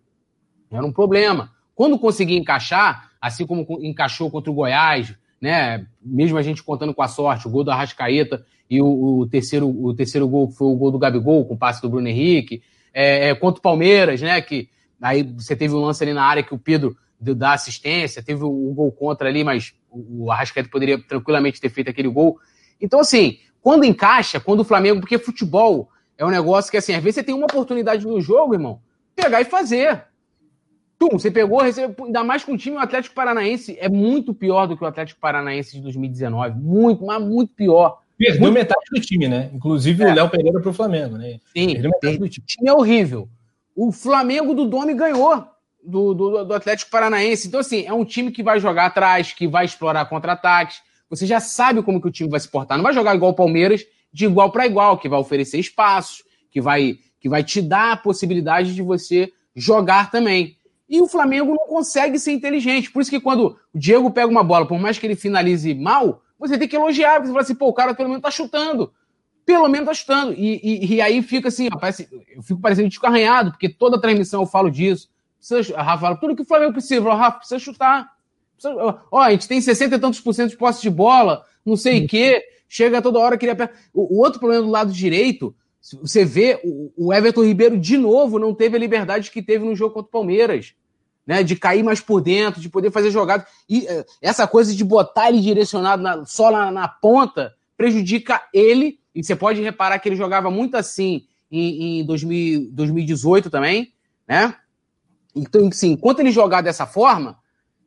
Era um problema. Quando conseguia encaixar, assim como co- encaixou contra o Goiás, né? Mesmo a gente contando com a sorte, o gol do Arrascaeta e o, o terceiro, o terceiro gol foi o gol do Gabigol, com o passe do Bruno Henrique, é, é, contra o Palmeiras, né? Que aí você teve um lance ali na área que o Pedro da assistência, teve o, o gol contra ali, mas o, o Arrascaeta poderia tranquilamente ter feito aquele gol. Então, assim, quando encaixa, quando o Flamengo, porque futebol é um negócio que, assim, às vezes você tem uma oportunidade no jogo, irmão, pegar e fazer. Tum, você pegou, recebeu, ainda mais com o time, o Atlético Paranaense é muito pior do que o Atlético Paranaense de 2019. Muito, mas muito pior. Perdeu Muito- metade do time, né? Inclusive É. o Léo Pereira pro Flamengo, né? Sim, Perdeu metade do o time. time é horrível. O Flamengo do Domi ganhou do, do, do Atlético Paranaense. Então, assim, é um time que vai jogar atrás, que vai explorar contra-ataques. Você já sabe como que o time vai se portar. Não vai jogar igual o Palmeiras, de igual para igual, que vai oferecer espaços, que vai, que vai te dar a possibilidade de você jogar também. E o Flamengo não consegue ser inteligente. Por isso que quando o Diego pega uma bola, por mais que ele finalize mal, você tem que elogiar. Você fala assim, pô, o cara pelo menos tá chutando. Pelo menos tá chutando. E, e, e aí fica assim, parece, eu fico parecendo disco arranhado, porque toda transmissão eu falo disso. Precisa, a Rafa fala, tudo que o Flamengo precisa. Falo, Rafa, precisa chutar. Precisa- ó, a gente tem 60 e tantos por cento de posse de bola, não sei o quê. Chega toda hora, queria... O, o outro problema do lado direito, você vê, o, o Everton Ribeiro, de novo, não teve a liberdade que teve no jogo contra o Palmeiras. Né, de cair mais por dentro, de poder fazer jogadas. E eh, essa coisa de botar ele direcionado na- só na, na ponta prejudica ele. E você pode reparar que ele jogava muito assim em, em 2000 2018 também, né? Então, assim, enquanto ele jogar dessa forma,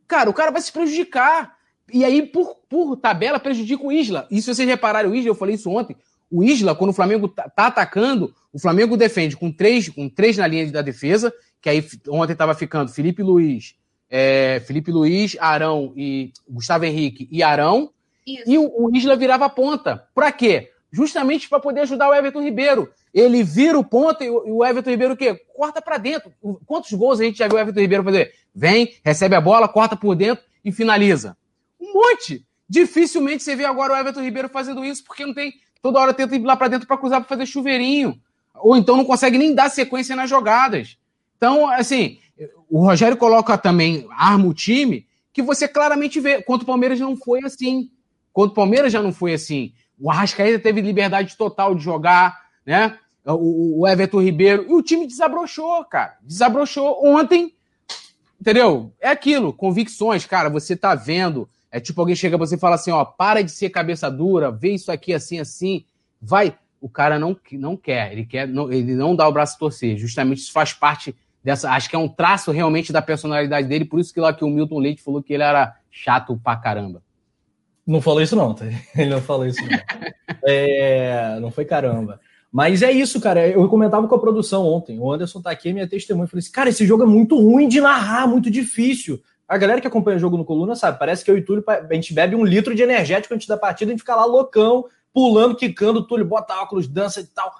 cara, o cara vai se prejudicar. E aí, por, por tabela, prejudica o Isla. E se vocês repararem, o Isla, eu falei isso ontem, o Isla, quando o Flamengo tá, tá atacando, o Flamengo defende com três, com três na linha da defesa, que aí ontem estava ficando Felipe Luiz, é, Felipe Luiz, Arão e Gustavo Henrique e Arão, Isso. e o, o Isla virava ponta. Pra quê? Justamente para poder ajudar o Everton Ribeiro. Ele vira o ponta e o, e o Everton Ribeiro o quê? Corta para dentro. Quantos gols a gente já viu o Everton Ribeiro fazer? Vem, recebe a bola, corta por dentro e finaliza. Um monte. Dificilmente você vê agora o Everton Ribeiro fazendo isso porque não tem toda hora tenta ir lá para dentro para cruzar para fazer chuveirinho. Ou então não consegue nem dar sequência nas jogadas. Então, assim, o Rogério coloca também, arma o time, que você claramente vê. Contra o Palmeiras não foi assim. Contra o Palmeiras já não foi assim. O Arrascaeta teve liberdade total de jogar, né? O, o Everton Ribeiro. E o time desabrochou, cara. Desabrochou ontem. Entendeu? É aquilo, convicções, cara. Você tá vendo. É tipo alguém chega pra você e fala assim: ó, para de ser cabeça dura, vê isso aqui assim, assim. Vai. O cara não, não quer, ele quer, não, ele não dá o braço a torcer. Justamente isso faz parte dessa. Acho que é um traço realmente da personalidade dele, por isso que lá que o Milton Leite falou que ele era chato pra caramba. Não falou isso não, tá? Ele não falou isso não. É, não foi caramba. Mas é isso, cara. Eu comentava com a produção ontem. O Anderson tá aqui, minha testemunha. Falei assim, cara, esse jogo é muito ruim de narrar, muito difícil. A galera que acompanha o jogo no Coluna sabe, parece que eu e Túlio, a gente bebe um litro de energético antes da partida, a gente fica lá loucão, pulando, quicando, Túlio bota óculos, dança e tal.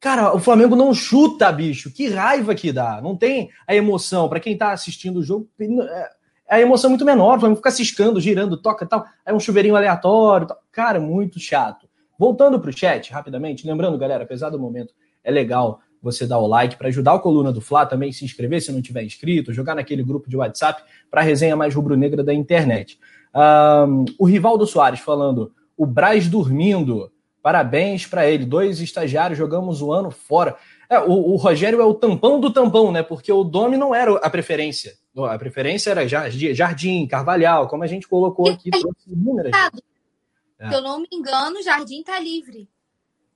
Cara, o Flamengo não chuta, bicho. Que raiva que dá. Não tem a emoção. Para quem tá assistindo o jogo, é, a emoção é muito menor. O Flamengo fica ciscando, girando, toca e tal. Aí um chuveirinho aleatório. Tal. Cara, muito chato. Voltando pro chat, rapidamente. Lembrando, galera, apesar do momento, é legal você dar o like para ajudar o Coluna do Fla, também se inscrever se não tiver inscrito, jogar naquele grupo de WhatsApp para a resenha mais rubro-negra da internet. Um, o Rivaldo Soares falando, o Braz dormindo. Parabéns para ele. Dois estagiários jogamos o ano fora. É, o, o, Rogério é o tampão do tampão, né? Porque o Domi não era a preferência. A preferência era Jardim, Carvalhal, como a gente colocou aqui. Inúmeras. É. Se eu não me engano, o Jardim tá livre.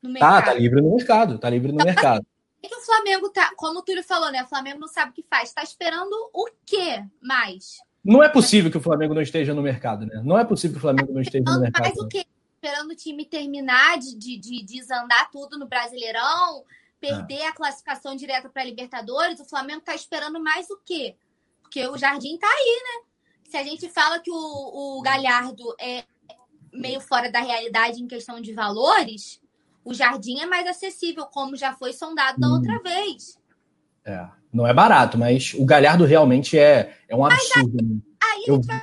No tá, mercado. Tá, tá livre no mercado. Tá livre no mercado. Que o Flamengo tá, como o Túlio falou, né? O Flamengo não sabe o que faz. Tá esperando o quê mais? Não é possível que o Flamengo não esteja no mercado, né? Não é possível que o Flamengo não esteja no mercado. Mas o quê? esperando o time terminar de, de, de desandar tudo no Brasileirão, perder ah. a classificação direta para a Libertadores, o Flamengo está esperando mais o quê? Porque o Jardim está aí, né? Se a gente fala que o, o Galhardo é meio fora da realidade em questão de valores, o Jardim é mais acessível, como já foi sondado da hum. outra vez. É, não é barato, mas o Galhardo realmente é, é um absurdo. Aí, né? aí Eu... a gente vai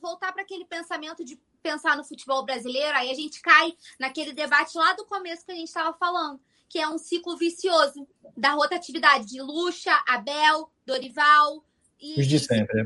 voltar para aquele pensamento de pensar no futebol brasileiro, aí a gente cai naquele debate lá do começo que a gente estava falando, que é um ciclo vicioso da rotatividade de Lucha, Abel, Dorival. E, Os de sempre.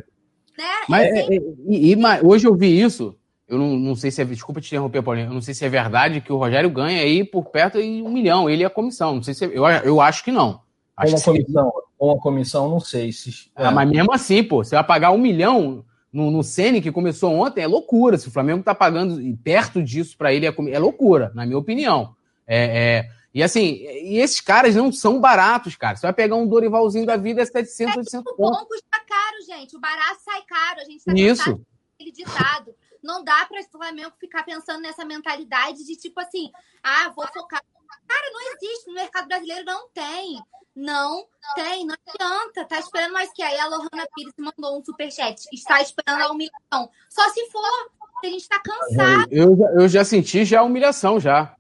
Né? Mas, é, é, e, e, hoje eu vi isso. Eu não, não sei se é. Desculpa te interromper, Paulinho. Eu não sei se é verdade que o Rogério ganha aí por perto de um milhão. Ele é a comissão. Não sei se é, eu, eu acho que não. Acho uma comissão, uma comissão, não sei se. É. Ah, mas mesmo assim, pô, você vai pagar um milhão no, no Ceni, que começou ontem, é loucura. Se o Flamengo tá pagando perto disso para ele, é, é, loucura, na minha opinião. É, é, e assim, e esses caras não são baratos, cara. Você vai pegar um Dorivalzinho da vida, é 700, 800 pontos. O bom custa caro, gente. O barato sai caro. A gente tá Isso. aquele ditado. Não dá para o Flamengo ficar pensando nessa mentalidade de tipo assim, ah, vou focar. Cara, não existe. No mercado brasileiro não tem. Não tem, não adianta. Tá esperando mais que aí a Lohana Pires mandou um superchat. Está esperando a humilhação. Só se for, a gente tá cansado. Eu, eu já senti já a humilhação, já.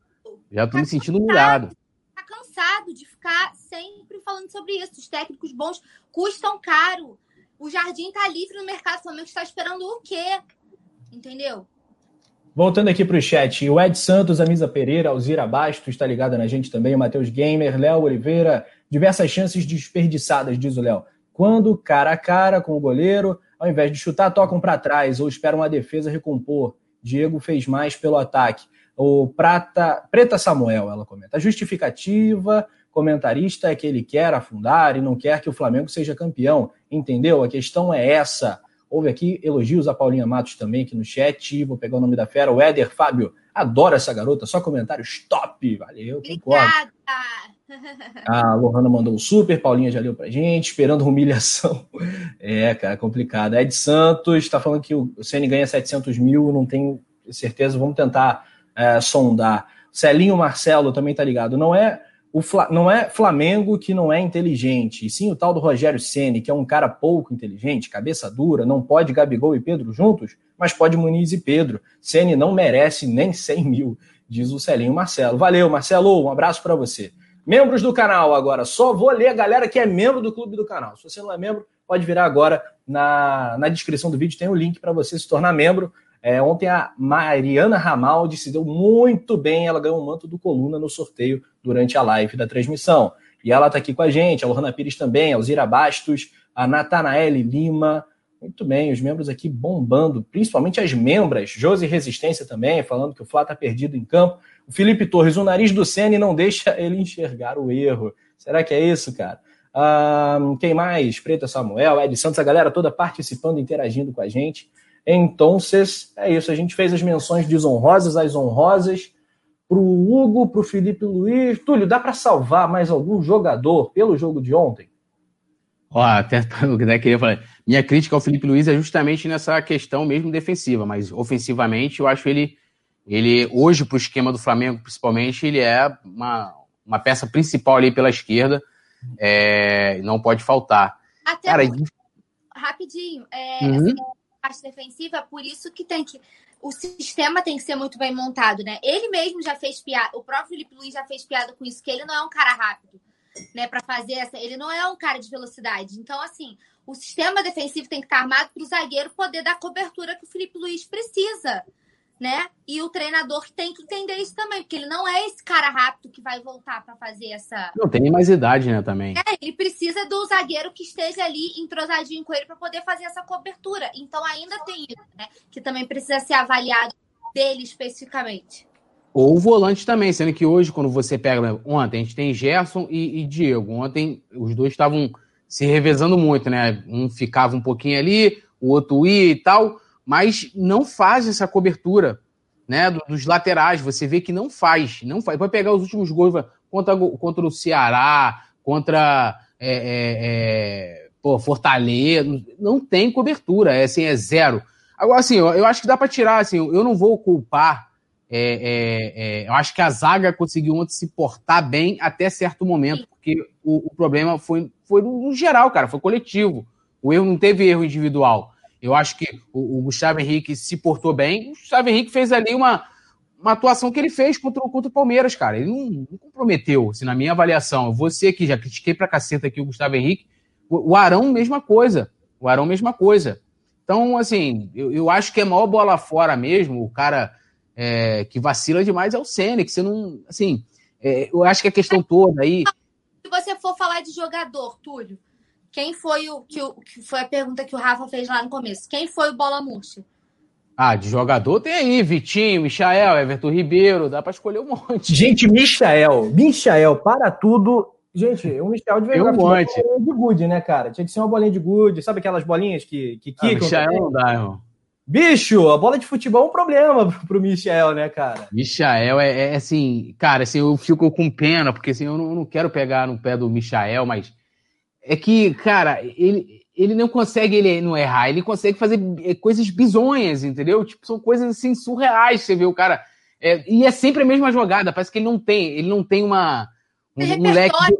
Já tô tá me sentindo cansado, humilhado. Tá cansado de ficar sempre falando sobre isso. Os técnicos bons custam caro. O Jardim tá livre no mercado. O Flamengo está esperando o quê? Entendeu? Voltando aqui para o chat, o Ed Santos, a Misa Pereira, Alzira Bastos, está ligada na gente também, o Matheus Gamer, Léo Oliveira, diversas chances desperdiçadas, diz o Léo. Quando cara a cara com o goleiro, ao invés de chutar, tocam para trás ou esperam a defesa recompor. Diego fez mais pelo ataque. O Prata, Preta Samuel, ela comenta. A justificativa, comentarista, é que ele quer afundar e não quer que o Flamengo seja campeão. Entendeu? A questão é essa. Houve aqui elogios a Paulinha Matos também aqui no chat. Vou pegar o nome da fera. O Éder Fábio. Adoro essa garota. Só comentários top. Valeu. Obrigada. A Lohana mandou um super, Paulinha já leu pra gente, esperando humilhação. É, cara, complicado. Ed Santos está falando que o CN ganha 700 mil, não tenho certeza, vamos tentar é, sondar. Celinho Marcelo também tá ligado. Não é o não é Flamengo que não é inteligente, e sim o tal do Rogério Ceni que é um cara pouco inteligente, cabeça dura, não pode Gabigol e Pedro juntos, mas pode Muniz e Pedro. Ceni não merece nem 100 mil, diz o Celinho Marcelo. Valeu, Marcelo, um abraço para você. Membros do canal agora, só vou ler a galera que é membro do clube do canal. Se você não é membro, pode virar agora na, na descrição do vídeo, tem o um link para você se tornar membro. É, ontem a Mariana Ramaldi se deu muito bem, ela ganhou o um manto do Coluna no sorteio durante a live da transmissão. E ela está aqui com a gente, a Lohana Pires também, a Alzira Bastos, a Natanaele Lima. Muito bem, os membros aqui bombando, principalmente as membras. Josi Resistência também, falando que o Flá está perdido em campo. O Felipe Torres, o nariz do Senna não deixa ele enxergar o erro. Será que é isso, cara? Ah, quem mais? Preta Samuel, Ed Santos, a galera toda participando, interagindo com a gente. Então, é isso. A gente fez as menções desonrosas, as honrosas, para o Hugo, para o Felipe Luiz. Túlio, dá para salvar mais algum jogador pelo jogo de ontem? Ó, até o que queria falar. Minha crítica ao Felipe Luiz é justamente nessa questão mesmo defensiva, mas ofensivamente eu acho ele, ele hoje, para o esquema do Flamengo, principalmente, ele é uma, uma peça principal ali pela esquerda. É, não pode faltar. Até Cara, porque, rapidinho, é, uhum. essa parte defensiva, por isso que tem que. O sistema tem que ser muito bem montado, né? Ele mesmo já fez piada, o próprio Felipe Luiz já fez piada com isso, que ele não é um cara rápido, né? Para fazer essa. Ele não é um cara de velocidade. Então, assim, o sistema defensivo tem que estar armado para o zagueiro poder dar cobertura que o Felipe Luiz precisa né? E o treinador tem que entender isso também, porque ele não é esse cara rápido que vai voltar para fazer essa. Não tem mais idade, né, também. É, ele precisa do zagueiro que esteja ali entrosadinho com ele para poder fazer essa cobertura. Então ainda tem isso, né? Que também precisa ser avaliado dele especificamente. Ou o volante também, sendo que hoje, quando você pega. Ontem a gente tem Gerson e, e Diego. Ontem os dois estavam se revezando muito, né? Um ficava um pouquinho ali, o outro ia e tal mas não faz essa cobertura né, dos laterais. Você vê que não faz, não faz. Vai pegar os últimos gols contra, contra o Ceará, contra é, é, é, pô, Fortaleza, não tem cobertura, é assim, é zero. Agora, assim, eu, eu acho que dá para tirar, assim, eu não vou culpar. É, é, é, eu acho que a zaga conseguiu ontem se portar bem até certo momento, porque o, o problema foi, foi no geral, cara, foi coletivo. O erro não teve erro individual. Eu acho que o, o, Gustavo Henrique se portou bem. O Gustavo Henrique fez ali uma, uma atuação que ele fez contra, contra o Palmeiras, cara. Ele não, não comprometeu, assim, na minha avaliação. Você que já critiquei pra caceta aqui o Gustavo Henrique. O, o Arão, mesma coisa. O Arão, mesma coisa. Então, assim, eu, eu acho que é maior bola fora mesmo. O cara é, que vacila demais é o Senna, que você não. Assim, é, eu acho que a questão toda aí. Se você for falar de jogador, Túlio, quem foi o que, o que foi a pergunta que o Rafa fez lá no começo? Quem foi o bola murcha? Ah, de jogador tem aí Vitinho, Michael, Everton Ribeiro, dá para escolher um monte. Gente, Michael, Michael, para tudo. Gente, o Michael devia jogar um monte. de good, né, cara? Tinha que ser uma bolinha de good, sabe aquelas bolinhas que, que ah, quicam? Ah, Michael não dá, irmão. Bicho, a bola de futebol é um problema pro Michael, né, cara? Michael é, é assim, cara, assim, eu fico com pena, porque assim, eu não, eu não quero pegar no pé do Michael, mas é que, cara, ele, ele não consegue ele não errar, ele consegue fazer é, coisas bizonhas, entendeu? Tipo, são coisas assim surreais, você vê o cara. É, e é sempre a mesma jogada, parece que ele não tem, ele não tem uma. Um, um leque. De,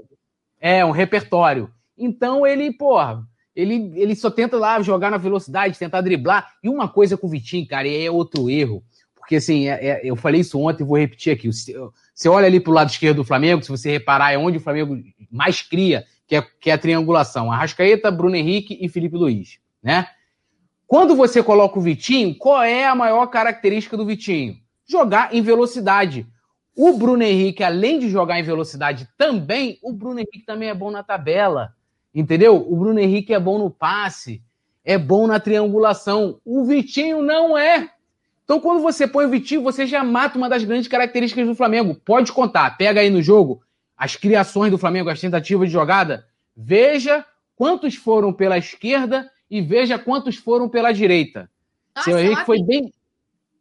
é, um repertório. Então ele, porra, ele, ele só tenta lá jogar na velocidade, tentar driblar. E uma coisa com o Vitinho, cara, e é outro erro. Porque assim, é, é, eu falei isso ontem e vou repetir aqui. Você olha ali pro lado esquerdo do Flamengo, se você reparar, é onde o Flamengo mais cria que é, que é a triangulação. Arrascaeta, Bruno Henrique e Felipe Luiz, né? Quando você coloca o Vitinho, qual é a maior característica do Vitinho? Jogar em velocidade. O Bruno Henrique, além de jogar em velocidade também, o Bruno Henrique também é bom na tabela. Entendeu? O Bruno Henrique é bom no passe, é bom na triangulação. O Vitinho não é. Então, quando você põe o Vitinho, você já mata uma das grandes características do Flamengo. Pode contar, pega aí no jogo as criações do Flamengo, as tentativas de jogada, veja quantos foram pela esquerda e veja quantos foram pela direita. Nossa, Seu Henrique foi bem.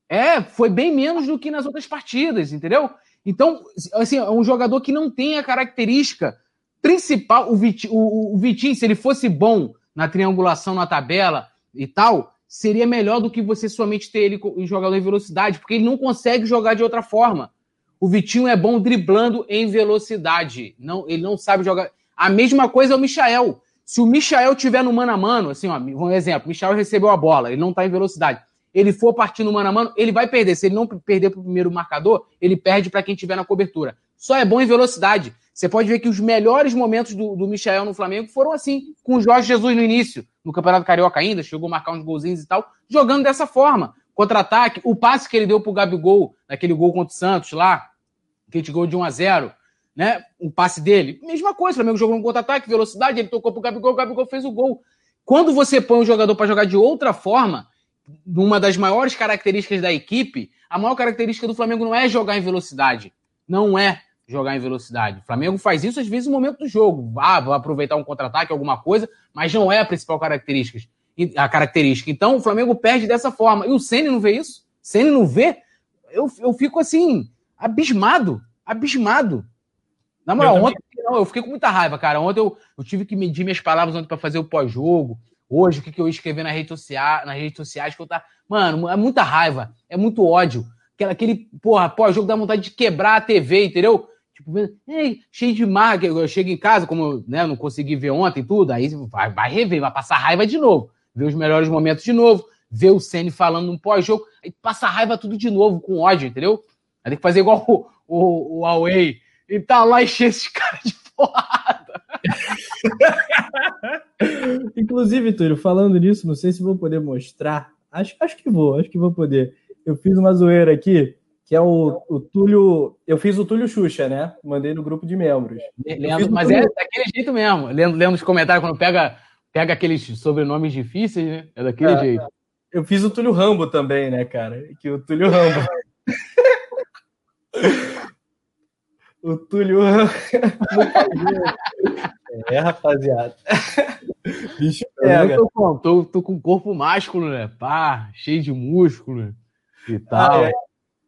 É, foi bem menos do que nas outras partidas, entendeu? Então, assim, é um jogador que não tem a característica principal. O Vitinho, o, o Vitinho, se ele fosse bom na triangulação na tabela e tal, seria melhor do que você somente ter ele em jogador em velocidade, porque ele não consegue jogar de outra forma. O Vitinho é bom driblando em velocidade. Não, ele não sabe jogar. A mesma coisa é o Michael. Se o Michael tiver no mano a mano, assim, ó, um exemplo, o Michael recebeu a bola, ele não está em velocidade. Ele for partir no mano a mano, ele vai perder. Se ele não perder para o primeiro marcador, ele perde para quem tiver na cobertura. Só é bom em velocidade. Você pode ver que os melhores momentos do, do Michael no Flamengo foram assim, com o Jorge Jesus no início, no Campeonato Carioca ainda, chegou a marcar uns golzinhos e tal, jogando dessa forma. Contra-ataque, o passe que ele deu pro Gabigol, naquele gol contra o Santos lá, gente ganhou de 1 a 0 né? Um passe dele. Mesma coisa, o Flamengo jogou um contra-ataque, velocidade, ele tocou pro Gabigol, o Gabigol fez o gol. Quando você põe um jogador para jogar de outra forma, uma das maiores características da equipe, a maior característica do Flamengo não é jogar em velocidade. Não é jogar em velocidade. O Flamengo faz isso às vezes no momento do jogo. Ah, vou aproveitar um contra-ataque, alguma coisa, mas não é a principal característica. A característica. Então o Flamengo perde dessa forma. E o Ceni não vê isso? Ceni não vê? Eu, eu fico assim, abismado, abismado. Na moral, eu ontem não, eu fiquei com muita raiva, cara. Ontem eu, eu tive que medir minhas palavras ontem para fazer o pós-jogo. Hoje, o que, que eu ia escrever na rede social, nas redes sociais que eu tá. Mano, é muita raiva, é muito ódio. Aquele, aquele porra, pós-jogo dá vontade de quebrar a TV, entendeu? Tipo, Ei, cheio de marca, eu chego em casa, como né, não consegui ver ontem tudo, aí vai, vai rever, vai passar raiva de novo, ver os melhores momentos de novo, ver o Ceni falando no pós-jogo, aí passa raiva tudo de novo, com ódio, entendeu? Aí tem que fazer igual o, o, o Huawei, e tá lá encher esses caras de porrada. Inclusive, Túlio, falando nisso, não sei se vou poder mostrar. Acho, acho que vou, acho que vou poder. Eu fiz uma zoeira aqui, que é o, o Túlio. Eu fiz o Túlio Xuxa, né? Mandei no grupo de membros. Lendo, mas Túlio... é daquele jeito mesmo. Lendo, lendo os comentários, quando pega, pega aqueles sobrenomes difíceis, né? É daquele é, jeito. Eu fiz o Túlio Rambo também, né, cara? Que o Túlio Rambo. o Túlio é, rapaziada. Bicho pega. Eu tô, tô, tô com corpo másculo, né? Pá, cheio de músculo e tal. Ah, é.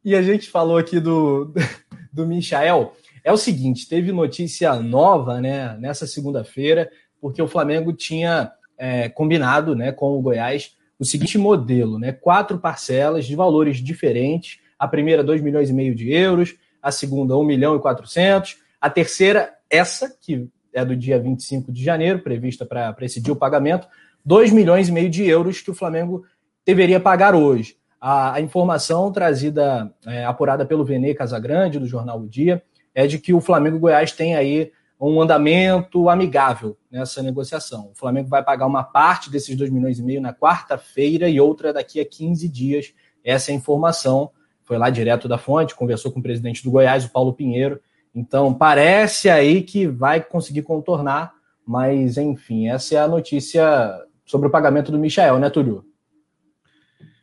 E a gente falou aqui do, do Michael. É o seguinte, teve notícia nova, né, nessa segunda-feira, porque o Flamengo tinha é, combinado, né, com o Goiás o seguinte modelo, né, quatro parcelas de valores diferentes. A primeira, 2 milhões e meio de euros, a segunda, 1 milhão e 400, a terceira, essa, que é do dia 25 de janeiro, prevista para esse dia o pagamento, 2 milhões e meio de euros que o Flamengo deveria pagar hoje. A, a informação trazida, é, apurada pelo Vene Casagrande, do jornal O Dia, é de que o Flamengo Goiás tem aí um andamento amigável nessa negociação. O Flamengo vai pagar uma parte desses 2 milhões e meio na quarta-feira e outra daqui a 15 dias. Essa é a informação. Foi lá direto da fonte, conversou com o presidente do Goiás, o Paulo Pinheiro. Então, parece aí que vai conseguir contornar, mas enfim, essa é a notícia sobre o pagamento do Michael, né, Túlio?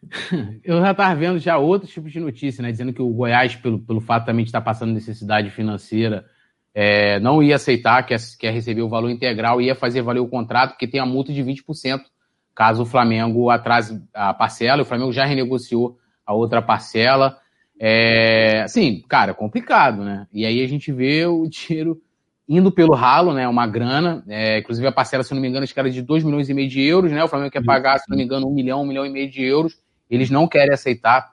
Eu já estava vendo já outros tipos de notícia, né? Dizendo que o Goiás, pelo, pelo fato também de estar passando necessidade financeira, é, não ia aceitar, quer, quer receber o valor integral, ia fazer valer o contrato, porque tem a multa de 20% caso o Flamengo atrase a parcela. O Flamengo já renegociou a outra parcela. É, assim, cara, complicado, né? E aí a gente vê o dinheiro indo pelo ralo, né? Uma grana. É, inclusive a parcela, se não me engano, acho que era de 2 milhões e meio de euros, né? O Flamengo quer pagar, se não me engano, 1 milhão, 1 milhão e meio de euros. Eles não querem aceitar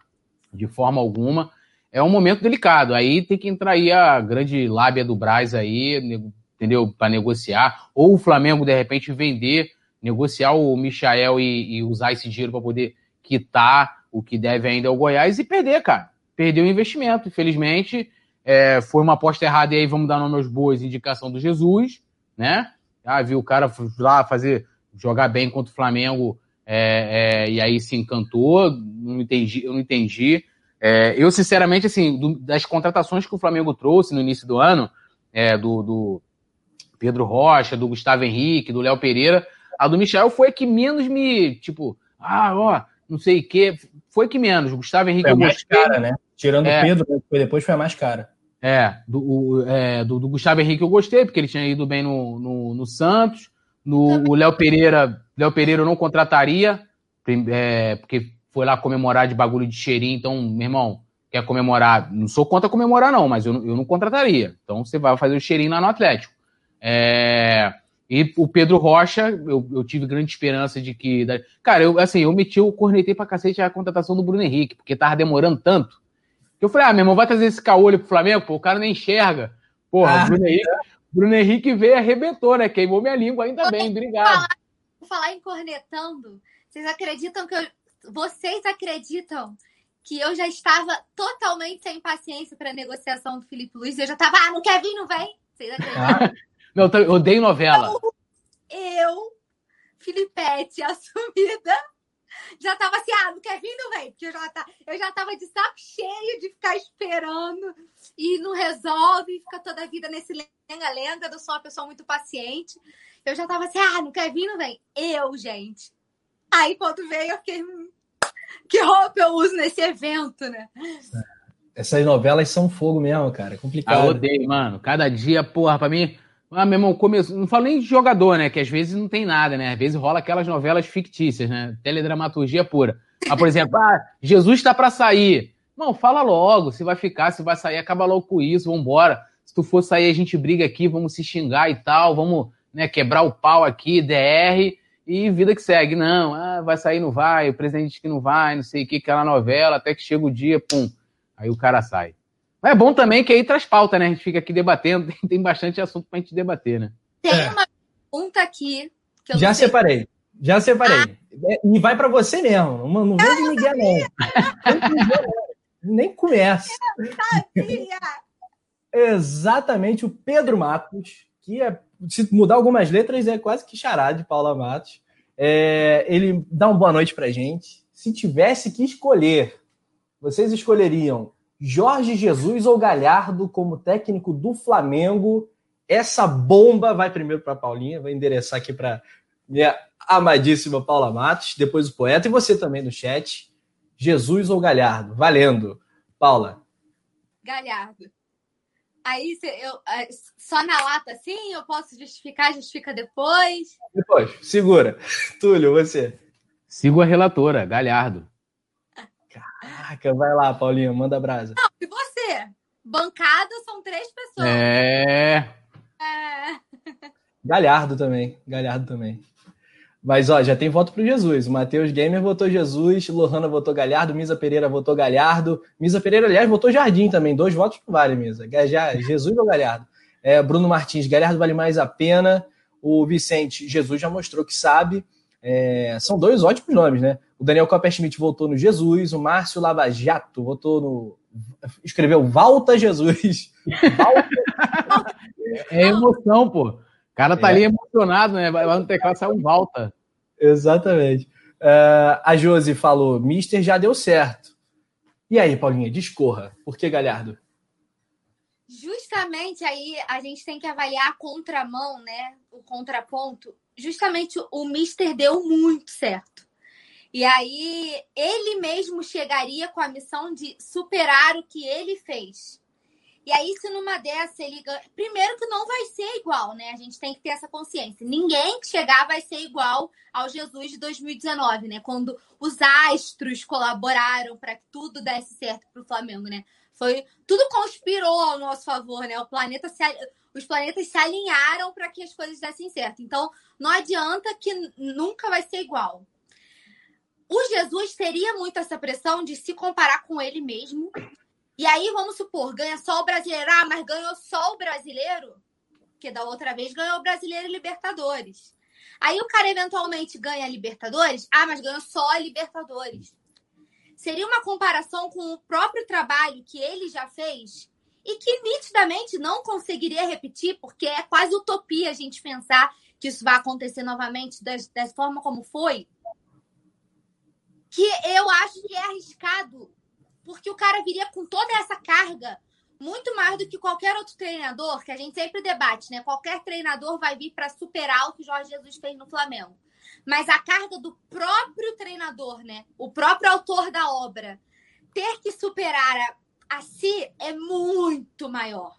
de forma alguma. É um momento delicado. Aí tem que entrar aí a grande lábia do Braz aí, entendeu? Para negociar. Ou o Flamengo, de repente, vender, negociar o Michael e, e usar esse dinheiro para poder quitar o que deve ainda ao Goiás e perder, cara. Perder o investimento. Infelizmente, é, foi uma aposta errada e aí vamos dar nome aos bois, indicação do Jesus, né? Ah, viu o cara lá fazer, jogar bem contra o Flamengo é, é, e aí se encantou, não entendi, eu não entendi. É, eu, sinceramente, assim, do, das contratações que o Flamengo trouxe no início do ano, é, do, do, Pedro Rocha, do Gustavo Henrique, do Léo Pereira, a do Michel foi a que menos me, tipo, ah, ó, não sei o quê, foi que menos. O Gustavo Henrique foi a mais cara, né? Tirando o é. Pedro, né, foi depois foi a mais cara. É, do, o, é, do, do, Gustavo Henrique eu gostei, porque ele tinha ido bem no, no, no Santos. No Léo Pereira, Léo Pereira eu não contrataria, é, porque foi lá comemorar de bagulho de cheirinho, então, meu irmão, quer comemorar, não sou contra comemorar não, mas eu, eu não contrataria. Então você vai fazer o cheirinho lá no Atlético. É, e o Pedro Rocha, eu, eu, tive grande esperança de que. Cara, eu assim, eu meti o cornetei pra cacete a contratação do Bruno Henrique, porque tava demorando tanto. Que eu falei, ah, meu irmão, vai trazer esse caolho pro Flamengo, pô, o cara nem enxerga. Porra, ah, Bruno Henrique. Bruno Henrique veio e arrebentou, né? Queimou minha língua, ainda bem, obrigado. Falar, falar em cornetando, vocês acreditam que eu. Vocês acreditam que eu já estava totalmente sem paciência para a negociação do Felipe Luiz? Eu já estava, ah, não quer vir, não vem? Vocês acreditam? Não, eu odeio novela. Eu, eu Filipete, assumida, já tava assim, ah, não quer vir, não vem, porque eu já, tá, eu já tava de saco cheio de ficar esperando e não resolve, fica toda a vida nesse lenga-lenga, eu sou uma pessoa muito paciente. Eu já tava assim, ah, não quer vir, não vem. Eu, gente. Aí quando veio, eu fiquei, hum, que roupa eu uso nesse evento, né? Essas novelas são fogo mesmo, cara. É complicado. Ah, eu odeio, mano. Cada dia, porra, pra mim. Ah, meu irmão, começo... não falo nem de jogador, né? Que às vezes não tem nada, né? Às vezes rola aquelas novelas fictícias, né? Teledramaturgia pura. Ah, por exemplo, ah, Jesus tá para sair. Não, fala logo, se vai ficar, se vai sair, acaba logo com isso, vambora. Se tu for sair, a gente briga aqui, vamos se xingar e tal, vamos né, quebrar o pau aqui, DR, e vida que segue. Não, ah, vai sair, não vai, o presidente que não vai, não sei o que, aquela novela, até que chega o dia, pum, aí o cara sai. Mas é bom também que aí traz pauta, né? A gente fica aqui debatendo, tem, tem bastante assunto pra gente debater, né? Tem é. uma pergunta aqui. Já separei. Já separei. Ah. E vai para você mesmo. Não, não vem de Miguel, não. Nem começa. Exatamente o Pedro Matos, que é, se mudar algumas letras, é quase que chará de Paula Matos. É, ele dá uma boa noite pra gente. Se tivesse que escolher, vocês escolheriam Jorge Jesus ou Galhardo como técnico do Flamengo? Essa bomba vai primeiro para Paulinha, vai endereçar aqui para minha amadíssima Paula Matos, depois o poeta e você também no chat. Jesus ou Galhardo? Valendo. Paula. Galhardo. Aí eu, é, só na lata assim, eu posso justificar, justifica depois. Depois, segura. Túlio, você. Sigo a relatora, Galhardo. Caraca, vai lá, Paulinha, manda brasa. Não, e você? Bancada são três pessoas. É. é. Galhardo também, Galhardo também. Mas, ó, já tem voto pro Jesus. O Matheus Gamer votou Jesus, Lohana votou Galhardo, Misa Pereira votou Galhardo. Misa Pereira, aliás, votou Jardim também. Dois votos não vale, Misa. Jesus ou Galhardo? É, Bruno Martins, Galhardo vale mais a pena. O Vicente, Jesus já mostrou que sabe. É, são dois ótimos nomes, né? O Daniel Copperschmidt votou no Jesus, o Márcio Lava Jato votou no. Escreveu Valta Jesus. Valta... é emoção, pô. O cara tá é. ali emocionado, né? Vai no teclado sai um Valta. Exatamente. Uh, a Josi falou: Mister já deu certo. E aí, Paulinha, discorra. Por que Galhardo? Justamente aí a gente tem que avaliar a contramão, né? O contraponto. Justamente o Mister deu muito certo. E aí ele mesmo chegaria com a missão de superar o que ele fez. E aí, se numa dessa ele. Primeiro que não vai ser igual, né? A gente tem que ter essa consciência. Ninguém que chegar vai ser igual ao Jesus de 2019, né? Quando os astros colaboraram para que tudo desse certo para o Flamengo, né? Foi tudo conspirou ao nosso favor, né? O planeta se, os planetas se alinharam para que as coisas dessem certo. Então, não adianta que nunca vai ser igual. O Jesus teria muito essa pressão de se comparar com ele mesmo e aí, vamos supor, ganha só o brasileiro. Ah, mas ganhou só o brasileiro? Porque da outra vez ganhou o brasileiro e Libertadores. Aí o cara eventualmente ganha a Libertadores. Ah, mas ganhou só a Libertadores. Seria uma comparação com o próprio trabalho que ele já fez e que nitidamente não conseguiria repetir, porque é quase utopia a gente pensar que isso vai acontecer novamente da, forma como foi. Que eu acho que é arriscado porque o cara viria com toda essa carga muito mais do que qualquer outro treinador, que a gente sempre debate, né? Qualquer treinador vai vir para superar o que Jorge Jesus fez no Flamengo. Mas a carga do próprio treinador, né? O próprio autor da obra, ter que superar a, a si é muito maior.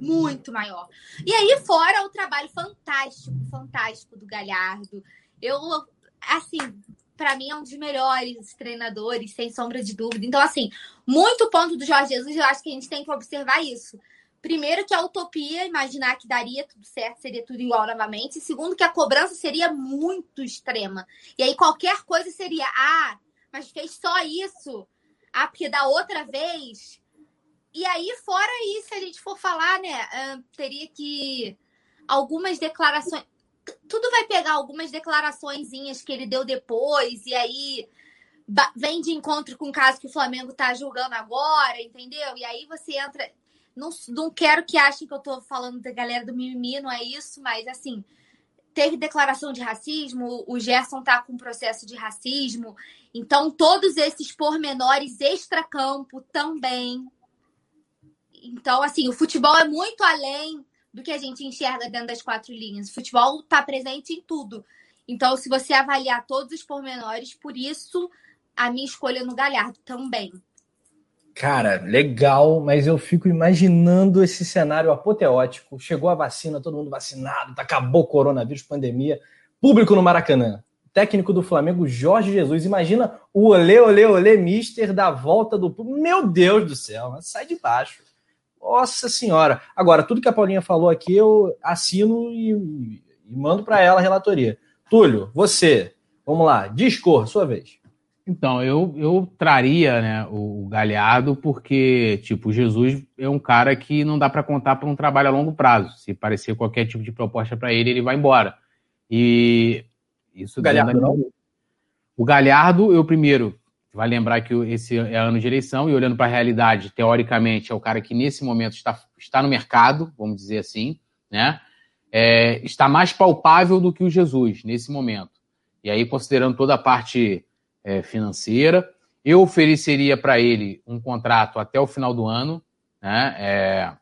Muito maior. E aí, fora o trabalho fantástico, fantástico do Galhardo. Eu, assim, para mim, é um dos melhores treinadores, sem sombra de dúvida. Então, assim, muito ponto do Jorge Jesus, eu acho que a gente tem que observar isso. Primeiro, que a utopia, imaginar que daria tudo certo, seria tudo igual novamente. E segundo, que a cobrança seria muito extrema. E aí, qualquer coisa seria, ah, mas fez só isso. Ah, porque da outra vez. E aí, fora isso, se a gente for falar, né, uh, teria que. Algumas declarações tudo vai pegar algumas declaraçõezinhas que ele deu depois, e aí vem de encontro com o caso que o Flamengo tá julgando agora, entendeu? E aí você entra. Não, não quero que achem que eu tô falando da galera do mimimi, não é isso, mas assim, teve declaração de racismo, o Gerson tá com processo de racismo, então todos esses pormenores extracampo também. Então, assim, o futebol é muito além do que a gente enxerga dentro das quatro linhas. O futebol está presente em tudo. Então, se você avaliar todos os pormenores, por isso a minha escolha no Galhardo também. Cara, legal, mas eu fico imaginando esse cenário apoteótico. Chegou a vacina, todo mundo vacinado, acabou o coronavírus, pandemia. Público no Maracanã. Técnico do Flamengo, Jorge Jesus. Imagina o olê, olê, olê, mister da volta do público. Meu Deus do céu, sai de baixo. Nossa senhora. Agora, tudo que a Paulinha falou aqui, eu assino e, e mando para ela a relatoria. Túlio, você, vamos lá, discorra, sua vez. Então, eu, eu traria né, o, Galhardo porque, tipo, o Jesus é um cara que não dá para contar para um trabalho a longo prazo. Se parecer qualquer tipo de proposta para ele, ele vai embora. E isso... O Galhardo não? O Galhardo, eu primeiro, vai lembrar que esse é ano de eleição e olhando para a realidade, teoricamente, é o cara que nesse momento está, está no mercado, vamos dizer assim, né? É, está mais palpável do que o Jesus nesse momento. E aí, considerando toda a parte é, financeira. Eu ofereceria para ele um contrato até o final do ano, né, é,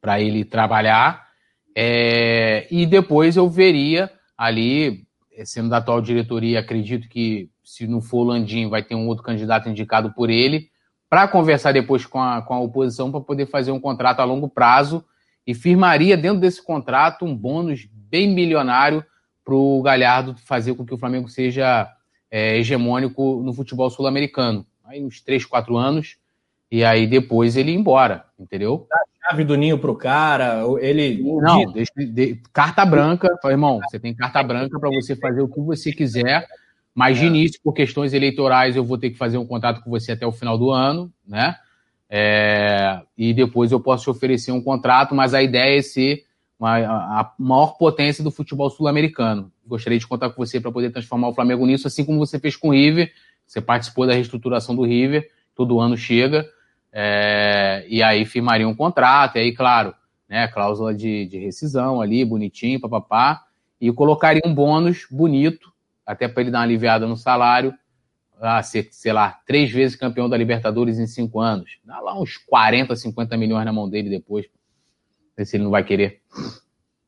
para ele trabalhar, é, e depois eu veria ali, sendo da atual diretoria, acredito que se não for o Landim, vai ter um outro candidato indicado por ele, para conversar depois com a, com a oposição para poder fazer um contrato a longo prazo e firmaria dentro desse contrato um bônus bem milionário para o Galhardo fazer com que o Flamengo seja é, hegemônico no futebol sul-americano. Aí uns 3, 4 anos, e aí depois ele ir embora, entendeu? Dá a chave do ninho pro cara, ele. Não, deixa, de, carta branca, irmão, você tem carta branca para você fazer o que você quiser, mas de é. início, por questões eleitorais, eu vou ter que fazer um contrato com você até o final do ano, né? É, e depois eu posso te oferecer um contrato, mas a ideia é ser uma, a maior potência do futebol sul-americano. Gostaria de contar com você para poder transformar o Flamengo nisso, assim como você fez com o River. Você participou da reestruturação do River, todo ano chega, é, e aí firmaria um contrato, e aí, claro, né, cláusula de, de rescisão ali, bonitinho, papapá, e colocaria um bônus bonito, até para ele dar uma aliviada no salário, a ser, sei lá, três vezes campeão da Libertadores em cinco anos. Dá lá uns 40, 50 milhões na mão dele depois ver se ele não vai querer.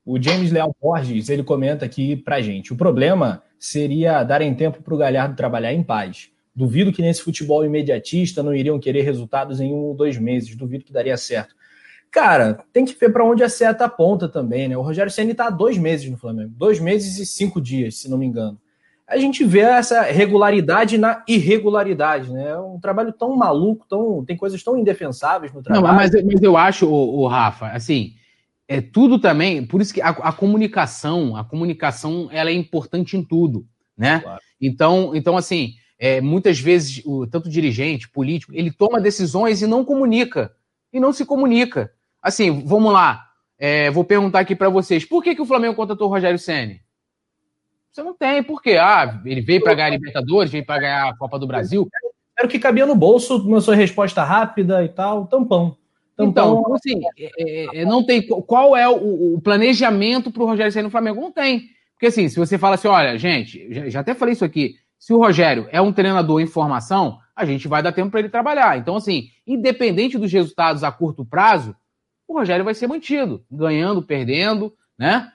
O James Leal Borges, ele comenta aqui pra gente. O problema seria darem tempo para o Galhardo trabalhar em paz. Duvido que nesse futebol imediatista não iriam querer resultados em um ou dois meses. Duvido que daria certo. Cara, tem que ver para onde a seta aponta também, né? O Rogério Ceni está há dois meses no Flamengo. Dois meses e cinco dias, se não me engano. A gente vê essa regularidade na irregularidade, né? É um trabalho tão maluco, tão, tem coisas tão indefensáveis no trabalho. Não, mas, mas eu acho, o, o Rafa, assim, é tudo também, por isso que a, a, comunicação, a comunicação, ela é importante em tudo, né? Claro. Então, então assim, é, muitas vezes o tanto dirigente, político, ele toma decisões e não comunica, e não se comunica. Assim, vamos lá, é, vou perguntar aqui para vocês, por que, que o Flamengo contratou o Rogério Ceni? Você não tem, por quê? Ah, ele veio para ganhar a Libertadores, veio para ganhar a Copa do Brasil. Era o que cabia no bolso, uma sua resposta rápida e tal, tampão. Então, então assim, é, é, é, não tem. Qual é o, o planejamento para o Rogério sair no Flamengo? Não tem. Porque assim, se você fala assim, olha, gente, já, já até falei isso aqui, se o Rogério é um treinador em formação, a gente vai dar tempo para ele trabalhar. Então, assim, independente dos resultados a curto prazo, o Rogério vai ser mantido, ganhando, perdendo, né?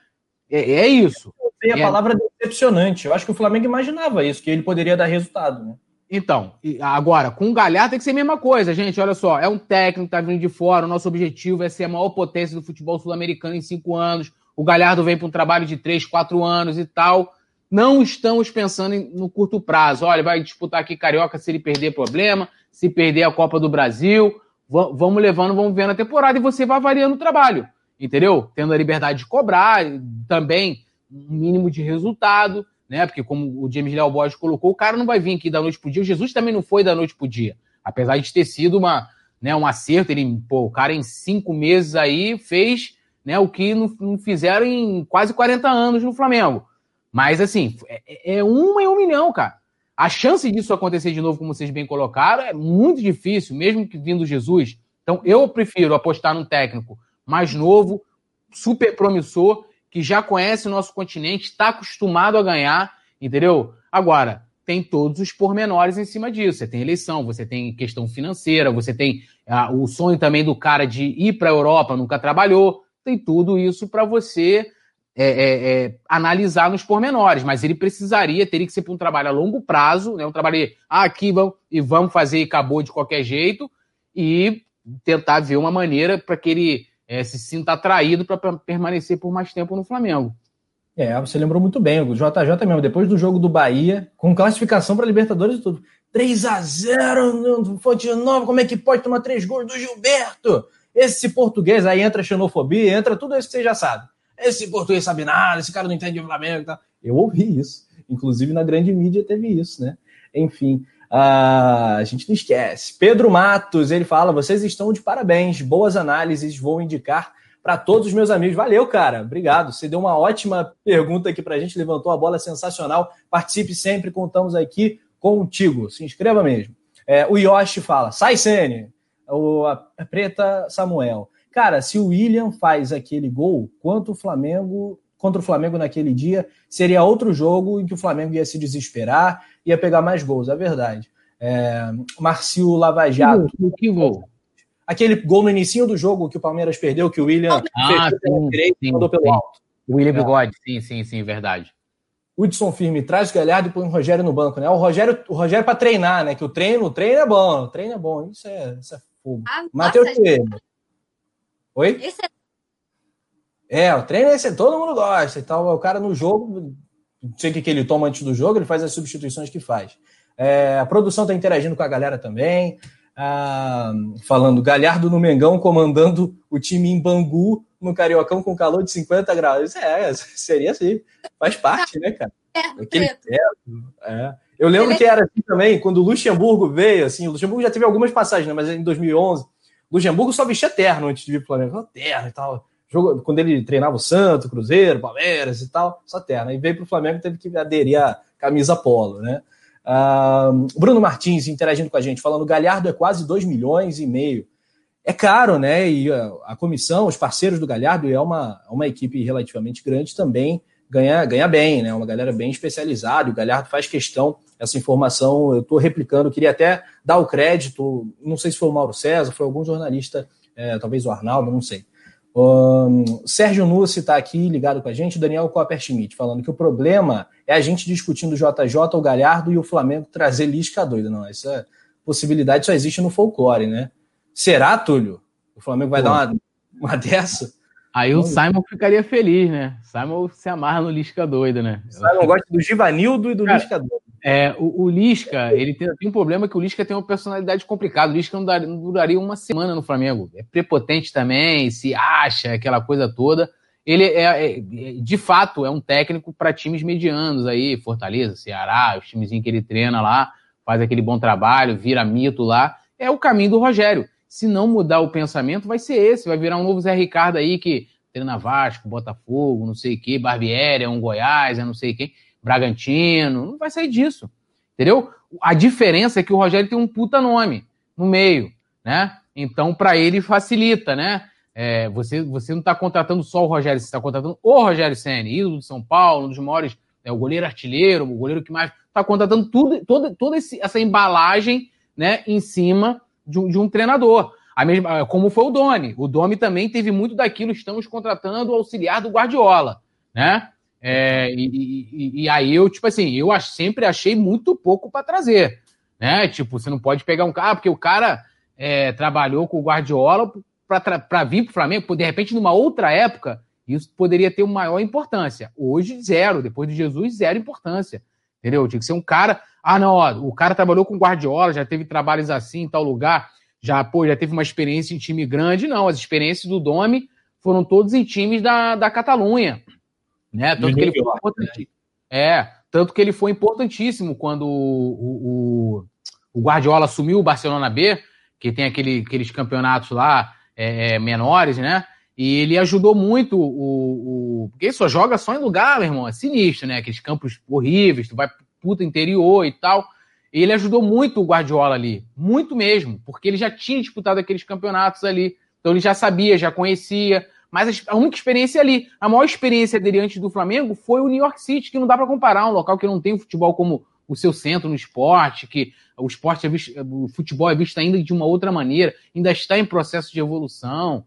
É, é isso. Eu a é palavra decepcionante. Eu acho que o Flamengo imaginava isso, que ele poderia dar resultado, né? Então, agora, com o Galhardo tem que ser a mesma coisa, gente. Olha só, é um técnico que tá vindo de fora. O nosso objetivo é ser a maior potência do futebol sul-americano em cinco anos. O Galhardo vem para um trabalho de três, quatro anos e tal. Não estamos pensando em, no curto prazo. Olha, vai disputar aqui Carioca se ele perder problema, se perder a Copa do Brasil. vamos levando, vamos vendo a temporada e você vai variando o trabalho, entendeu? Tendo a liberdade de cobrar, também um mínimo de resultado né? Porque como o James Leal Borges colocou, o cara não vai vir aqui da noite pro dia. O Jesus também não foi da noite pro dia. Apesar de ter sido uma, né, um acerto, ele, pô, o cara em cinco meses aí fez né, o que não, não fizeram em quase 40 anos no Flamengo. Mas, assim, é, é uma em um milhão, cara. A chance disso acontecer de novo, como vocês bem colocaram, é muito difícil, mesmo que vindo Jesus. Então, eu prefiro apostar num técnico mais novo, super promissor, que já conhece o nosso continente, está acostumado a ganhar, entendeu? Agora, tem todos os pormenores em cima disso. Você tem eleição, você tem questão financeira, você tem ah, o sonho também do cara de ir para a Europa, nunca trabalhou. Tem tudo isso para você é, é, é, analisar nos pormenores, mas ele precisaria, teria que ser para um trabalho a longo prazo, né? um trabalho ah, aqui vamos, e vamos fazer e acabou de qualquer jeito, e tentar ver uma maneira para que ele é, se sinta atraído para permanecer por mais tempo no Flamengo. É, você lembrou muito bem, o JJ mesmo, depois do jogo do Bahia, com classificação para Libertadores e tudo. 3 a 0 no Fonte Nova, como é que pode tomar três gols do Gilberto? Esse português, aí entra xenofobia, entra tudo isso que você já sabe. Esse português sabe nada, esse cara não entende o Flamengo e tal. Eu ouvi isso. Inclusive na grande mídia teve isso, né? Enfim, uh, a gente não esquece. Pedro Matos, ele fala: vocês estão de parabéns, boas análises, vou indicar para todos os meus amigos. Valeu, cara. Obrigado. Você deu uma ótima pergunta aqui para a gente, levantou a bola sensacional. Participe sempre, contamos aqui contigo. Se inscreva mesmo. É, o Yoshi fala: sai, Sene. O a Preta Samuel. Cara, se o William faz aquele gol, quanto o Flamengo contra o Flamengo naquele dia, seria outro jogo em que o Flamengo ia se desesperar, ia pegar mais gols, é verdade. É, Marcio Lavajato. Que, que gol? Aquele gol no início do jogo que o Palmeiras perdeu, que o William ah, sim, direito sim, mandou pelo sim. alto. O William é. Bigode, sim, sim, sim, verdade. Hudson Firme traz o Galhardo e põe o Rogério no banco, né? O Rogério, o Rogério para treinar, né? Que o treino, o treino é bom, o treino é bom. Isso é, isso é fogo. Ah, Matheus Coelho. Oi? Esse é é, o treino é esse, todo mundo gosta e tal. O cara no jogo, não sei o que, que ele toma antes do jogo, ele faz as substituições que faz. É, a produção está interagindo com a galera também. Ah, falando, Galhardo no Mengão comandando o time em Bangu, no Cariocão, com calor de 50 graus. É, seria assim. Faz parte, né, cara? É, Aquele é. Eu lembro que era assim também, quando o Luxemburgo veio, assim, o Luxemburgo já teve algumas passagens, né, mas em 2011, o Luxemburgo só vestia terno antes de vir para o Flamengo. Terno e tal jogo, quando ele treinava o Santo, Cruzeiro, Palmeiras e tal, só terna. E veio para o Flamengo teve que aderir à camisa polo, né? Uh, Bruno Martins interagindo com a gente, falando Galhardo é quase 2 milhões e meio. É caro, né? E a, a, comissão, os parceiros do Galhardo, é uma, uma equipe relativamente grande também, ganha, ganha bem, né? Uma galera bem especializada. O Galhardo faz questão, essa informação eu estou replicando, queria até dar o crédito, não sei se foi o Mauro César, foi algum jornalista, é, talvez o Arnaldo, não sei um, Sérgio Nussi está aqui ligado com a gente, Daniel Copperschmidt, falando que o problema é a gente discutindo o JJ, o Galhardo e o Flamengo trazer Lisca doida. Não, essa possibilidade só existe no folclore, né? Será, Túlio? O Flamengo vai Pô. dar uma, uma dessa? Aí o Simon ficaria feliz, né? Simon se amarra no Lisca doido, né? O Simon gosta do Givanildo e do Cara, Lisca doido. É, o, o, Lisca, ele tem, tem, um problema que o Lisca tem uma personalidade complicada. O Lisca não, dar, não, duraria uma semana no Flamengo. É prepotente também, se acha, aquela coisa toda. Ele é, é de fato, é um técnico para times medianos aí, Fortaleza, Ceará, os timezinhos que ele treina lá, faz aquele bom trabalho, vira mito lá. É o caminho do Rogério se não mudar o pensamento, vai ser esse, vai virar um novo Zé Ricardo aí que treina Vasco, Botafogo, não sei o quê, Barbieri, é um Goiás, é não sei quem, Bragantino, não vai sair disso, entendeu? A diferença é que o Rogério tem um puta nome no meio, né? Então, para ele facilita, né? É, você, você não está contratando só o Rogério, você está contratando o Rogério Senna, ídolo de São Paulo, um dos maiores, é, o goleiro artilheiro, o goleiro que mais. Está contratando tudo, toda, toda esse, essa embalagem né, em cima de um, de um treinador. A mesma, como foi o Doni. O Domi também teve muito daquilo, estamos contratando o auxiliar do Guardiola, né? É, e, e, e, aí eu, tipo assim, eu sempre achei muito pouco para trazer, né? Tipo, você não pode pegar um cara, porque o cara é, trabalhou com o Guardiola para vir para o Flamengo, de repente, numa outra época, isso poderia ter uma maior importância. Hoje, zero. Depois de Jesus, zero importância. Entendeu? Tinha que ser um cara. Ah, não, ó, o cara trabalhou com Guardiola, já teve trabalhos assim em tal lugar, já, pô, já teve uma experiência em time grande. Não, as experiências do Domi foram todos em times da, da Catalunha. Né? Tanto que ele foi importantíssimo. É, tanto que ele foi importantíssimo quando o, o, o Guardiola assumiu o Barcelona B, que tem aquele, aqueles campeonatos lá é, é menores, né? E ele ajudou muito o, o. Porque ele só joga só em lugar, meu irmão, é sinistro, né? Aqueles campos horríveis, tu vai puta interior e tal. E ele ajudou muito o Guardiola ali, muito mesmo, porque ele já tinha disputado aqueles campeonatos ali. Então ele já sabia, já conhecia. Mas a única experiência ali, a maior experiência dele antes do Flamengo foi o New York City, que não dá para comparar, um local que não tem futebol como o seu centro no esporte, que o esporte é visto, o futebol é visto ainda de uma outra maneira, ainda está em processo de evolução.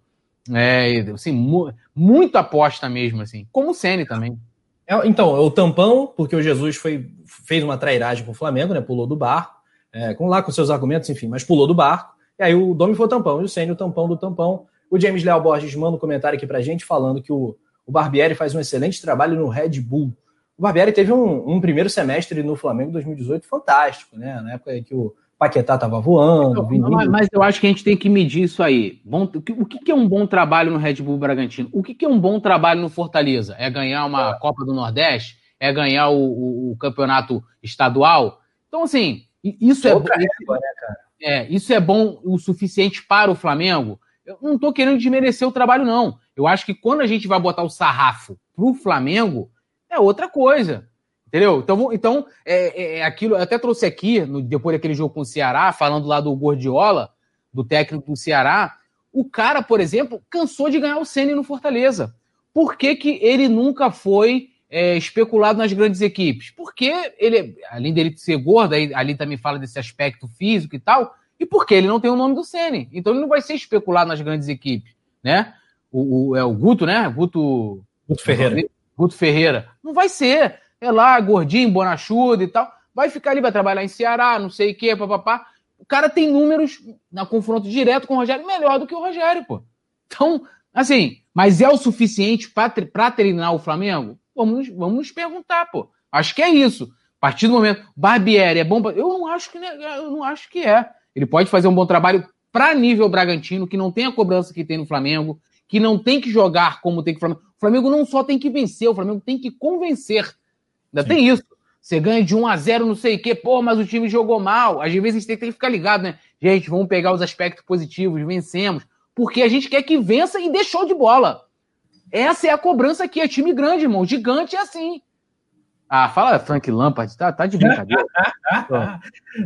É, assim, mu muito aposta mesmo, assim. Como o Sene também. É, então, é o tampão, porque o Jesus foi, fez uma trairagem com o Flamengo, né? Pulou do barco, é, com lá com seus argumentos, enfim, mas pulou do barco. E aí o Domi foi o tampão, e o Sene o tampão do tampão. O James Leal Borges manda um comentário aqui pra gente falando que o, o Barbieri faz um excelente trabalho no Red Bull. O Barbieri teve um, um primeiro semestre no Flamengo 2018 fantástico, né? Na época que o Paquetá estava voando. Então, mas eu acho que a gente tem que medir isso aí. Bom, o que é um bom trabalho no Red Bull Bragantino? O que é um bom trabalho no Fortaleza? É ganhar uma é. Copa do Nordeste? É ganhar o, o, o campeonato estadual? Então, assim, isso é, bom, régua, né, é, isso é bom o suficiente para o Flamengo? Eu não estou querendo desmerecer o trabalho, não. Eu acho que quando a gente vai botar o sarrafo para o Flamengo, é outra coisa. Entendeu? Então, então é, é, é aquilo. Eu até trouxe aqui, no, depois daquele jogo com o Ceará, falando lá do Gordiola, do técnico do Ceará. O cara, por exemplo, cansou de ganhar o Ceni no Fortaleza. Por que, que ele nunca foi é, especulado nas grandes equipes? Porque ele, além dele ser gordo, aí, ali também fala desse aspecto físico e tal, e porque ele não tem o nome do Ceni. Então ele não vai ser especulado nas grandes equipes, né? O, o é o Guto, né? Guto, Guto Ferreira. Guto Ferreira. Não vai ser é lá, gordinho, bonachudo e tal. Vai ficar ali, vai trabalhar em Ceará, não sei o quê, papapá. O cara tem números na confronto direto com o Rogério melhor do que o Rogério, pô. Então, assim, mas é o suficiente para treinar o Flamengo? Vamos, vamos nos perguntar, pô. Acho que é isso. A partir do momento, Barbieri é bom. Pra... Eu não acho que eu não acho que é. Ele pode fazer um bom trabalho para nível Bragantino, que não tem a cobrança que tem no Flamengo, que não tem que jogar como tem que o Flamengo. O Flamengo não só tem que vencer, o Flamengo tem que convencer. Ainda Sim. tem isso. Você ganha de 1 a 0 não sei o quê, pô, mas o time jogou mal. Às vezes a gente tem que ficar ligado, né? Gente, vamos pegar os aspectos positivos, vencemos. Porque a gente quer que vença e deixou de bola. Essa é a cobrança aqui, é time grande, irmão. Gigante é assim. Ah, fala Frank Lampard, tá, tá de brincadeira.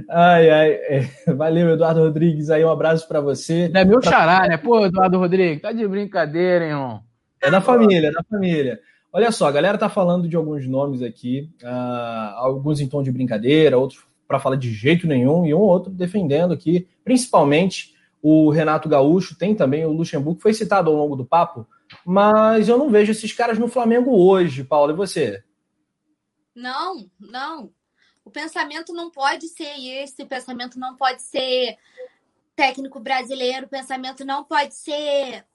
ai, ai. É, valeu, Eduardo Rodrigues. Aí, um abraço para você. É meu xará, né? Pô, Eduardo Rodrigues, tá de brincadeira, hein, irmão. É da família, é da família. Olha só, a galera tá falando de alguns nomes aqui, uh, alguns em tom de brincadeira, outros para falar de jeito nenhum, e um outro defendendo aqui, principalmente o Renato Gaúcho, tem também o Luxemburgo, foi citado ao longo do papo, mas eu não vejo esses caras no Flamengo hoje, Paulo, e você? Não, não. O pensamento não pode ser esse, o pensamento não pode ser técnico brasileiro, o pensamento não pode ser.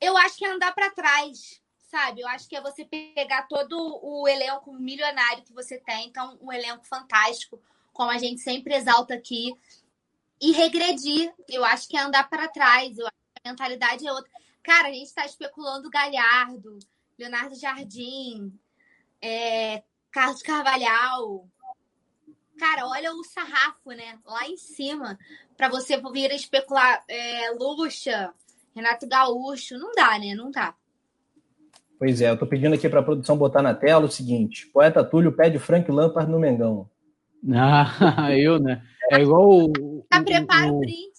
Eu acho que é andar para trás sabe? Eu acho que é você pegar todo o elenco milionário que você tem, então um elenco fantástico, como a gente sempre exalta aqui, e regredir. Eu acho que é andar para trás. Eu acho que a mentalidade é outra. Cara, a gente está especulando Galhardo, Leonardo Jardim, é, Carlos Carvalhal. Cara, olha o sarrafo, né? Lá em cima, para você vir especular é, Lucha, Renato Gaúcho. Não dá, né? Não dá. Pois é, eu tô pedindo aqui para a produção botar na tela o seguinte: Poeta Túlio pede Frank Lampard no Mengão. Ah, eu, né? É igual o. Tá prepara o, print.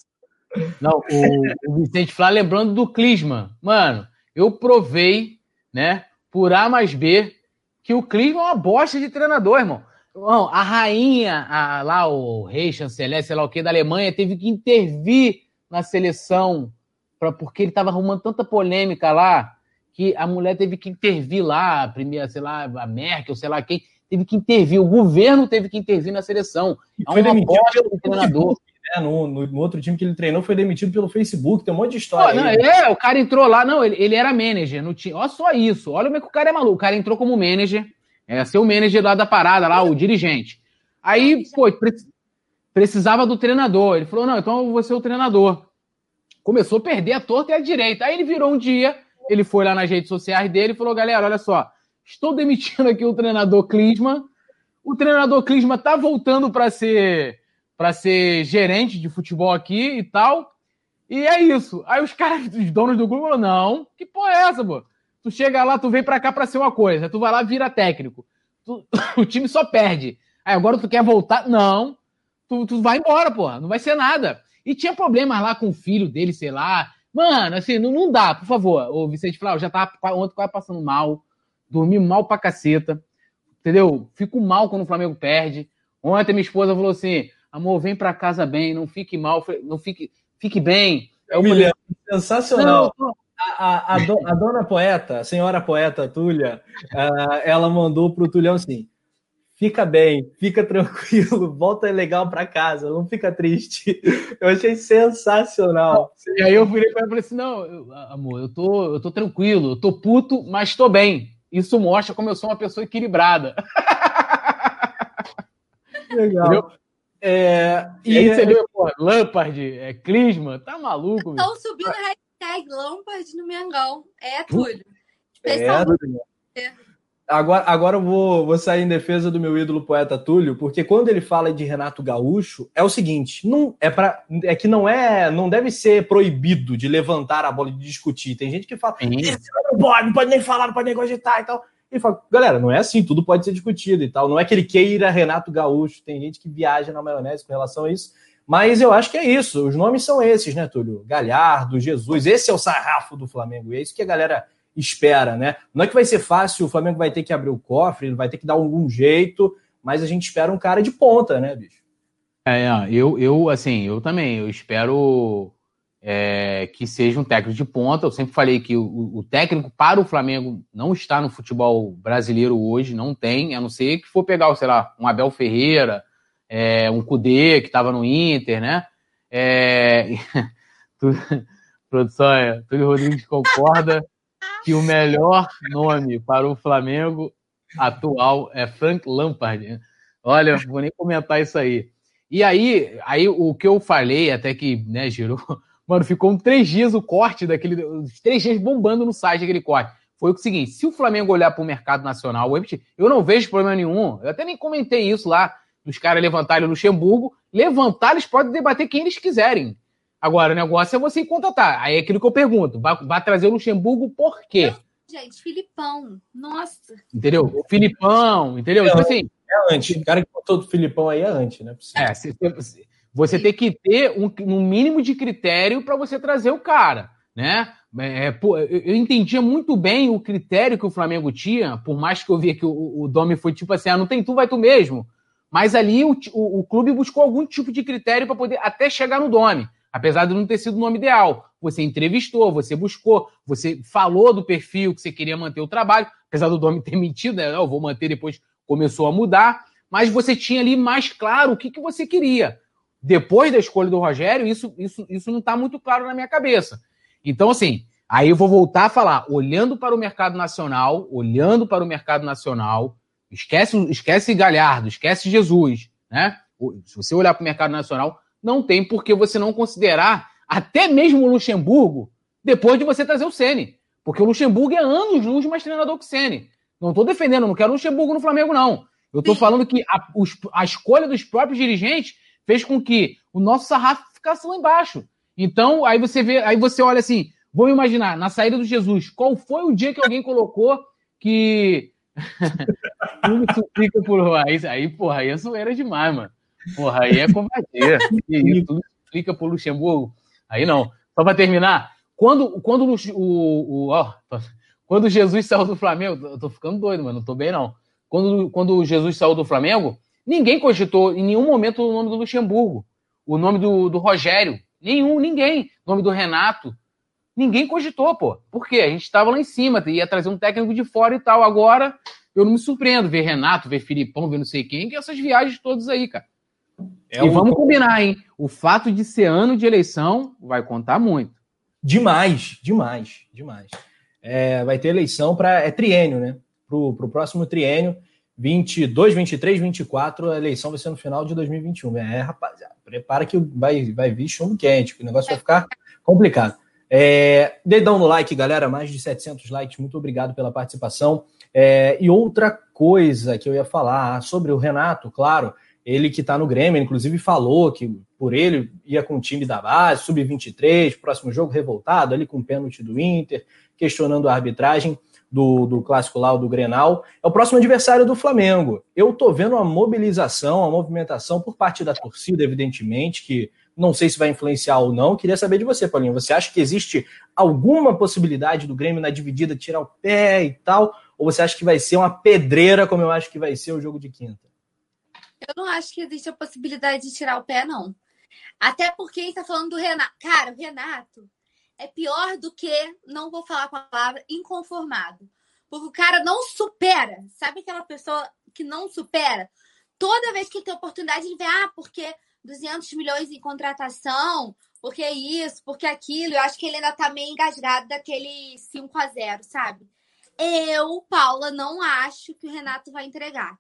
Não, o, o Vicente Flá lembrando do Clisman. Mano, eu provei, né, por A mais B, que o Clisman é uma bosta de treinador, irmão. Irmão, a rainha, a, lá o rei, chanceler, sei lá o que, da Alemanha, teve que intervir na seleção pra, porque ele tava arrumando tanta polêmica lá que a mulher teve que intervir lá, a primeira, sei lá, a Merkel, sei lá quem, teve que intervir, o governo teve que intervir na seleção. Há foi demitido pelo treinador. Né? No, no, no, outro time que ele treinou, foi demitido pelo Facebook, tem um monte de história. Não, é, o cara entrou lá, não, ele, ele era manager no time. Olha só isso, olha como é que o cara é maluco. O cara entrou como manager, é ser o manager lá da parada, lá, o dirigente. Aí, pô, precisava do treinador. Ele falou: não, então eu vou ser o treinador. Começou a perder a torta e a direita. Aí ele virou um dia ele foi lá nas redes sociais dele e falou: galera, olha só, estou demitindo aqui o treinador Clisma. O treinador Clisma tá voltando para ser para ser gerente de futebol aqui e tal. E é isso. Aí os caras, os donos do grupo, falaram: não, que porra é essa, pô? Tu chega lá, tu vem para cá para ser uma coisa, tu vai lá vira técnico. Tu, o time só perde. Aí agora tu quer voltar? Não. Tu, tu vai embora, porra. Não vai ser nada. E tinha problemas lá com o filho dele, sei lá. Mano, assim, não, não dá, por favor. O Vicente Flávio já tava ontem quase passando mal, dormi mal pra caceta, entendeu? Fico mal quando o Flamengo perde. Ontem minha esposa falou assim: amor, vem pra casa bem, não fique mal, não fique, fique bem. É William, sensacional. Não, não. A, a, a, do, a, dona poeta, a senhora poeta Túlia, uh, ela mandou pro Tulhão assim: fica bem, fica tranquilo, volta legal para casa, não fica triste. Eu achei sensacional. E aí eu virei para ela e falei assim: não, eu, amor, eu tô, eu tô tranquilo, eu tô puto, mas tô bem. Isso mostra como eu sou uma pessoa equilibrada. Legal. É, e, e aí você viu, pô, Lampard, é, Clisma, tá maluco? Estão subindo hashtag Lampard no Mengão. É, Túlio. É, Agora, agora eu vou, vou sair em defesa do meu ídolo poeta Túlio, porque quando ele fala de Renato Gaúcho, é o seguinte: não é para é que não é, não deve ser proibido de levantar a bola e de discutir. Tem gente que fala, não pode, não pode nem falar, não pode nem cogitar e tal. E fala, galera, não é assim, tudo pode ser discutido e tal. Não é que ele queira Renato Gaúcho, tem gente que viaja na maionese com relação a isso. Mas eu acho que é isso. Os nomes são esses, né, Túlio? Galhardo, Jesus. Esse é o sarrafo do Flamengo. E é isso que a galera espera, né? Não é que vai ser fácil, o Flamengo vai ter que abrir o cofre, ele vai ter que dar algum jeito, mas a gente espera um cara de ponta, né, bicho? É, eu, eu assim, eu também, eu espero é, que seja um técnico de ponta. Eu sempre falei que o, o, técnico para o Flamengo não está no futebol brasileiro hoje, não tem, a não ser que for pegar, sei lá, um Abel Ferreira, é, um Cudê, que estava no Inter, né? É, produção, é, Túlio Rodrigues concorda que o melhor nome para o Flamengo atual é Frank Lampard. Olha, vou nem comentar isso aí. E aí, aí o que eu falei, até que né, gerou. Mano, ficou um três dias o corte daquele. Os três dias bombando no site aquele corte. Foi o seguinte: se o Flamengo olhar para o mercado nacional, eu não vejo problema nenhum. Eu até nem comentei isso lá, dos caras levantarem o Luxemburgo. Levantar, eles podem debater quem eles quiserem. Agora, o negócio é você contratar. Aí é aquilo que eu pergunto: vai, vai trazer o Luxemburgo por quê? Gente, Filipão. Nossa. Entendeu? Filipão, entendeu? É, tipo assim. É antes. O cara que botou do Filipão aí é antes, né? É, você, você tem que ter um, um mínimo de critério para você trazer o cara, né? É, pô, eu entendia muito bem o critério que o Flamengo tinha, por mais que eu via que o, o Domi foi tipo assim: ah, não tem tu, vai tu mesmo. Mas ali o, o, o clube buscou algum tipo de critério para poder até chegar no Domi apesar de não ter sido o nome ideal. Você entrevistou, você buscou, você falou do perfil que você queria manter o trabalho, apesar do nome ter mentido, né? Eu vou manter, depois começou a mudar, mas você tinha ali mais claro o que, que você queria. Depois da escolha do Rogério, isso, isso, isso não está muito claro na minha cabeça. Então, assim, aí eu vou voltar a falar, olhando para o mercado nacional, olhando para o mercado nacional, esquece, esquece Galhardo, esquece Jesus, né? Se você olhar para o mercado nacional, não tem por que você não considerar até mesmo o Luxemburgo depois de você trazer o Ceni. Porque o Luxemburgo é anos luz mais treinador que o Ceni. Não estou defendendo, não quero o Luxemburgo no Flamengo, não. Eu estou falando que a, os, a, escolha dos próprios dirigentes fez com que o nosso sarrafo ficasse lá embaixo. Então, aí você vê, aí você olha assim, vamos imaginar, na saída do Jesus, qual foi o dia que alguém colocou que tudo suplica por aí, aí, porra, aí é zoeira demais, mano. Porra, aí é covardia. isso, explica pro Luxemburgo. Aí não. Só para terminar, quando, quando o, o, ó, quando Jesus saiu do Flamengo, eu tô ficando doido, mano, não tô bem não. Quando, quando Jesus saiu do Flamengo, ninguém cogitou em nenhum momento o nome do Luxemburgo, o nome do, do Rogério, nenhum, ninguém, o nome do Renato. Ninguém cogitou, pô. Por quê? A gente estava lá em cima, ia trazer um técnico de fora e tal. Agora, eu não me surpreendo ver Renato, ver Filipão, ver não sei quem, que essas viagens todas aí, cara. É e vamos combinar, hein? O fato de ser ano de eleição vai contar muito. Demais, demais, demais. É, vai ter eleição para. É triênio, né? Para o próximo triênio, 22, 23, 24, a eleição vai ser no final de 2021. É, rapaziada, prepara que vai, vai vir chumbo quente, que o negócio vai ficar complicado. É, dedão no like, galera, mais de 700 likes, muito obrigado pela participação. É, e outra coisa que eu ia falar sobre o Renato, claro, ele que está no Grêmio, inclusive falou que por ele ia com o time da base, sub-23, próximo jogo revoltado, ali com o pênalti do Inter, questionando a arbitragem do, do clássico lá, do Grenal. É o próximo adversário do Flamengo. Eu tô vendo uma mobilização, uma movimentação por parte da torcida, evidentemente, que não sei se vai influenciar ou não. Queria saber de você, Paulinho. Você acha que existe alguma possibilidade do Grêmio na dividida tirar o pé e tal? Ou você acha que vai ser uma pedreira, como eu acho que vai ser o jogo de quinta? Eu não acho que existe a possibilidade de tirar o pé, não. Até porque ele tá falando do Renato. Cara, o Renato é pior do que, não vou falar com a palavra, inconformado. Porque o cara não supera. Sabe aquela pessoa que não supera? Toda vez que tem oportunidade, ele vê, ah, porque 200 milhões em contratação, porque isso, porque aquilo. Eu acho que ele ainda tá meio engasgado daquele 5 a 0 sabe? Eu, Paula, não acho que o Renato vai entregar.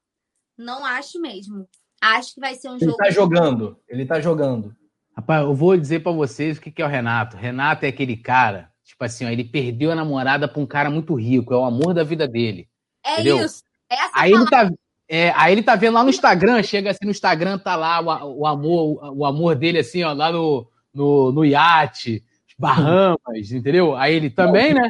Não acho mesmo. Acho que vai ser um ele jogo. Ele tá jogando. Ele tá jogando. Rapaz, eu vou dizer para vocês o que é o Renato. Renato é aquele cara, tipo assim, ó, ele perdeu a namorada pra um cara muito rico, é o amor da vida dele. É entendeu? isso. Essa aí ele tá, é, aí ele tá vendo lá no Instagram, chega assim no Instagram, tá lá o, o amor, o amor dele assim, ó, lá no, no, no iate, Bahamas, entendeu? Aí ele também, né?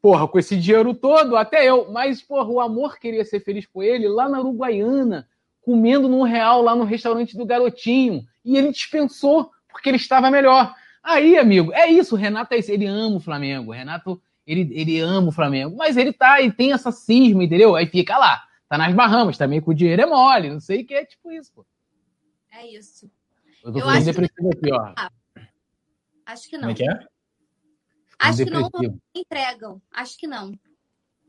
Porra, com esse dinheiro todo, até eu. Mas, porra, o amor queria ser feliz com ele lá na Uruguaiana, comendo num real lá no restaurante do garotinho. E ele dispensou, porque ele estava melhor. Aí, amigo, é isso. O Renato é isso. Ele ama o Flamengo. O Renato, ele, ele ama o Flamengo. Mas ele tá, ele tem essa cisma, entendeu? Aí fica lá tá nas Bahamas, também com o dinheiro é mole, não sei o que é tipo isso, pô. É isso. Eu tô ficando depressivo que... aqui, ó. Acho que não. Como é que é? Acho que não entregam. Acho que não.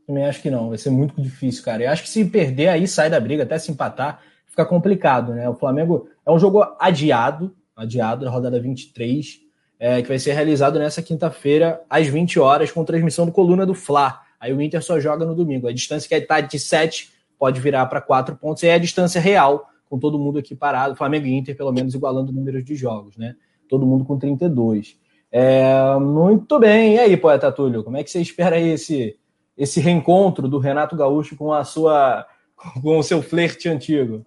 Também acho que não. Vai ser muito difícil, cara. Eu acho que se perder aí, sai da briga, até se empatar, fica complicado, né? O Flamengo é um jogo adiado, adiado da rodada 23, é, que vai ser realizado nessa quinta-feira, às 20 horas, com transmissão do Coluna do Fla. Aí o Inter só joga no domingo. A distância que está de 7 pode virar para quatro pontos. E é a distância real, com todo mundo aqui parado. Flamengo e Inter, pelo menos, igualando o número de jogos, né? Todo mundo com 32. É, muito bem. E aí, poeta Túlio, como é que você espera esse, esse reencontro do Renato Gaúcho com a sua com o seu flerte antigo?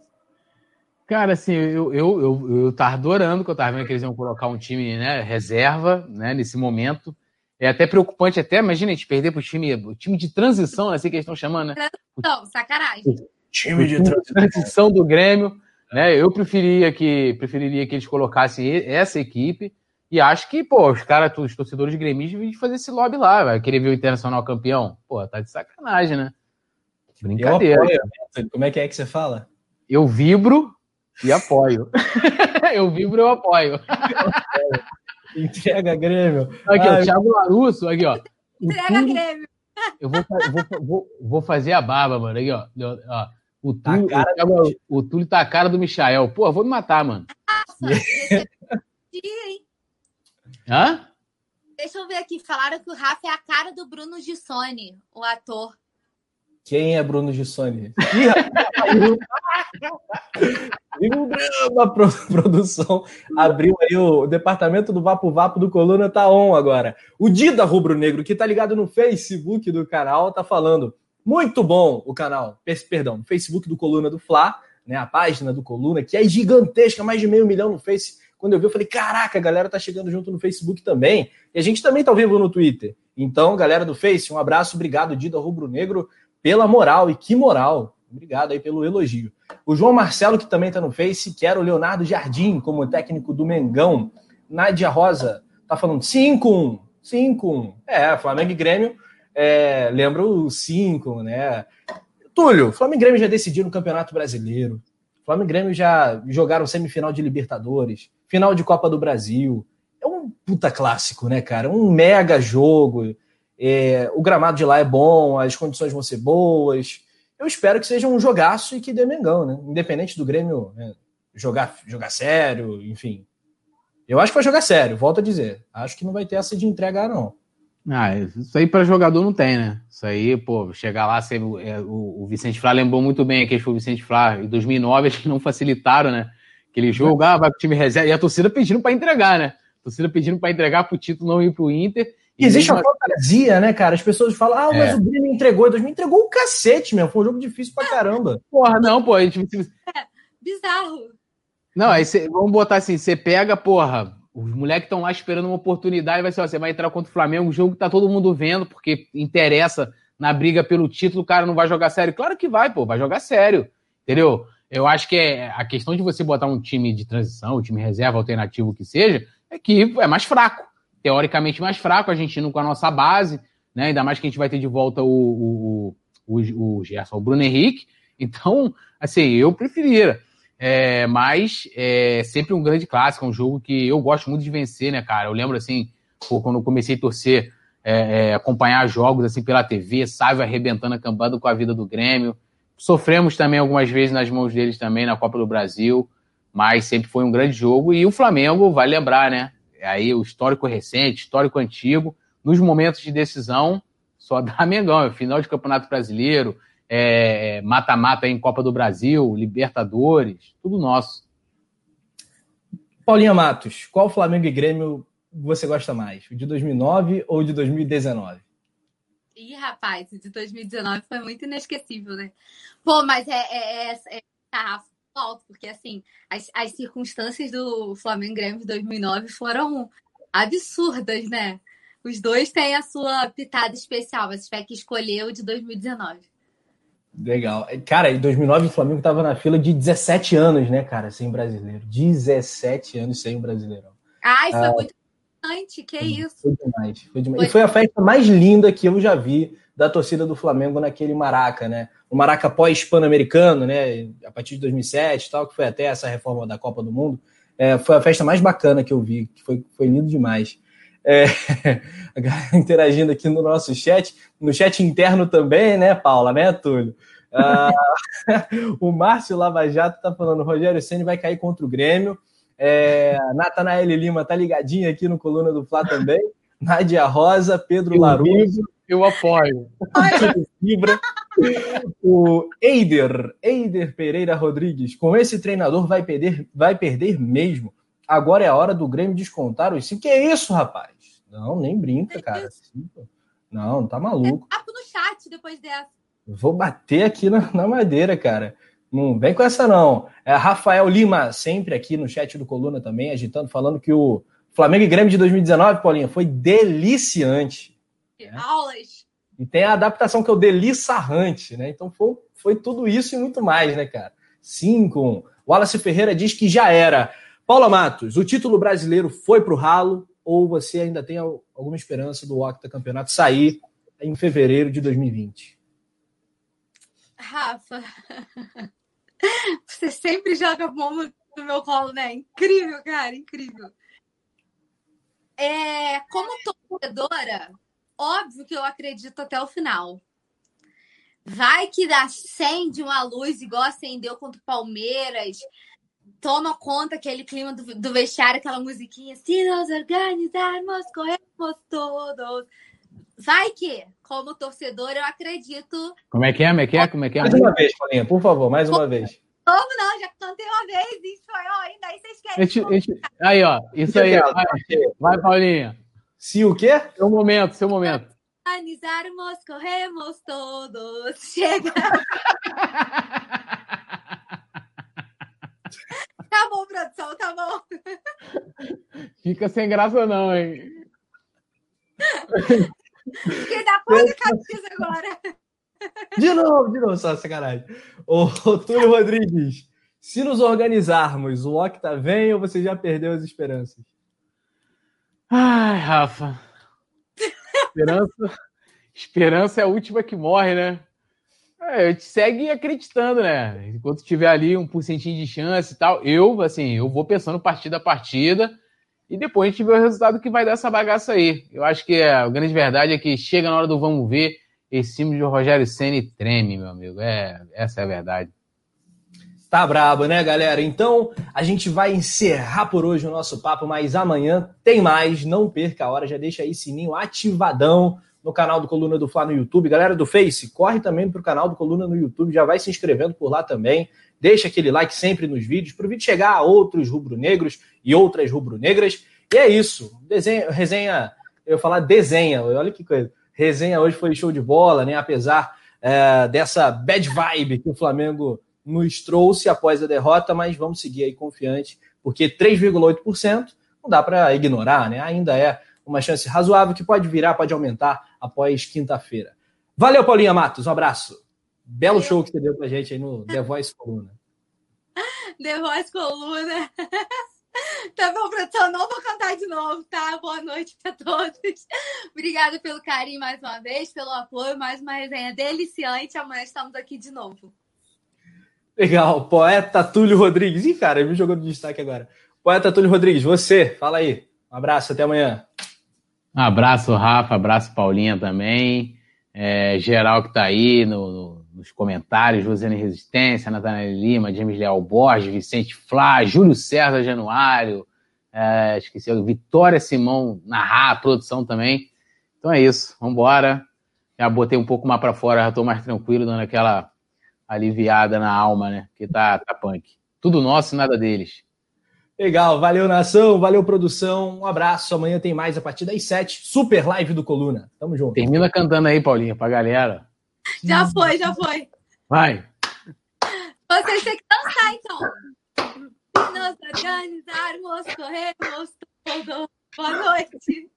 Cara, assim, eu, eu, eu, eu tava adorando que eu tava vendo que eles iam colocar um time né, reserva né, nesse momento. É até preocupante, até, imagina a gente perder para o time, o time de transição, assim que eles estão chamando, né? Transição, sacanagem. Time de transição do Grêmio, né? Eu preferia que, preferiria que eles colocassem essa equipe. E acho que, pô, os caras, os torcedores de Grêmio devem fazer esse lobby lá, vai querer ver o Internacional campeão. Pô, tá de sacanagem, né? Brincadeira. Apoio, Como é que é que você fala? Eu vibro e apoio. eu vibro e eu apoio. Entrega Grêmio. Aqui, Ai, ó, Thiago Larusso, aqui, ó. Entrega Túlio, Grêmio. Eu vou, vou, vou, vou, fazer a barba, mano. Aqui, ó. ó o, Túlio, tá o, Thiago, o Túlio tá a cara do Michael. Pô, vou me matar, mano. Nossa, Hã? Deixa eu ver aqui. Falaram que o Rafa é a cara do Bruno Gissoni, o ator. Quem é Bruno Gissoni? a produção abriu aí o departamento do Vapo Vapo do Coluna tá on agora. O Dida Rubro Negro, que tá ligado no Facebook do canal, tá falando. Muito bom o canal, perdão, Facebook do Coluna do Fla, né? A página do Coluna, que é gigantesca, mais de meio milhão no Face. Quando eu vi, eu falei: caraca, a galera tá chegando junto no Facebook também. E a gente também tá ao vivo no Twitter. Então, galera do Face, um abraço, obrigado, Dida Rubro Negro pela moral. E que moral! Obrigado aí pelo elogio. O João Marcelo, que também está no Face, quer o Leonardo Jardim como técnico do Mengão. Nádia Rosa tá falando 5-1. 5-1. É, Flamengo e Grêmio. É, lembra o 5, né? Túlio, Flamengo e Grêmio já decidiram o Campeonato Brasileiro. Flamengo e Grêmio já jogaram semifinal de Libertadores, final de Copa do Brasil. É um puta clássico, né, cara? Um mega jogo. É, o gramado de lá é bom, as condições vão ser boas. Eu espero que seja um jogaço e que dê Mengão, né? Independente do Grêmio né? jogar, jogar sério, enfim. Eu acho que vai jogar sério, volto a dizer. Acho que não vai ter essa de entregar, não. Ah, isso aí para jogador não tem, né? Isso aí, pô, chegar lá, ser, é, o, o, Vicente Flá lembrou muito bem que foi o Vicente Flá em 2009, acho que não facilitaram, né? Aquele jogo, ah, vai pro time reserva, e a torcida pedindo para entregar, né? A torcida pedindo para entregar pro título não ir pro Inter, e existe uma fantasia, né, cara? As pessoas falam, ah, mas é. o Grêmio entregou. me entregou o cacete, meu. Foi um jogo difícil pra caramba. Porra, não, pô. A gente... É, bizarro. Não, aí cê, vamos botar assim, você pega, porra, os moleques estão lá esperando uma oportunidade, vai ser, ó, você vai entrar contra o Flamengo, um jogo que tá todo mundo vendo, porque interessa na briga pelo título, o cara não vai jogar sério. Claro que vai, pô, vai jogar sério. Entendeu? Eu acho que é a questão de você botar um time de transição, um time reserva alternativo que seja, é que é mais fraco teoricamente mais fraco, a gente indo com a nossa base, né? Ainda mais que a gente vai ter de volta o, o, o, o Gerson, o Bruno Henrique. Então, assim, eu preferia. É, mas é sempre um grande clássico, é um jogo que eu gosto muito de vencer, né, cara? Eu lembro, assim, quando eu comecei a torcer, é, é, acompanhar jogos, assim, pela TV, Sávio arrebentando a cambada com a vida do Grêmio. Sofremos também algumas vezes nas mãos deles também na Copa do Brasil, mas sempre foi um grande jogo. E o Flamengo, vai lembrar, né? Aí o histórico recente, histórico antigo, nos momentos de decisão, só dá Mengão. É final de Campeonato Brasileiro, é, mata-mata é, em Copa do Brasil, Libertadores, tudo nosso. Paulinha Matos, qual Flamengo e Grêmio você gosta mais? O de 2009 ou o de 2019? Ih, rapaz, de 2019 foi muito inesquecível, né? Pô, mas é, é, é, é tá alto, porque assim, as, as circunstâncias do Flamengo Grêmio de 2009 foram absurdas, né? Os dois têm a sua pitada especial, mas tiver que escolher o de 2019. Legal. Cara, em 2009 o Flamengo estava na fila de 17 anos, né, cara, sem brasileiro. 17 anos sem o brasileirão. Ai, foi ah, muito importante, que isso. Foi demais, foi demais. Foi. E foi a festa mais linda que eu já vi da torcida do Flamengo naquele Maraca, né? O Maraca pós-Pan-Americano, né? A partir de 2007 tal, que foi até essa reforma da Copa do Mundo. É, foi a festa mais bacana que eu vi, que foi, foi lindo demais. É, a galera interagindo aqui no nosso chat, no chat interno também, né, Paula, né, Túlio? Ah, o Márcio Lava Jato tá falando, Rogério Senna vai cair contra o Grêmio. É, Natanael Lima tá ligadinho aqui no Coluna do Fla também. Nádia Rosa, Pedro Laruso. Eu apoio. Fibra. o Eider, Eider Pereira Rodrigues. Com esse treinador vai perder, vai perder mesmo. Agora é a hora do Grêmio descontar os cinco. Que é isso, rapaz? Não, nem brinca, cara. Não, tá maluco. É papo no chat depois dessa. Vou bater aqui na, na madeira, cara. Não vem com essa, não. É Rafael Lima, sempre aqui no chat do Coluna também, agitando, falando que o Flamengo e Grêmio de 2019, Paulinha, foi deliciante. Né? Aulas. E tem a adaptação que é o delissarrante, né? Então foi, foi tudo isso e muito mais, né, cara? Cinco. Wallace Ferreira diz que já era. Paula Matos, o título brasileiro foi pro ralo ou você ainda tem alguma esperança do Octa Campeonato sair em fevereiro de 2020? Rafa, você sempre joga a mão no meu colo, né? Incrível, cara, incrível. É, como torcedora, óbvio que eu acredito até o final. Vai que acende uma luz igual acendeu contra o Palmeiras, toma conta aquele clima do, do vestiário, aquela musiquinha. Se nós organizarmos, corremos todos. Vai que, como torcedor, eu acredito. Como é que é? Como é que é? Como é que é? Mais uma vez, Paulinha, por favor, mais uma vez. Como não? Já cantei uma vez, isso foi, ó, ainda aí vocês querem. Aí, ó, isso aí. Vai, vai, Paulinha. Se o quê? Seu momento, seu momento. Organizarmos, corremos todos. Chega. Tá bom, produção, tá bom. Fica sem graça, não, hein? Fiquei da cor da camisa agora. De novo, de novo, só sacanagem. Ô, Túlio Rodrigues, se nos organizarmos, o Octa vem ou você já perdeu as esperanças? Ai, Rafa. Esperança, esperança é a última que morre, né? É, a gente segue acreditando, né? Enquanto tiver ali um porcentinho de chance e tal, eu, assim, eu vou pensando partida a partida e depois a gente vê o resultado que vai dar essa bagaça aí. Eu acho que a grande verdade é que chega na hora do vamos ver, esse time de Rogério Ceni treme, meu amigo. É, essa é a verdade. Tá brabo, né, galera? Então, a gente vai encerrar por hoje o nosso papo, mas amanhã tem mais. Não perca a hora, já deixa aí sininho ativadão no canal do Coluna do Fla no YouTube. Galera do Face, corre também para o canal do Coluna no YouTube, já vai se inscrevendo por lá também. Deixa aquele like sempre nos vídeos, para o vídeo chegar a outros rubro-negros e outras rubro-negras. E é isso. Desenha, resenha, eu falar desenha, olha que coisa. Resenha hoje foi show de bola, né? Apesar é, dessa bad vibe que o Flamengo nos trouxe após a derrota, mas vamos seguir aí confiante, porque 3,8% não dá para ignorar, né? Ainda é uma chance razoável que pode virar, pode aumentar após quinta-feira. Valeu, Paulinha Matos, um abraço. Belo Valeu. show que você deu pra gente aí no The Voice Coluna. The Voice Coluna. Tá bom, produção, não vou cantar de novo, tá? Boa noite a todos. Obrigada pelo carinho mais uma vez, pelo apoio, mais uma resenha deliciante. Amanhã estamos aqui de novo. Legal, poeta Túlio Rodrigues. Ih, cara, me jogou no destaque agora. Poeta Túlio Rodrigues, você, fala aí. Um abraço, até amanhã. Um abraço, Rafa, abraço, Paulinha também. É, geral que está aí no, no, nos comentários, Josiane Resistência, Nathanael Lima, James Leal Borges, Vicente Flá, Júlio César Januário, é, esqueci, Vitória Simão narrar, produção também. Então é isso, vamos embora. Já botei um pouco mais para fora, já estou mais tranquilo, dando aquela aliviada na alma, né? Que tá, tá punk. Tudo nosso, e nada deles. Legal, valeu nação, valeu produção, um abraço. Amanhã tem mais a partir das 7, super live do Coluna. Tamo junto. Termina cantando aí, Paulinha, pra galera. Já foi, já foi. Vai. Vocês têm que dançar, então. Nos organizarmos, corremos todo. Boa noite.